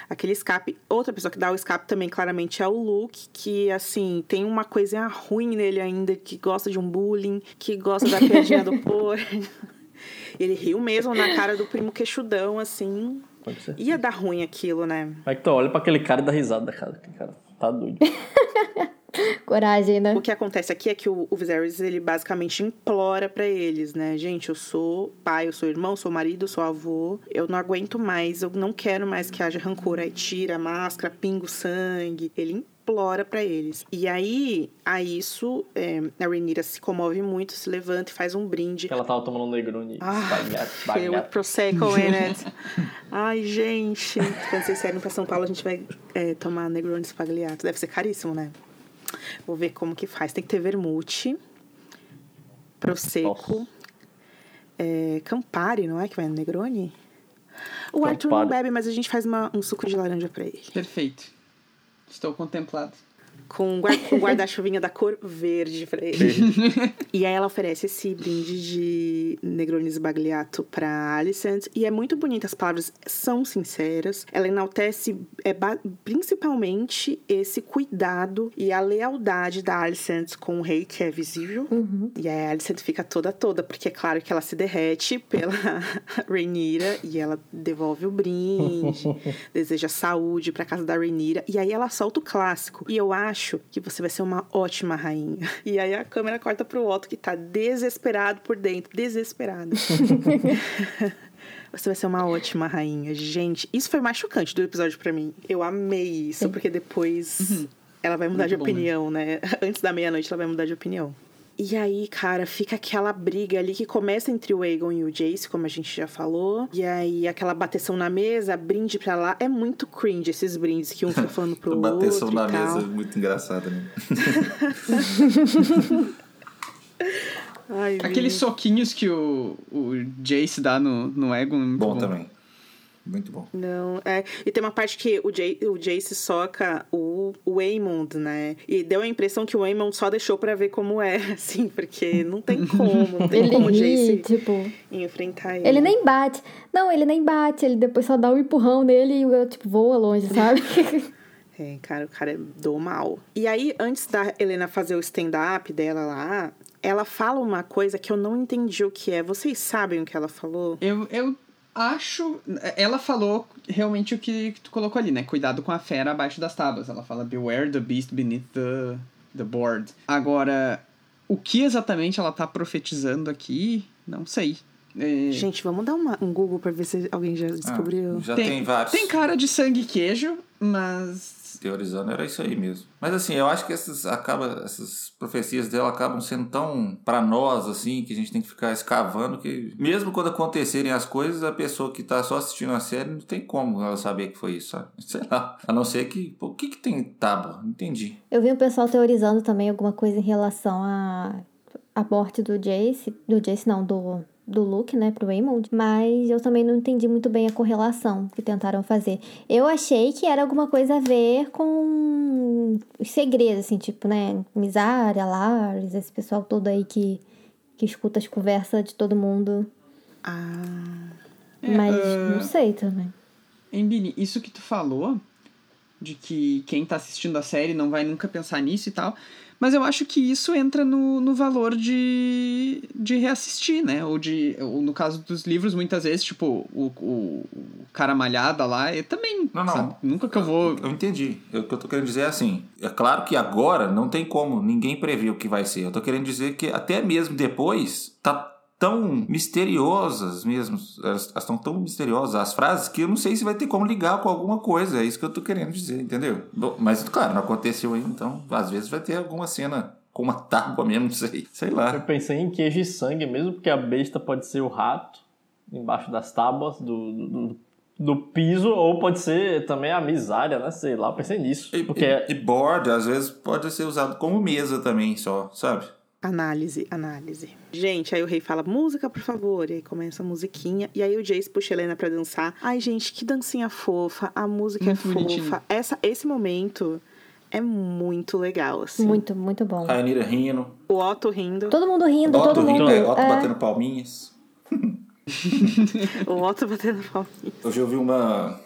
aquele escape. Outra pessoa que dá o escape também claramente é o Luke, que assim, tem uma coisinha ruim nele ainda, que gosta de um bullying, que gosta da piadinha do por. Ele riu mesmo na cara do primo queixudão, assim. Pode ser. Ia dar ruim aquilo, né? Como é que tu olha pra aquele cara e dá risada, cara? Aquele cara tá doido. Coragem, né? O que acontece aqui é que o, o Viserys, ele basicamente implora pra eles, né? Gente, eu sou pai, eu sou irmão, sou marido, sou avô. Eu não aguento mais, eu não quero mais que haja rancor. Aí tira a máscara, pinga o sangue. Ele implora pra eles. E aí, a isso, é, a Rhaenyra se comove muito, se levanta e faz um brinde. Ela tava tomando um Negroni. Ah, bagnato. Prosecco in it. Ai, gente. Quando vocês saírem pra São Paulo, a gente vai é, tomar Negroni Spagliato. Deve ser caríssimo, né? Vou ver como que faz. Tem que ter vermute, Prosecco, é, Campari, não é que vai no Negroni? O Arthur não Campari. bebe, mas a gente faz uma- um suco de laranja pra ele. Perfeito. Estou contemplado. Com um um guarda-chuvinha da cor verde pra ele. E aí ela oferece esse brinde de Negroni Sbagliato pra Alicent. E é muito bonita, as palavras são sinceras. Ela enaltece é, principalmente esse cuidado e a lealdade da Alicent com o rei, que é visível. E aí a Alicent fica toda toda, porque é claro que ela se derrete pela Rhaenyra e ela devolve o brinde, deseja saúde pra casa da Rhaenyra. E aí ela solta o clássico. E eu acho que você vai ser uma ótima rainha. E aí a câmera corta pro Otto, que tá desesperado por dentro. Desesperado. Você vai ser uma ótima rainha. Gente, isso foi mais chocante do episódio pra mim. Eu amei isso, porque depois ela vai mudar Muito de bom, né? opinião, né? Antes da meia-noite ela vai mudar de opinião. E aí, cara, fica aquela briga ali que começa entre o Aegon e o Jace, como a gente já falou. E aí, aquela bateção na mesa, brinde pra lá. É muito cringe esses brindes que um fica falando pro outro. Bateção e na tal. mesa, muito engraçada, né? Ai, Aqueles soquinhos que o, o Jace dá no, no Egon. é muito Bom também. Muito bom. Não, é. E tem uma parte que o, Jay, o Jace soca o, o Aemond, né? E deu a impressão que o Aemond só deixou pra ver como é, assim, porque não tem como, não tem Ele como o Jace tipo. enfrentar ele. Ele nem bate. Não, ele nem bate. Ele depois só dá um empurrão nele e o tipo, voa longe, sabe? É, cara, o cara é do mal. E aí, antes da Helena fazer o stand-up dela lá, ela fala uma coisa que eu não entendi o que é. Vocês sabem o que ela falou? Eu, eu acho. Ela falou realmente o que, que tu colocou ali, né? Cuidado com a fera abaixo das tábuas. Ela fala Beware the beast beneath the, the board. Agora, o que exatamente ela tá profetizando aqui, não sei. É, Gente, vamos dar uma- um Google pra ver se alguém já descobriu. Ah, já tem, vários. Tem cara de sangue e queijo, mas. Teorizando era isso aí mesmo. Mas assim, eu acho que essas, acaba, essas profecias dela acabam sendo tão pra nós, assim, que a gente tem que ficar escavando, que mesmo quando acontecerem as coisas, a pessoa que tá só assistindo a série não tem como ela saber que foi isso, sabe? Sei lá. A não ser que. Pô, o que que tem tábua? Não entendi. Eu vi o pessoal teorizando também alguma coisa em relação à a morte do Jace. Do Jace, não, do, do Luke, né, pro Raymond. Mas eu também não entendi muito bem a correlação que tentaram fazer. Eu achei que era alguma coisa a ver com os segredos, assim, tipo, né, Misária, Lars, esse pessoal todo aí que, que escuta as conversas de todo mundo. Ah. Mas ah, não sei também. Embini, isso que tu falou, de que quem tá assistindo a série não vai nunca pensar nisso e tal, Mas eu acho que isso entra no, no valor de, de reassistir, né? Ou de. Ou no caso dos livros, muitas vezes, tipo, o, o, o cara malhada lá, eu também. Não, não. sabe? Nunca que eu vou. Eu entendi. O que eu tô querendo dizer é assim: é claro que agora não tem como ninguém prever o que vai ser. Eu tô querendo dizer que até mesmo depois tá tão misteriosas mesmo. Elas elas estão tão misteriosas, as frases, que eu não sei se vai ter como ligar com alguma coisa. É isso que eu tô querendo dizer, entendeu? Bom, Mas, claro, não aconteceu ainda, então às vezes vai ter alguma cena com uma tábua mesmo, não sei. Sei Eu lá. pensei em queijo e sangue mesmo, porque a besta pode ser o rato embaixo das tábuas do, do, do- do piso, ou pode ser também a misária, né? Sei lá, eu pensei nisso. E, Porque e, e board, às vezes, pode ser usado como mesa também, só, sabe? Análise, análise. Gente, aí o rei fala, música, por favor. E aí começa a musiquinha. E aí o Jace puxa a Helena pra dançar. Ai, gente, que dancinha fofa. A música Muito é fofa. bonitinho. Essa, esse momento é muito legal, assim. Muito, muito bom. Rainira rindo, O Otto rindo. Todo mundo rindo, Otto todo mundo. rindo, é, Otto é, batendo palminhas. O Otto batendo palminha. Hoje eu vi uma.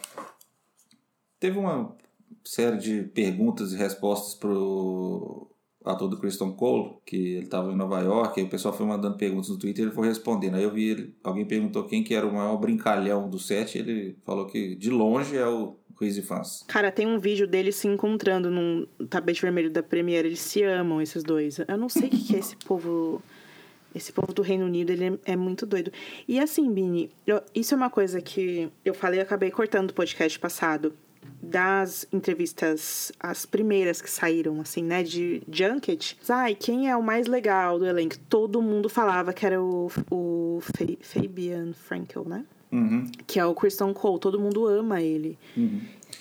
Teve uma série de perguntas e respostas pro ator do Christian Cole, que ele estava em Nova York, aí o pessoal foi mandando perguntas no Twitter ele foi respondendo. Aí eu vi ele, alguém perguntou quem que era o maior brincalhão do set, ele falou que de longe é o Crazy Fans. Cara, tem um vídeo deles se encontrando num tapete vermelho da Premiere. Eles se amam, esses dois. Eu não sei o que, que é esse povo. Esse povo do Reino Unido, ele é, muito doido. E assim, Bini, eu- isso é uma coisa que eu falei e acabei cortando do podcast passado. Das entrevistas, as primeiras que saíram, assim, né, de Junket. Ai, quem é o mais legal do elenco? Todo mundo falava que era o, o Fa- Fabian Frankel, né? Uhum. Que é o Kristen Cole. Todo mundo ama ele.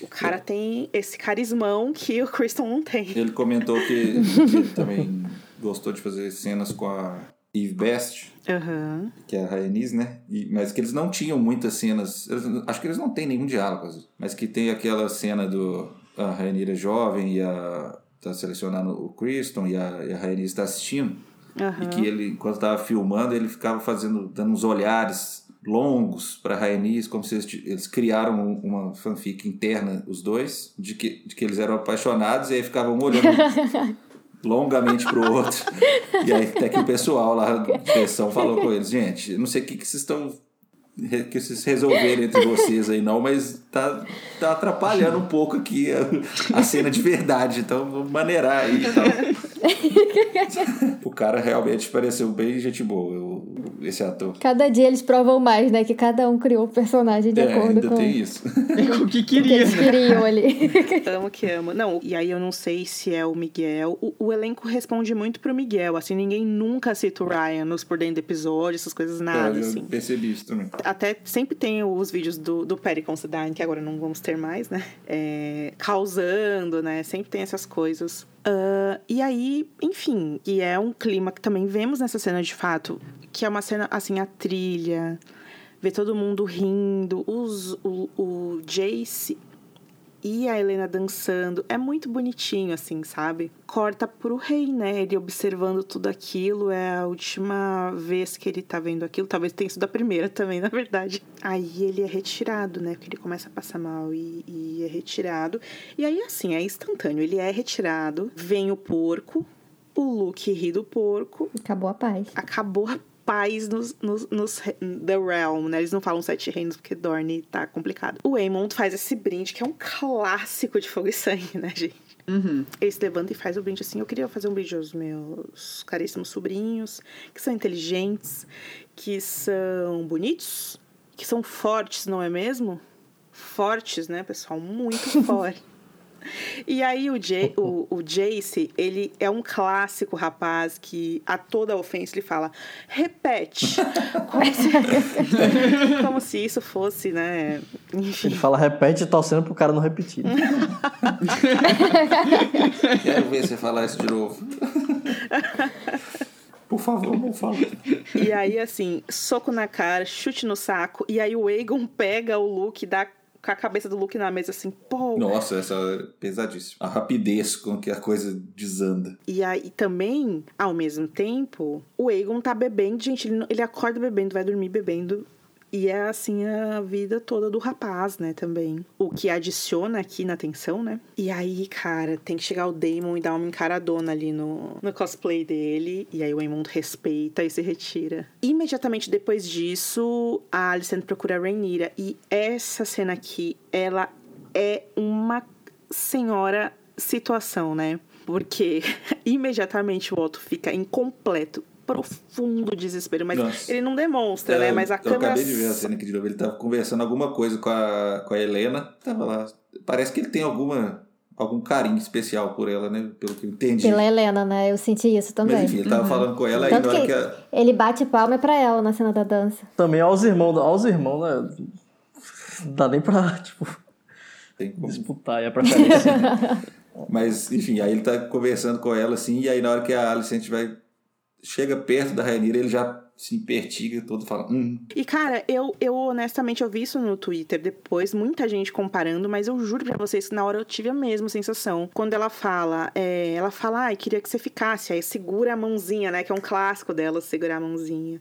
O cara tem esse carismão que o Kristen não tem. Ele comentou que ele também gostou de fazer cenas com a Eve Best, Aham. que é a Rhaenys, né? E- mas que eles não tinham muitas cenas. acho que eles não têm nenhum diálogo, mas que tem aquela cena do a Rhaenyra jovem e a tá selecionando o Criston e a, e a Rhaenys está assistindo Aham. e que ele quando estava filmando ele ficava fazendo dando uns olhares longos para Rhaenys como se eles, eles criaram um- uma fanfic interna os dois de que, de que eles eram apaixonados e aí ficavam olhando longamente pro outro. E aí até que o pessoal lá da direção falou com eles, gente, não sei o que, que vocês estão que vocês resolveram entre vocês aí não, mas tá, tá atrapalhando um pouco aqui a, a cena de verdade, então vamos maneirar aí e tal. o cara realmente pareceu bem gente boa, o- esse ator. Cada dia eles provam mais, né? Que cada um criou o personagem de É, acordo ainda com tem isso. É o que o que queria, eles né? queriam ali. Amo que amo. Não, e aí eu não sei se é o Miguel. O, o elenco responde muito pro Miguel. Assim, ninguém nunca cita o Ryan nos por dentro do episódio, essas coisas, nada, É, eu assim. percebi isso também. Até sempre tem os vídeos do, do Perry Considine, que agora não vamos ter mais, né? É, causando, né? Sempre tem essas coisas. Ah, e aí, enfim, e é um clima que também vemos nessa cena de fato, que é uma cena, assim, a trilha, ver todo mundo rindo, os, o, o Jace e a Helena dançando. É muito bonitinho, assim, sabe? Corta pro rei, né? Ele observando tudo aquilo. É a última vez que ele tá vendo aquilo. Talvez tenha sido a primeira também, na verdade. Aí ele é retirado, né? Porque ele começa a passar mal e, e é retirado. E aí, assim, é instantâneo. Ele é retirado. Vem o porco. O Luke ri do porco Acabou a paz. acabou a paz nos, nos, nos The Realm, né? Eles não falam sete reinos porque Dorne tá complicado. O Aemon faz esse brinde, que é um clássico de fogo e sangue, né, gente? Uhum. Ele se levanta e faz o brinde assim. Eu queria fazer um brinde aos meus caríssimos sobrinhos, que são inteligentes, que são bonitos, que são fortes, não é mesmo? Fortes, né, pessoal? Muito forte. E aí o, Jay, o, o Jace, ele é um clássico rapaz que a toda ofensa ele fala, repete. Como se, como se isso fosse, né? Enfim. Ele fala, repete, torcendo pro cara não repetir. Quero ver você falar isso de novo. Por favor, não fala. E aí, assim, soco na cara, chute no saco. E aí o Aegon pega o Luke, dá com a cabeça do Luke na mesa, assim, pô. Nossa, essa é pesadíssima. A rapidez com que a coisa desanda. E aí também, ao mesmo tempo, o Aegon tá bebendo. Gente, ele, ele acorda bebendo, vai dormir bebendo. E é assim a vida toda do rapaz, né, também. O que adiciona aqui na tensão, né? E aí, cara, tem que chegar o Damon e dar uma encaradona ali no, no cosplay dele. E aí o Eamon respeita e se retira. Imediatamente depois disso, a Alicent procura a Rhaenyra. E essa cena aqui, ela é uma senhora situação, né? Porque imediatamente o Otto fica incompleto profundo desespero, mas Nossa. ele não demonstra, é, né? Mas a eu câmera. Eu acabei de ver a cena aqui de novo. Ele tava conversando alguma coisa com a, com a Helena. Tava lá. Parece que ele tem alguma. Algum carinho especial por ela, né? Pelo que eu entendi. Pela Helena, né? Eu senti isso também. Mas enfim, ele tava uhum. falando com ela Tanto aí na hora que, que a... Ele bate palma pra ela na cena da dança. Também aos irmãos, aos irmãos, né? Não dá nem pra, tipo, Tem como... disputar aí a preferência. Mas, enfim, aí ele tá conversando com ela, assim, e aí na hora que a Alicent vai chega perto da Rainira, ele já se impertiga todo fala. Hum. E cara, eu, eu honestamente eu vi isso no Twitter depois, muita gente comparando, mas eu juro pra vocês que na hora eu tive a mesma sensação. Quando ela fala, é, ela fala, ai, ah, queria que você ficasse, aí segura a mãozinha, né? Que é um clássico dela, segurar a mãozinha.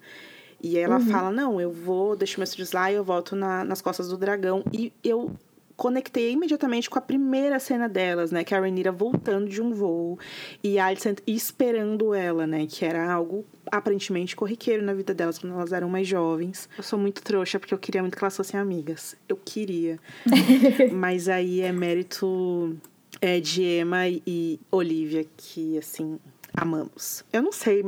E ela uhum. fala, não, eu vou, deixo meus filhos lá e eu volto na, nas costas do dragão. E eu conectei imediatamente com a primeira cena delas, né? Que é a Rhaenyra voltando de um voo e a Alicent esperando ela, né? Que era algo aparentemente corriqueiro na vida delas quando elas eram mais jovens. Eu sou muito trouxa porque eu queria muito que elas fossem amigas. Eu queria. Mas aí é mérito é, de Emma e Olivia que, assim, amamos. Eu não sei,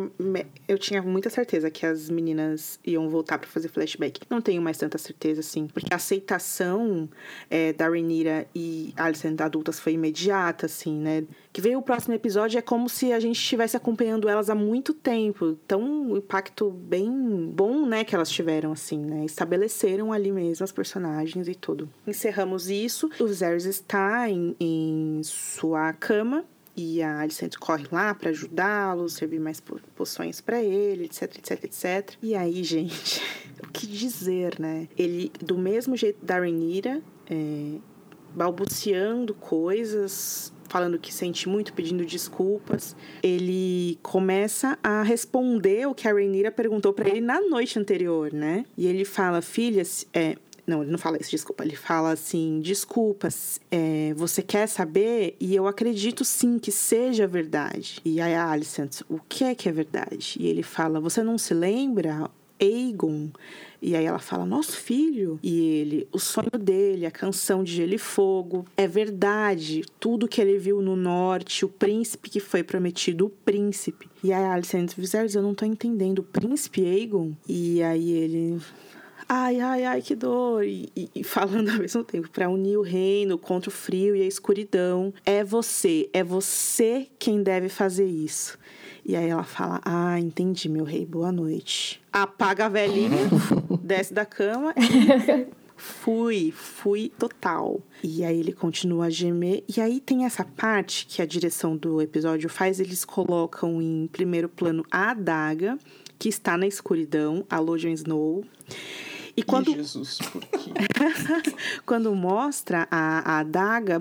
eu tinha muita certeza que as meninas iam voltar para fazer flashback. Não tenho mais tanta certeza, assim, porque a aceitação é, da Renira e Alicent adultas foi imediata, assim, né? Que veio o próximo episódio é como se a gente estivesse acompanhando elas há muito tempo. Então, um impacto bem bom, né, que elas tiveram, assim, né? Estabeleceram ali mesmo as personagens e tudo. Encerramos isso. O Viserys está em, em sua cama e a Alicent corre lá para ajudá-lo, servir mais poções para ele, etc, etc, etc. E aí, gente, o que dizer, né? Ele, do mesmo jeito da Rhaenyra, é, balbuciando coisas, falando que sente muito, pedindo desculpas. Ele começa a responder o que a Rhaenyra perguntou para ele na noite anterior, né? E ele fala: "Filha, é, não, ele não fala isso, desculpa. Ele fala assim: desculpas, é, você quer saber? E eu acredito sim que seja verdade. E aí a Alicent, o que é que é verdade? E ele fala: você não se lembra? Aegon. E aí ela fala, nosso filho. E ele, o sonho dele, a canção de Gelo e Fogo. É verdade, tudo que ele viu no norte, o príncipe que foi prometido, o príncipe. E aí a Alicent, eu não tô entendendo, o príncipe Aegon? E aí ele, ai, ai, ai, que dor. E, e, e falando ao mesmo tempo, para unir o reino contra o frio e a escuridão. É você, é você quem deve fazer isso. E aí ela fala: Ah, entendi, meu rei, boa noite. Apaga a velhinha, desce da cama. Fui, fui total. E aí ele continua a gemer. E aí tem essa parte que a direção do episódio faz, eles colocam em primeiro plano a adaga, que está na escuridão, a Jon Snow. E quando, Jesus, por quê? quando mostra a, a adaga,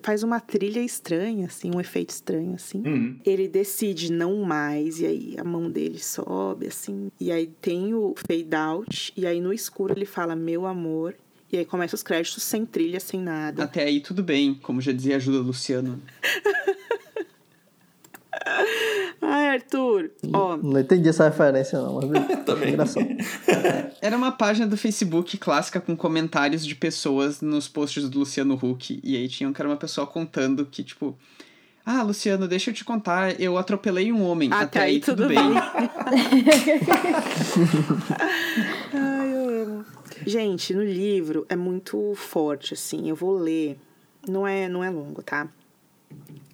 faz uma trilha estranha, assim, um efeito estranho, assim. Uhum. Ele decide não mais, e aí a mão dele sobe, assim. E aí tem o fade out, e aí no escuro ele fala, meu amor. E aí começa os créditos sem trilha, sem nada. Até aí tudo bem, como já dizia a Ajuda Luciano. Ai, Arthur. Ó. Não entendi essa referência, não, mas Também. engraçado. Era uma página do Facebook clássica com comentários de pessoas nos posts do Luciano Huck. E aí tinha um que era uma pessoa contando que, tipo. Ah, Luciano, deixa eu te contar, eu atropelei um homem. Até, Até aí, tudo, tudo bem. bem. Ai, eu amo. Gente, no livro é muito forte, assim. Eu vou ler. Não é, não é longo, tá?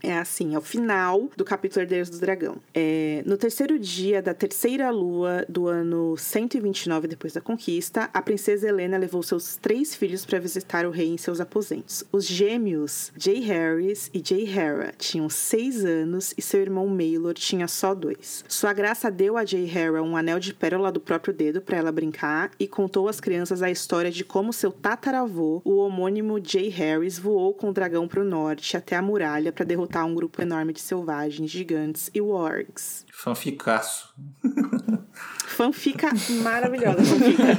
É assim, é o final do capítulo Herdeiros do Dragão. É, no terceiro dia da terceira lua do ano 129 depois da conquista, a princesa Helena levou seus três filhos para visitar o rei em seus aposentos. Os gêmeos Jay Harris e Jay Hera tinham seis anos e seu irmão Maylor tinha só dois. Sua graça deu a Jay Hera um anel de pérola do próprio dedo para ela brincar e contou às crianças a história de como seu tataravô, o homônimo Jay Harris, voou com o dragão para o norte até a muralha para derrotar um grupo enorme de selvagens, gigantes e wargs. Fanficaço. Fanfica maravilhosa, fanfica.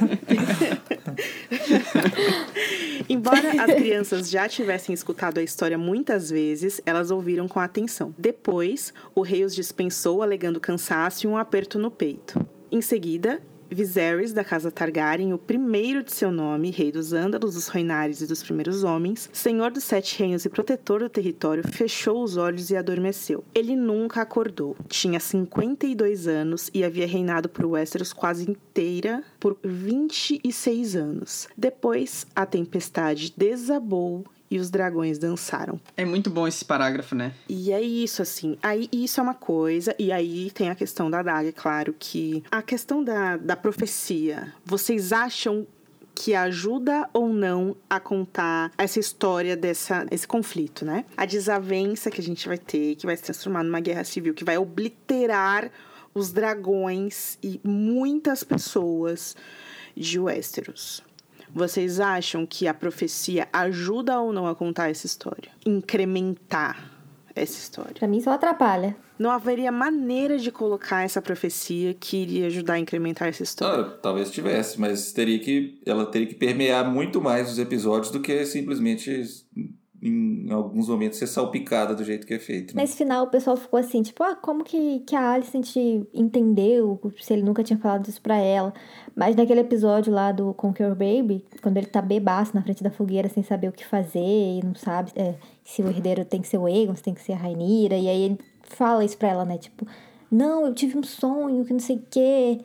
Embora as crianças já tivessem escutado a história muitas vezes, elas ouviram com atenção. Depois, o rei os dispensou, alegando cansaço e um aperto no peito. Em seguida, Viserys, da casa Targaryen, o primeiro de seu nome, rei dos Ândalos, dos Reinares e dos primeiros homens, senhor dos sete reinos e protetor do território, fechou os olhos e adormeceu. Ele nunca acordou. Tinha 52 anos e havia reinado por Westeros quase inteira por 26 anos. Depois, a tempestade desabou e os dragões dançaram. É muito bom esse parágrafo, né? E é isso, assim. Aí isso é uma coisa, e aí tem a questão da daga, claro que. A questão da, da profecia. Vocês acham que ajuda ou não a contar essa história dessa esse conflito, né? A desavença que a gente vai ter, que vai se transformar numa guerra civil, que vai obliterar os dragões e muitas pessoas de Westeros. Vocês acham que a profecia ajuda ou não a contar essa história? Incrementar essa história? Pra mim só atrapalha. Não haveria maneira de colocar essa profecia que iria ajudar a incrementar essa história? Ah, talvez tivesse, mas teria que ela teria que permear muito mais os episódios do que simplesmente em alguns momentos ser salpicada do jeito que é feito. Né? Nesse final o pessoal ficou assim, tipo, ah, como que, que a Alicent entendeu se ele nunca tinha falado isso pra ela? Mas naquele episódio lá do Conquer Baby, quando ele tá bebaço na frente da fogueira sem saber o que fazer e não sabe é, se o herdeiro tem que ser o Egon, se tem que ser a Rainira, e aí ele fala isso pra ela, né? Tipo, não, eu tive um sonho que não sei o quê.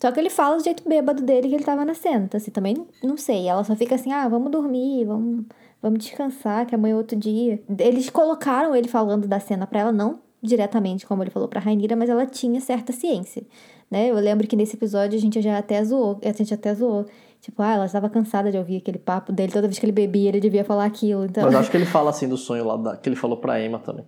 Só que ele fala do jeito bêbado dele que ele tava na cena. Então, assim, também não sei. Ela só fica assim, ah, vamos dormir, vamos vamos descansar, que amanhã é outro dia. Eles colocaram ele falando da cena para ela, não diretamente como ele falou pra Rainira, mas ela tinha certa ciência, né? Eu lembro que nesse episódio a gente já até zoou, a gente até zoou. Tipo, ah, ela estava cansada de ouvir aquele papo dele, toda vez que ele bebia, ele devia falar aquilo. Então... Mas acho que ele fala assim do sonho lá da, que ele falou pra Emma também.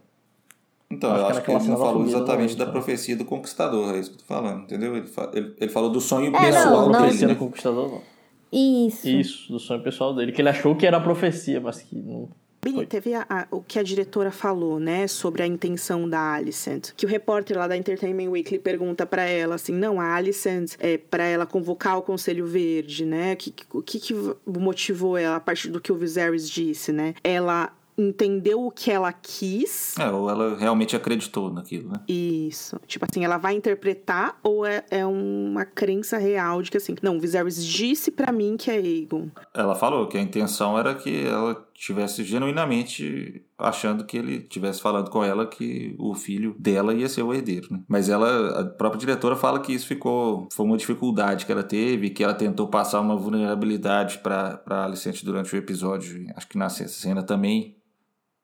Então, acho eu acho que, ele não falou exatamente da profecia do conquistador, é isso que eu tô falando, entendeu? Ele, fa ele, ele falou do sonho é, pessoal não, não, dele. Né? do conquistador, não. Isso. Isso, do sonho pessoal dele, que ele achou que era profecia, mas que não. Bem, teve a, a, o que a diretora falou, né, sobre a intenção da Alicent. Que o repórter lá da Entertainment Weekly pergunta para ela assim: não, a Alicent é para ela convocar o Conselho Verde, né? O que, que, que motivou ela a partir do que o Viserys disse, né? Ela entendeu o que ela quis. É, ou ela realmente acreditou naquilo, né? Isso. Tipo assim, ela vai interpretar ou é, é uma crença real de que assim, não, o Viserys disse para mim que é Aegon. Ela falou que a intenção era que ela tivesse genuinamente achando que ele tivesse falado com ela que o filho dela ia ser o herdeiro, né? Mas ela, a própria diretora fala que isso ficou foi uma dificuldade que ela teve, que ela tentou passar uma vulnerabilidade para para Alicente durante o episódio, acho que na cena também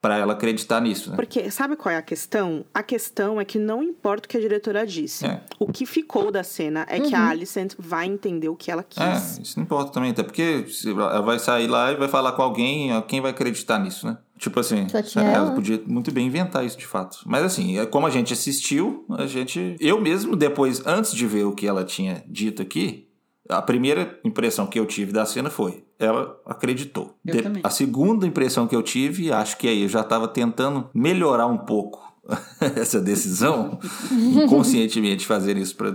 para ela acreditar nisso, né? Porque sabe qual é a questão? A questão é que não importa o que a diretora disse. É. O que ficou da cena é uhum. que a uhum. Alicent vai entender o que ela quis. É, isso não importa também, até porque ela vai sair lá e vai falar com alguém, quem vai acreditar nisso, né? Tipo assim, é, ela podia muito bem inventar isso de fato. Mas assim, é como a gente assistiu, a gente. Eu mesmo, depois, antes de ver o que ela tinha dito aqui, a primeira impressão que eu tive da cena foi: ela acreditou. Eu de, também. A segunda impressão que eu tive, acho que aí eu já estava tentando melhorar um pouco essa decisão, inconscientemente fazer isso para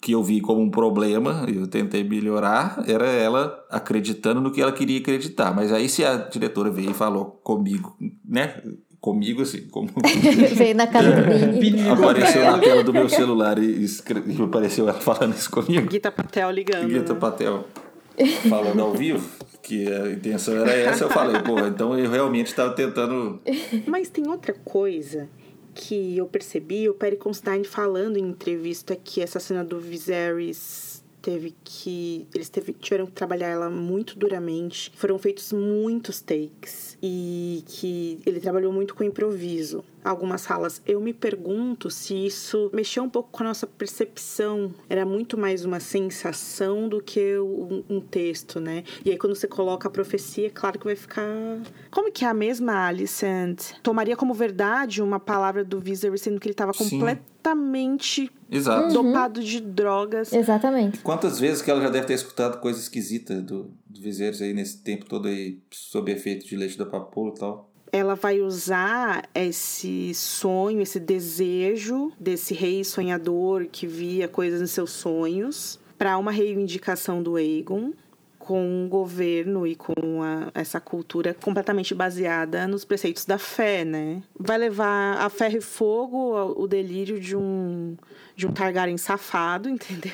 que eu vi como um problema, eu tentei melhorar, era ela acreditando no que ela queria acreditar. Mas aí se a diretora veio e falou comigo, né? comigo, assim, como. Veio na casa do Bini. Apareceu na tela do meu celular e, e apareceu ela falando isso comigo. Gita Patel ligando. Gita né? Patel falando ao vivo. Que a intenção era essa, eu falei, pô, então eu realmente estava tentando. Mas tem outra coisa que eu percebi, o Perry Constantine falando em entrevista que essa cena do Viserys teve que. Eles teve, tiveram que trabalhar ela muito duramente. Foram feitos muitos takes. E que ele trabalhou muito com improviso algumas salas. Eu me pergunto se isso mexeu um pouco com a nossa percepção. Era muito mais uma sensação do que um, um texto, né? E aí quando você coloca a profecia, é claro que vai ficar. Como que é a mesma Alicent tomaria como verdade uma palavra do Viserys, sendo que ele estava completamente Exato. dopado de drogas. Exatamente. Quantas vezes que ela já deve ter escutado coisa esquisita do, do Viserys aí nesse tempo todo aí, sob efeito de leite da papoula e tal. Ela vai usar esse sonho, esse desejo desse rei sonhador que via coisas em seus sonhos para uma reivindicação do Aegon com o governo e com a, essa cultura completamente baseada nos preceitos da fé, né? Vai levar a ferro e fogo o delírio de um de um Targaryen safado, entendeu?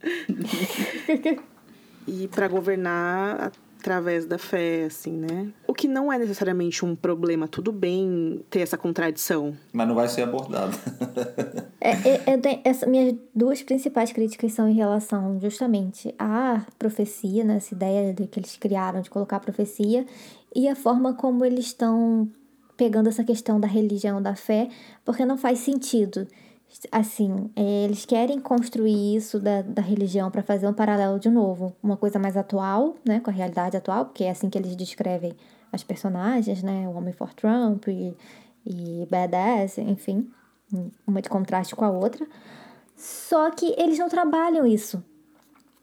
e para governar através da fé, assim, né? O que não é necessariamente um problema, tudo bem ter essa contradição. Mas não vai ser abordado. é, é, é, essa, minhas duas principais críticas são em relação justamente à profecia, né? Essa ideia de que eles criaram de colocar a profecia e a forma como eles estão pegando essa questão da religião, da fé, porque não faz sentido assim, é, eles querem construir isso da, da religião para fazer um paralelo de novo, uma coisa mais atual, né, com a realidade atual, porque é assim que eles descrevem as personagens, né, o Homem for Trump e, e Badass, enfim, uma de contraste com a outra. Só que eles não trabalham isso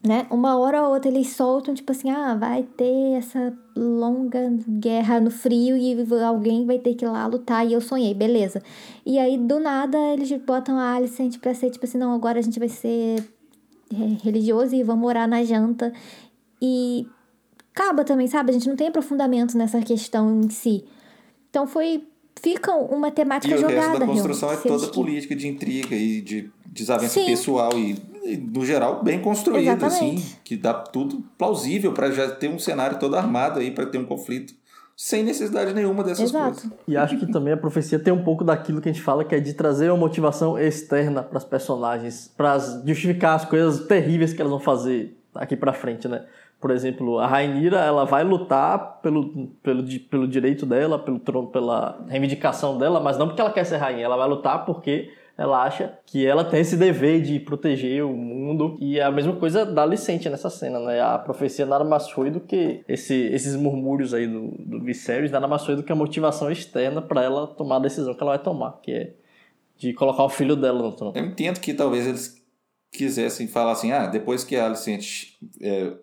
né? Uma hora ou outra eles soltam, tipo assim, ah, vai ter essa longa guerra no frio e alguém vai ter que ir lá lutar e eu sonhei, beleza. E aí, do nada, eles botam a Alicent pra ser, tipo assim, não, agora a gente vai ser religioso e vamos morar na janta. E acaba também, sabe? A gente não tem aprofundamento nessa questão em si. Então foi fica uma temática e jogada. O resto da construção é toda política de intriga e de desavença Sim. pessoal e no geral, bem construído, assim, que dá tudo plausível para já ter um cenário todo armado aí para ter um conflito sem necessidade nenhuma dessas Exato. coisas. E acho que também a profecia tem um pouco daquilo que a gente fala, que é de trazer uma motivação externa para as personagens, para justificar as coisas terríveis que elas vão fazer aqui para frente, né? Por exemplo, a Rainira, ela vai lutar pelo, pelo, pelo direito dela, pelo trono, pela reivindicação dela, mas não porque ela quer ser rainha, ela vai lutar porque ela acha que ela tem esse dever de proteger o mundo. E é a mesma coisa da Alicente nessa cena, né? A profecia nada mais foi do que esse, esses murmúrios aí do, do Viserys, nada mais foi do que a motivação externa para ela tomar a decisão que ela vai tomar, que é de colocar o filho dela no trono. Eu entendo que talvez eles quisessem falar assim, ah, depois que a Alicente é,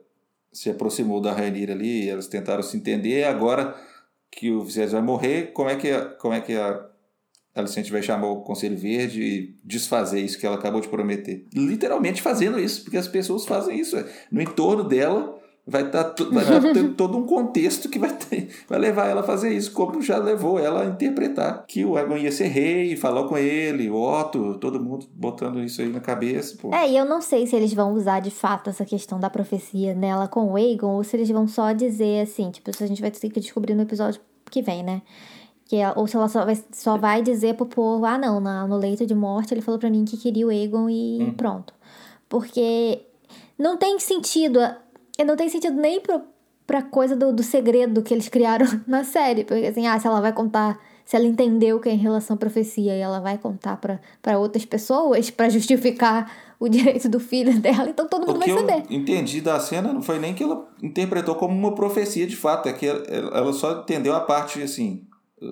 se aproximou da Rainira ali, elas tentaram se entender, agora que o Viserys vai morrer, como é que, como é que a Alicente vai chamar o Conselho Verde e desfazer isso que ela acabou de prometer. Literalmente fazendo isso, porque as pessoas fazem isso. É. No entorno dela vai estar tá, vai tá ter todo um contexto que vai, ter, vai levar ela a fazer isso, como já levou ela a interpretar que o Egon ia ser rei, falou com ele, o Otto, todo mundo botando isso aí na cabeça. Pô. É, e eu não sei se eles vão usar de fato essa questão da profecia nela com o Egon, ou se eles vão só dizer assim, tipo, se a gente vai ter que descobrir no episódio que vem, né? Que, ou se ela só vai, só vai dizer pro povo, ah, não, na, no leito de morte ele falou para mim que queria o Egon e hum. pronto. Porque não tem sentido, não tem sentido nem pro, pra coisa do, do segredo que eles criaram na série. Porque assim, ah, se ela vai contar, se ela entendeu que é em relação à profecia e ela vai contar para outras pessoas para justificar o direito do filho dela, então todo mundo o que vai saber. Eu entendi da cena não foi nem que ela interpretou como uma profecia de fato, é que ela, ela só entendeu a parte assim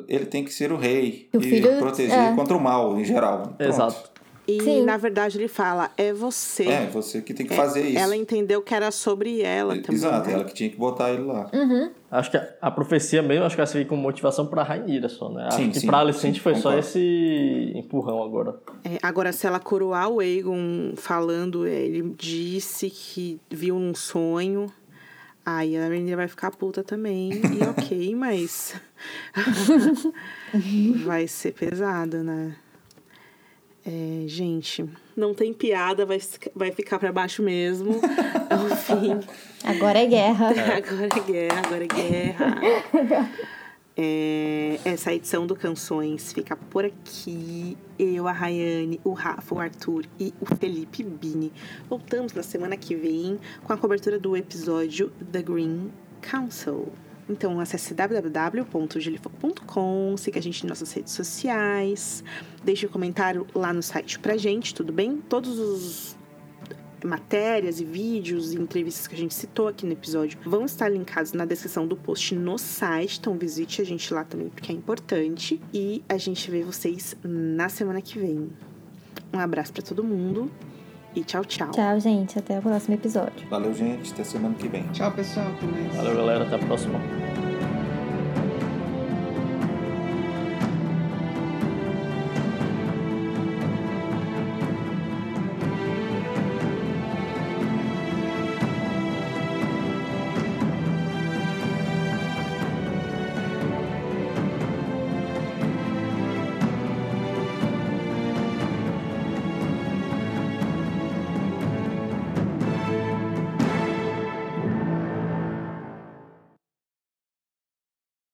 ele tem que ser o rei o e filho, proteger é. contra o mal em geral. Pronto. Exato. E Sim. na verdade ele fala, é você. É, você que tem que é, fazer isso. Ela entendeu que era sobre ela também. Exato, né? ela que tinha que botar ele lá. Uhum. Acho que a, a, profecia mesmo, acho que ela serviu como motivação pra Rainha só, né? Acho sim, que sim, pra Alicente foi concordo. só esse empurrão agora. É, agora, se ela coroar o Aegon falando, ele disse que viu um sonho Aí a menina vai ficar puta também. E ok, mas. vai ser pesado, né? É, gente, não tem piada, vai, vai ficar para baixo mesmo. Enfim. Agora é guerra. Agora é guerra, agora é guerra. É, essa edição do Canções fica por aqui. Eu, a Rayane, o Rafa, o Arthur e o Felipe Bini. Voltamos na semana que vem com a cobertura do episódio The Green Council. Então acesse www.gilifoco.com, siga a gente em nossas redes sociais, deixe um comentário lá no site pra gente, tudo bem? Todos os matérias e vídeos e entrevistas que a gente citou aqui no episódio vão estar linkados na descrição do post no site, então visite a gente lá também porque é importante e a gente vê vocês na semana que vem. Um abraço para todo mundo e tchau, tchau. Tchau, gente, até o próximo episódio. Valeu, gente, até semana que vem. Tchau, pessoal. Valeu, galera, até a próxima.